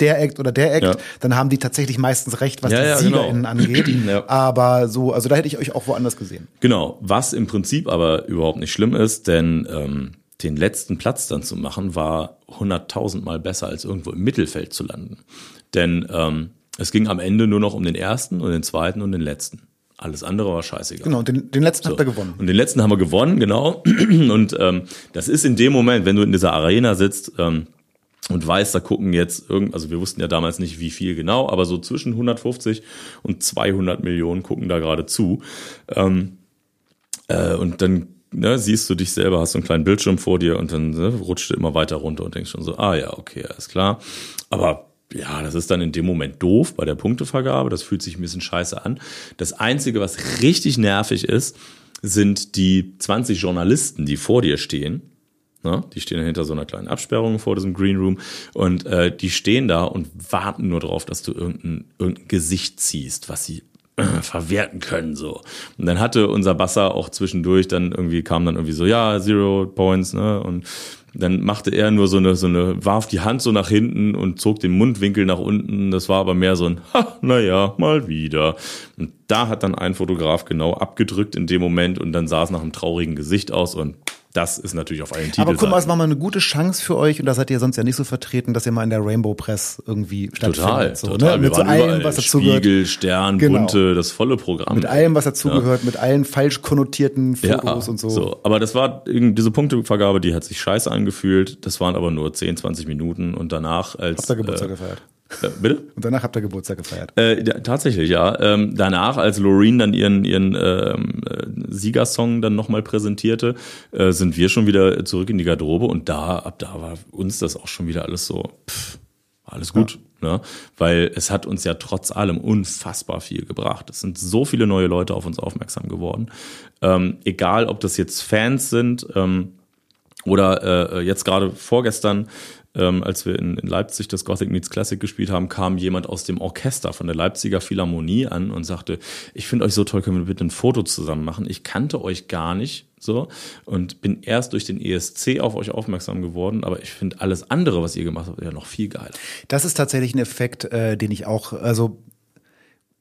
der Act oder der Act, Ja. dann haben die tatsächlich meistens recht, was Ja, die ja, genau. SiegerInnen angeht. Ja. Aber so, also da hätte ich euch auch woanders gesehen. Genau, was im Prinzip aber überhaupt nicht schlimm ist, denn ähm, den letzten Platz dann zu machen, war hunderttausendmal besser als irgendwo im Mittelfeld zu landen. Denn ähm, es ging am Ende nur noch um den ersten und den zweiten und den letzten. Alles andere war scheißegal. Genau, den, den letzten So. habt ihr gewonnen. Und den letzten haben wir gewonnen, genau. Und ähm, das ist in dem Moment, wenn du in dieser Arena sitzt ähm, und weißt, da gucken jetzt irgend, also wir wussten ja damals nicht, wie viel genau, aber so zwischen 150 und 200 Millionen gucken da gerade zu. Ähm, äh, und dann ne, siehst du dich selber, hast so einen kleinen Bildschirm vor dir und dann ne, rutscht du immer weiter runter und denkst schon so, ah ja, okay, alles klar. Aber ja, das ist dann in dem Moment doof bei der Punktevergabe. Das fühlt sich ein bisschen scheiße an. Das Einzige, was richtig nervig ist, sind die 20 Journalisten, die vor dir stehen. Ne? Die stehen hinter so einer kleinen Absperrung vor diesem Green Room und äh, die stehen da und warten nur darauf, dass du irgendein, irgendein Gesicht ziehst, was sie äh, verwerten können so. Und dann hatte unser Basser auch zwischendurch dann irgendwie kam dann irgendwie so ja Zero Points ne und dann machte er nur so eine so eine warf die Hand so nach hinten und zog den Mundwinkel nach unten. Das war aber mehr so ein ha, naja mal wieder. Und da hat dann ein Fotograf genau abgedrückt in dem Moment und dann sah es nach einem traurigen Gesicht aus und das ist natürlich auf allen Titeln. Aber guck mal, es war mal eine gute Chance für euch und da seid ihr sonst ja nicht so vertreten, dass ihr mal in der Rainbow Press irgendwie stattfindet. Total, so, total. Ne? Mit so allem, was dazugehört. Spiegel, Stern, Genau. Bunte, das volle Programm. Mit allem, was dazugehört, mit allen falsch konnotierten Fotos und so. so. Aber das war, diese Punktevergabe, die hat sich scheiße angefühlt. Das waren aber nur 10, 20 Minuten und danach als. Habt ihr Geburtstag äh, gefeiert? Äh, bitte? Und danach habt ihr Geburtstag gefeiert. Äh, ja, tatsächlich, ja. Ähm, danach, als Loreen dann ihren, ihren ähm, äh, Siegersong dann nochmal präsentierte, äh, sind wir schon wieder zurück in die Garderobe und da, ab da war uns das auch schon wieder alles so, pff, alles gut. Ne? Weil es hat uns ja trotz allem unfassbar viel gebracht. Es sind so viele neue Leute auf uns aufmerksam geworden. Ähm, egal, ob das jetzt Fans sind ähm, oder äh, jetzt gerade vorgestern, ähm, als wir in, in Leipzig das Gothic Meets Classic gespielt haben, kam jemand aus dem Orchester von der Leipziger Philharmonie an und sagte, ich finde euch so toll, können wir bitte ein Foto zusammen machen? Ich kannte euch gar nicht so und bin erst durch den ESC auf euch aufmerksam geworden, aber ich finde alles andere, was ihr gemacht habt, ja noch viel geiler. Das ist tatsächlich ein Effekt, äh, den ich auch, also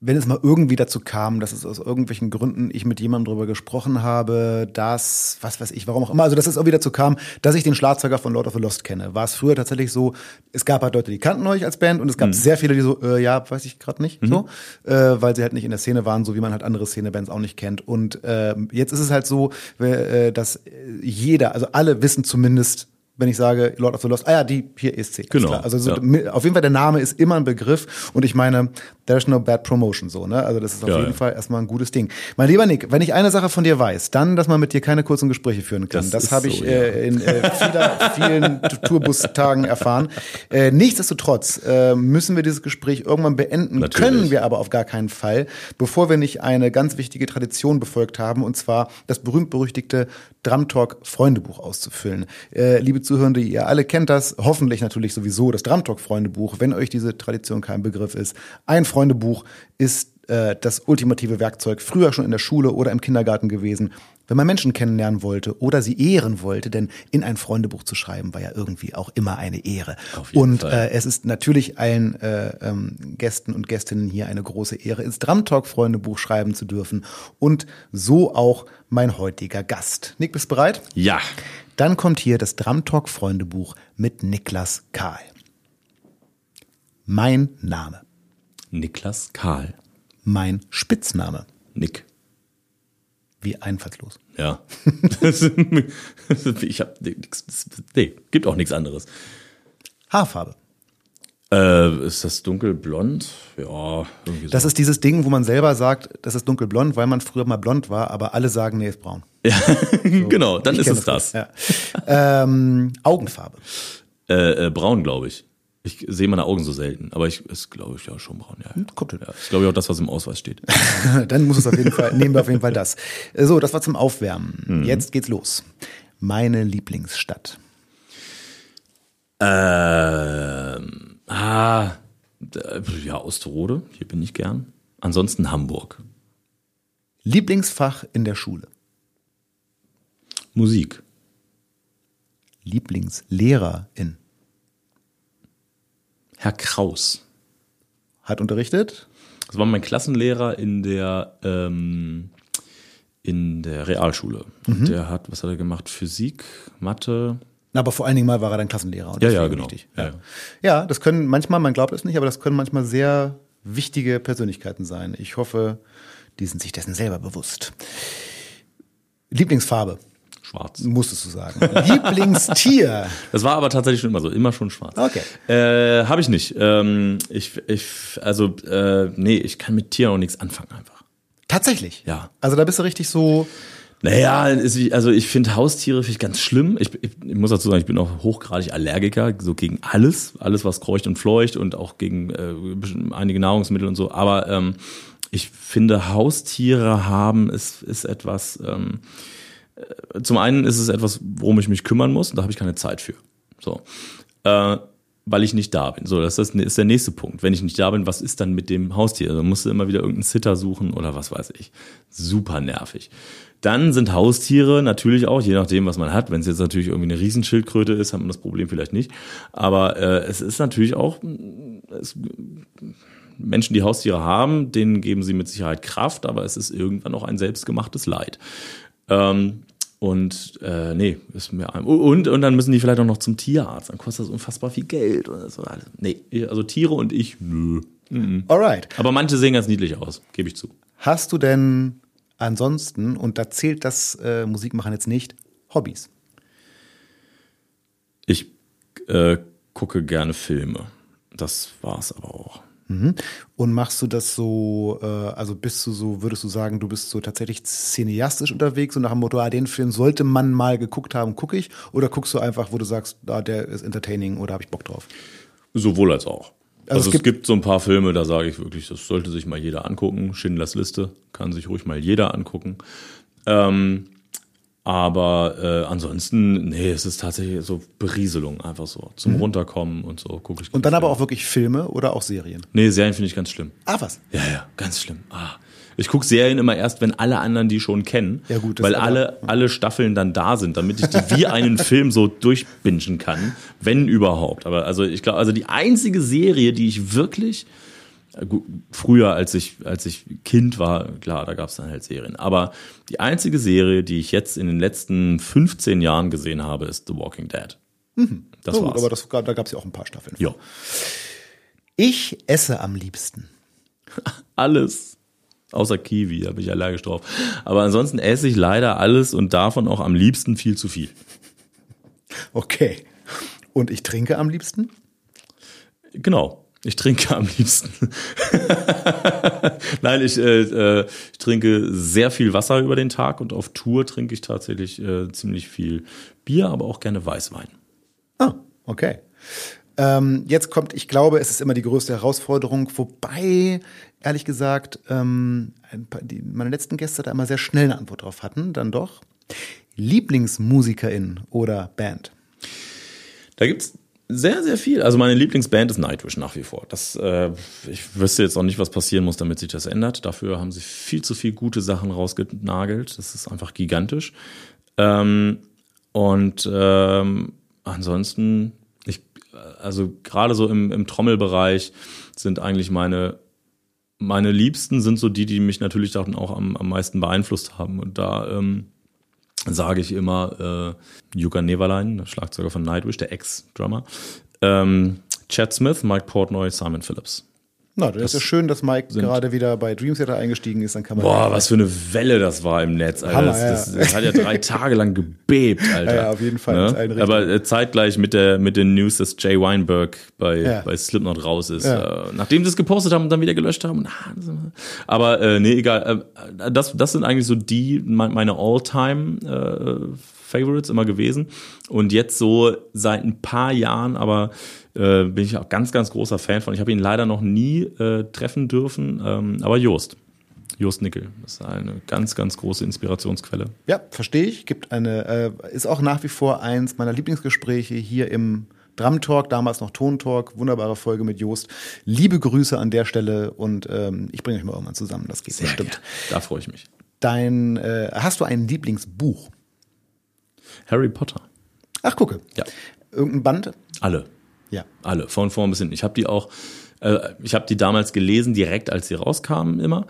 wenn es mal irgendwie dazu kam, dass es aus irgendwelchen Gründen ich mit jemandem drüber gesprochen habe, dass, was weiß ich, warum auch immer, also dass es irgendwie dazu kam, dass ich den Schlagzeuger von Lord of the Lost kenne. War es früher tatsächlich so, es gab halt Leute, die kannten euch als Band und es gab Mhm. sehr viele, die so, äh, ja, weiß ich gerade nicht, so, äh, weil sie halt nicht in der Szene waren, so wie man halt andere Szenebands auch nicht kennt. Und äh, jetzt ist es halt so, äh, dass jeder, also alle wissen zumindest, wenn ich sage Lord of the Lost, ah ja, die hier ESC. Genau. Also so, ja. auf jeden Fall der Name ist immer ein Begriff und ich meine, there's no bad promotion so, ne? Also das ist auf Ja, jeden ja. Fall erstmal ein gutes Ding. Mein lieber Nick, wenn ich eine Sache von dir weiß, dann, dass man mit dir keine kurzen Gespräche führen kann. Das Das, habe ich so, äh, in äh, vieler, vielen Tourbus-Tagen erfahren. Äh, nichtsdestotrotz äh, müssen wir dieses Gespräch irgendwann beenden. Natürlich. Können wir aber auf gar keinen Fall, bevor wir nicht eine ganz wichtige Tradition befolgt haben, und zwar das berühmt-berüchtigte Drumtalk Freundebuch auszufüllen. Äh, liebe Zuhörende, ihr alle kennt das, hoffentlich natürlich sowieso, das Drumtalk Freundebuch, wenn euch diese Tradition kein Begriff ist. Ein Freundebuch ist äh, das ultimative Werkzeug, früher schon in der Schule oder im Kindergarten gewesen, wenn man Menschen kennenlernen wollte oder sie ehren wollte, denn in ein Freundebuch zu schreiben war ja irgendwie auch immer eine Ehre. Und Fall. äh, es ist natürlich allen äh, ähm, Gästen und Gästinnen hier eine große Ehre, ins Drumtalk Freundebuch schreiben zu dürfen und so auch mein heutiger Gast. Nick, bist du bereit? Ja, Dann kommt hier das Drumtalk Freundebuch mit Niklas Kahl. Mein Name, Niklas Karl. mein Spitzname, Nick. Wie einfallslos. Ja. ich hab nix, nee, gibt auch nichts anderes. Haarfarbe. Äh, ist das dunkelblond? Ja, irgendwie so. Das ist dieses Ding, wo man selber sagt, das ist dunkelblond, weil man früher mal blond war, aber alle sagen, nee, ist braun. ja, genau, dann ist es das. Ja. ähm, Augenfarbe. Äh, äh, braun, glaube ich. Ich sehe meine Augen so selten, aber ich ist, glaube ich, ja schon braun. Ja, ja. Kommt hin. ja ist, glaube ich, auch das, was im Ausweis steht. Dann muss es auf jeden Fall, nehmen wir auf jeden Fall das. So, das war zum Aufwärmen. Mhm. Jetzt geht's los. Meine Lieblingsstadt. Ähm, ah, ja, Osterode, hier bin ich gern. Ansonsten Hamburg. Lieblingsfach in der Schule. Musik. Lieblingslehrerin. Herr Kraus. Hat unterrichtet? Das war mein Klassenlehrer in der, ähm, in der Realschule. Und Der hat, was hat er gemacht? Physik, Mathe. Aber vor allen Dingen mal war er dann Klassenlehrer. Und Ja, ja, genau. Ja, ja. ja, das können manchmal, man glaubt es nicht, aber das können manchmal sehr wichtige Persönlichkeiten sein. Ich hoffe, die sind sich dessen selber bewusst. Lieblingsfarbe, Schwarz. musstest du sagen. Lieblingstier. Das war aber tatsächlich schon immer so, immer schon schwarz. Okay. Äh, Habe ich nicht. Ähm, ich, ich, also, äh, nee, ich kann mit Tieren auch nichts anfangen einfach. Tatsächlich. Ja. Also da bist du richtig so. Naja, also ich finde Haustiere finde ich ganz schlimm. Ich, ich, ich muss dazu sagen, ich bin auch hochgradig Allergiker, so gegen alles, alles was kreucht und fleucht und auch gegen äh, einige Nahrungsmittel und so. Aber ähm, ich finde Haustiere haben ist ist etwas. Ähm, äh, zum einen ist es etwas, worum ich mich kümmern muss, und da habe ich keine Zeit für. So. Äh, weil ich nicht da bin. So, das ist, der nächste Punkt. Wenn ich nicht da bin, was ist dann mit dem Haustier? Also musst du immer wieder irgendeinen Sitter suchen oder was weiß ich. Super nervig. Dann sind Haustiere natürlich auch, je nachdem, was man hat. Wenn es jetzt natürlich irgendwie eine Riesenschildkröte ist, hat man das Problem vielleicht nicht. Aber äh, es ist natürlich auch, es, Menschen, die Haustiere haben, denen geben sie mit Sicherheit Kraft, aber es ist irgendwann auch ein selbstgemachtes Leid. Ähm, und äh, nee, ist mir ein- und und dann müssen die vielleicht auch noch zum Tierarzt. Dann kostet das unfassbar viel Geld oder so. Nee, also Tiere und ich, nö. Alright. Aber manche sehen ganz niedlich aus, gebe ich zu. Hast du denn ansonsten, und da zählt das äh, Musikmachen jetzt nicht, Hobbys? Ich äh, gucke gerne Filme. Das war's aber auch. Mhm. Und machst du das so, äh, also bist du so, würdest du sagen, du bist so tatsächlich cineastisch unterwegs und nach dem Motto, ah, den Film sollte man mal geguckt haben, gucke ich? Oder guckst du einfach, wo du sagst, ah, der ist entertaining oder habe ich Bock drauf? Sowohl als auch. Also Also, es es, gibt- gibt, so ein paar Filme, da sage ich wirklich, das sollte sich mal jeder angucken. Schindlers Liste kann sich ruhig mal jeder angucken. Ähm, aber äh, ansonsten, nee, es ist tatsächlich so Berieselung, einfach so. Zum Runterkommen und so gucke ich. Mhm. Und dann aber auch wirklich Filme oder auch Serien? Nee, Serien finde ich ganz schlimm. Ah, was? Ja, ja, ganz schlimm. Ah. Ich gucke Serien immer erst, wenn alle anderen die schon kennen. Ja, gut, weil ist aber- alle, alle Staffeln dann da sind, damit ich die wie einen Film so durchbingen kann, wenn überhaupt. Aber also ich glaube, also die einzige Serie, die ich wirklich früher, als ich, als ich Kind war, klar, da gab es dann halt Serien. Aber die einzige Serie, die ich jetzt in den letzten 15 Jahren gesehen habe, ist The Walking Dead. Das Oh, war's. aber das, da gab es ja auch ein paar Staffeln. ja. Ich esse am liebsten. alles. Außer Kiwi, da bin ich allergisch drauf. Aber ansonsten esse ich leider alles und davon auch am liebsten viel zu viel. Okay. Und ich trinke am liebsten? Genau. Ich trinke am liebsten. Nein, ich, äh, äh, ich trinke sehr viel Wasser über den Tag und auf Tour trinke ich tatsächlich äh, ziemlich viel Bier, aber auch gerne Weißwein. Ah, okay. Ähm, jetzt kommt, ich glaube, es ist immer die größte Herausforderung, wobei, ehrlich gesagt, ähm, paar, die, meine letzten Gäste da immer sehr schnell eine Antwort drauf hatten, dann doch. Lieblingsmusikerin oder Band? Da gibt's sehr, sehr viel. Also meine Lieblingsband ist Nightwish nach wie vor. Das, äh, ich wüsste jetzt auch nicht, was passieren muss, damit sich das ändert. Dafür haben sie viel zu viel gute Sachen rausgenagelt. Das ist einfach gigantisch. Ähm, und ähm, ansonsten, ich, also gerade so im, im Trommelbereich sind eigentlich meine meine Liebsten sind so die, die mich natürlich auch am, am meisten beeinflusst haben. Und da ähm, sage ich immer äh, Yuka der Schlagzeuger von Nightwish, der Ex-Drummer, ähm, Chad Smith, Mike Portnoy, Simon Phillips. Na, das, ist ja schön, dass Mike gerade wieder bei Dream Theater eingestiegen ist. Dann kann man Boah, was für eine Welle das war im Netz, Alter. Hammer, das, das, das hat ja drei Tage lang gebebt, Alter. Ja, ja, auf jeden Fall. Ne? Aber äh, zeitgleich mit der mit den News, dass Jay Weinberg bei, Ja. bei Slipknot raus ist. Ja. Äh, nachdem sie es gepostet haben und dann wieder gelöscht haben. Ah, das- Aber äh, nee, egal. Äh, das, das sind eigentlich so die, me- meine All-Time äh, Favorites immer gewesen. Und jetzt so seit ein paar Jahren, aber äh, bin ich auch ganz, ganz großer Fan von. Ich habe ihn leider noch nie äh, treffen dürfen, ähm, aber Jost. Jost Nickel. Das ist eine ganz, ganz große Inspirationsquelle. Ja, verstehe ich. Gibt eine, äh, ist auch nach wie vor eins meiner Lieblingsgespräche hier im Drum Talk, damals noch Ton Talk, wunderbare Folge mit Jost. Liebe Grüße an der Stelle und ähm, ich bringe euch mal irgendwann zusammen. Das geht bestimmt. Gern. Da freue ich mich. Dein, äh, hast du ein Lieblingsbuch? Harry Potter. Ach, gucke. Ja. Irgendein Band? Alle. Ja. Alle, von vorn bis hinten. Ich habe die auch, äh, ich habe die damals gelesen, direkt als sie rauskamen immer.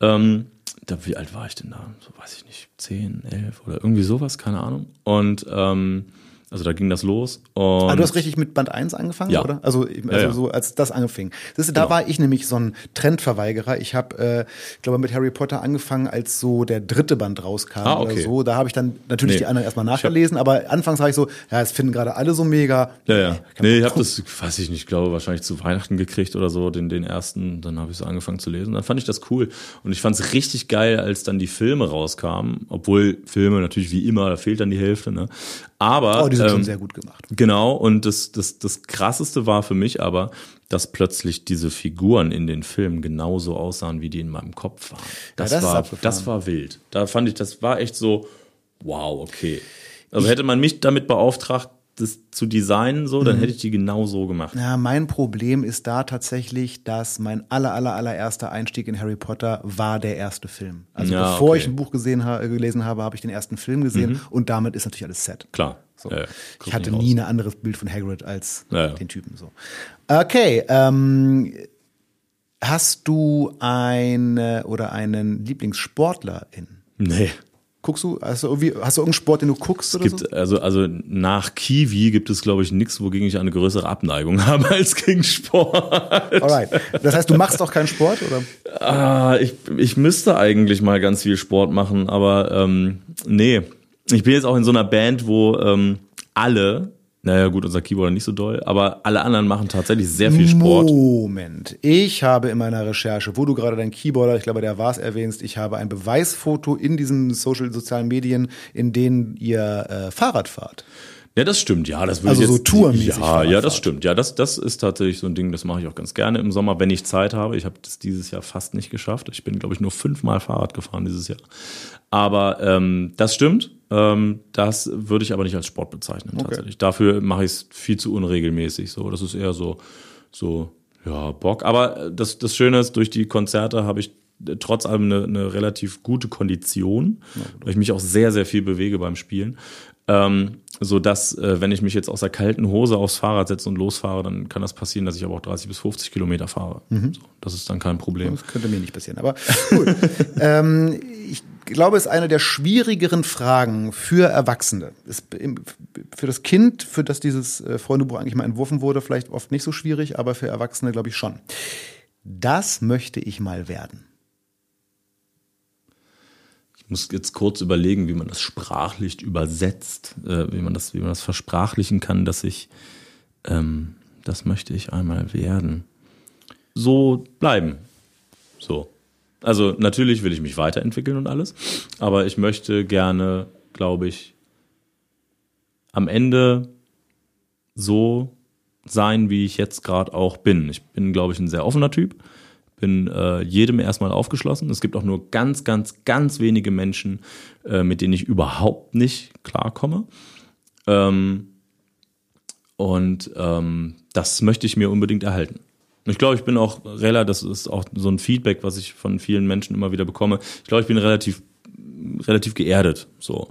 Ähm, da, wie alt war ich denn da? So weiß ich nicht, 10, 11 oder irgendwie sowas, keine Ahnung. Und ähm, also da ging das los. Und Ah, du hast richtig mit Band 1 angefangen, Ja. oder? Also, also Ja, ja. so als das anfing. Siehst du, da Genau. war ich nämlich so ein Trendverweigerer. Ich habe, äh, ich glaube, mit Harry Potter angefangen, als so der dritte Band rauskam Ah, okay. oder so. Da habe ich dann natürlich Nee. die anderen erstmal nachgelesen, aber anfangs war ich so, ja, es finden gerade alle so mega. Ja, ja. Nee, ich habe das, weiß ich nicht, glaube wahrscheinlich zu Weihnachten gekriegt oder so, den, den ersten. Dann habe ich so angefangen zu lesen. Dann fand ich das cool. Und ich fand es richtig geil, als dann die Filme rauskamen. Obwohl Filme natürlich wie immer, da fehlt dann die Hälfte. Ne? Aber Oh, schon ähm, sehr gut gemacht. Genau, und das, das, das krasseste war für mich aber, dass plötzlich diese Figuren in den Filmen genauso aussahen, wie die in meinem Kopf waren. Das, das ist war, das war wild. Da fand ich, das war echt so, wow, okay. Also hätte man mich damit beauftragt, das zu designen, so, Mhm. dann hätte ich die genau so gemacht. Ja, mein Problem ist da tatsächlich, dass mein aller, aller, allererster Einstieg in Harry Potter war der erste Film. Also Ja, bevor okay. ich ein Buch gesehen gelesen habe, habe ich den ersten Film gesehen und damit ist natürlich alles set. Klar. So. Ja, ich hatte nie ein anderes Bild von Hagrid als Ja, den Typen so. Okay, ähm, hast du eine oder einen Lieblingssportlerin? Nee. Guckst du, hast du irgendwie, hast du irgendeinen Sport, den du guckst oder Gibt, so? also, also nach Kiwi gibt es, glaube ich, nichts, wogegen ich eine größere Abneigung habe als gegen Sport. Alright. Das heißt, du machst auch keinen Sport oder? Ah, ich, ich müsste eigentlich mal ganz viel Sport machen, aber ähm, nee. Ich bin jetzt auch in so einer Band, wo ähm, alle, naja gut, unser Keyboarder nicht so doll, aber alle anderen machen tatsächlich sehr viel Sport. Moment. Ich habe in meiner Recherche, wo du gerade dein Keyboarder, ich glaube, der war es erwähnst, ich habe ein Beweisfoto in diesen social, sozialen Medien, in denen ihr äh, Fahrrad fahrt. Ja, das stimmt, ja, das würde Also ich so jetzt, tourmäßig Ja, ja, das stimmt. Ja, das, das ist tatsächlich so ein Ding, das mache ich auch ganz gerne im Sommer, wenn ich Zeit habe. Ich habe das dieses Jahr fast nicht geschafft. Ich bin, glaube ich, nur fünfmal Fahrrad gefahren dieses Jahr. Aber ähm, das stimmt. Ähm, das würde ich aber nicht als Sport bezeichnen, tatsächlich. Dafür mache ich es viel zu unregelmäßig. So, das ist eher so, so, ja, Bock. Aber äh, das, das Schöne ist, durch die Konzerte habe ich äh, trotz allem eine, eine relativ gute Kondition, weil ich mich auch sehr, sehr viel bewege beim Spielen. Ähm, so dass, äh, wenn ich mich jetzt aus der kalten Hose aufs Fahrrad setze und losfahre, dann kann das passieren, dass ich aber auch 30 bis 50 Kilometer fahre. So, das ist dann kein Problem. Das könnte mir nicht passieren, aber gut. ähm, ich glaube, es ist eine der schwierigeren Fragen für Erwachsene. Es, für das Kind, für das dieses äh, Freundebuch eigentlich mal entworfen wurde, vielleicht oft nicht so schwierig, aber für Erwachsene glaube ich schon. Das möchte ich mal werden. Muss jetzt kurz überlegen, wie man das sprachlich übersetzt, äh, wie man das, wie man das versprachlichen kann, dass ich, ähm, das möchte ich einmal werden. So bleiben. So. Also natürlich will ich mich weiterentwickeln und alles, aber ich möchte gerne, glaube ich, am Ende so sein, wie ich jetzt gerade auch bin. Ich bin, glaube ich, ein sehr offener Typ bin äh, jedem erstmal aufgeschlossen. Es gibt auch nur ganz, ganz, ganz wenige Menschen, äh, mit denen ich überhaupt nicht klarkomme. Ähm, und ähm, das möchte ich mir unbedingt erhalten. Ich glaube, ich bin auch relativ, das ist auch so ein Feedback, was ich von vielen Menschen immer wieder bekomme. Ich glaube, ich bin relativ, relativ geerdet, so.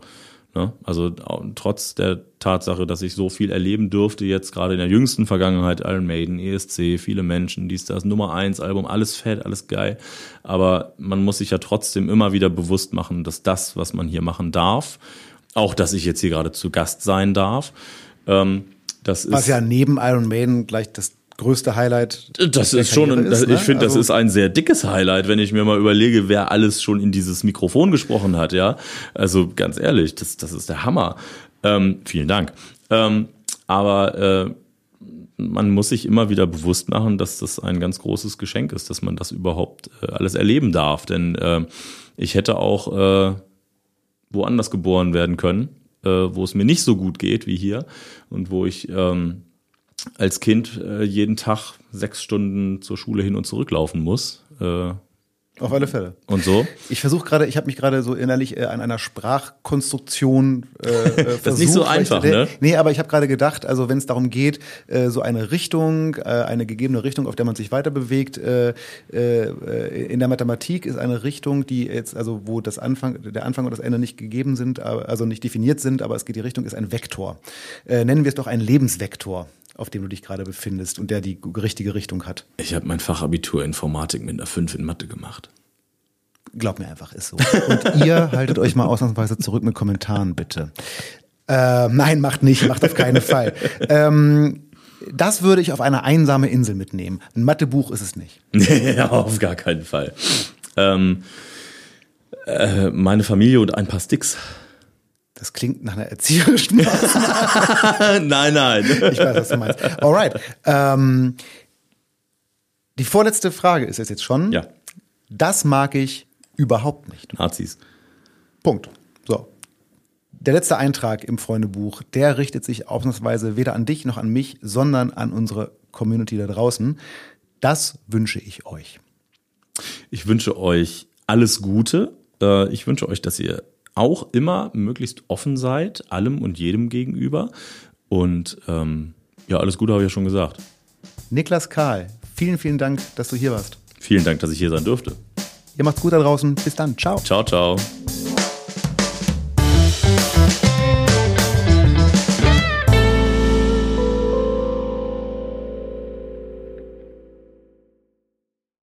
Ne? Also trotz der Tatsache, dass ich so viel erleben durfte, jetzt gerade in der jüngsten Vergangenheit, Iron Maiden, ESC, viele Menschen, dies, das, Nummer eins Album, alles fett, alles geil. Aber man muss sich ja trotzdem immer wieder bewusst machen, dass das, was man hier machen darf, auch dass ich jetzt hier gerade zu Gast sein darf, ähm, das ist. Was ja neben Iron Maiden gleich das größte Highlight. Das ist schon, ein, ist, ne? ich finde, also, das ist ein sehr dickes Highlight, wenn ich mir mal überlege, wer alles schon in dieses Mikrofon gesprochen hat, ja. Also ganz ehrlich, das, das ist der Hammer. Ähm, vielen Dank. Ähm, aber äh, man muss sich immer wieder bewusst machen, dass das ein ganz großes Geschenk ist, dass man das überhaupt äh, alles erleben darf. Denn äh, ich hätte auch äh, woanders geboren werden können, äh, wo es mir nicht so gut geht wie hier und wo ich ähm, als Kind äh, jeden Tag sechs Stunden zur Schule hin und zurück laufen muss. Äh, auf alle Fälle. Und so? Ich versuche gerade, ich habe mich gerade so innerlich äh, an einer Sprachkonstruktion äh, versucht. das ist nicht so einfach, ich, ne? Nee, aber ich habe gerade gedacht, also wenn es darum geht, äh, so eine Richtung, äh, eine gegebene Richtung, auf der man sich weiter bewegt, äh, äh, in der Mathematik ist eine Richtung, die jetzt, also wo das Anfang, der Anfang und das Ende nicht gegeben sind, also nicht definiert sind, aber es geht die Richtung, ist ein Vektor. Äh, nennen wir es doch einen Lebensvektor auf dem du dich gerade befindest und der die richtige Richtung hat. Ich habe mein Fachabitur Informatik mit einer 5 in Mathe gemacht. Glaub mir einfach, ist so. Und ihr haltet euch mal ausnahmsweise zurück mit Kommentaren, bitte. Äh, nein, macht nicht, macht auf keinen Fall. Ähm, das würde ich auf eine einsame Insel mitnehmen. Ein Mathebuch ist es nicht. Nee, auf gar keinen Fall. Ähm, äh, meine Familie und ein paar Sticks. Das klingt nach einer erzieherischen Maßnahme. nein, nein. Ich weiß, was du meinst. Alright. Ähm, die vorletzte Frage ist es jetzt schon. Ja. Das mag ich überhaupt nicht. Nazis. Punkt. So. Der letzte Eintrag im Freundebuch, der richtet sich ausnahmsweise weder an dich noch an mich, sondern an unsere Community da draußen. Das wünsche ich euch. Ich wünsche euch alles Gute. Äh, ich wünsche euch, dass ihr auch immer möglichst offen seid, allem und jedem gegenüber. Und ähm, ja, alles Gute habe ich ja schon gesagt. Niklas Karl, vielen, vielen Dank, dass du hier warst. Vielen Dank, dass ich hier sein durfte. Ihr macht's gut da draußen. Bis dann. Ciao. Ciao, ciao.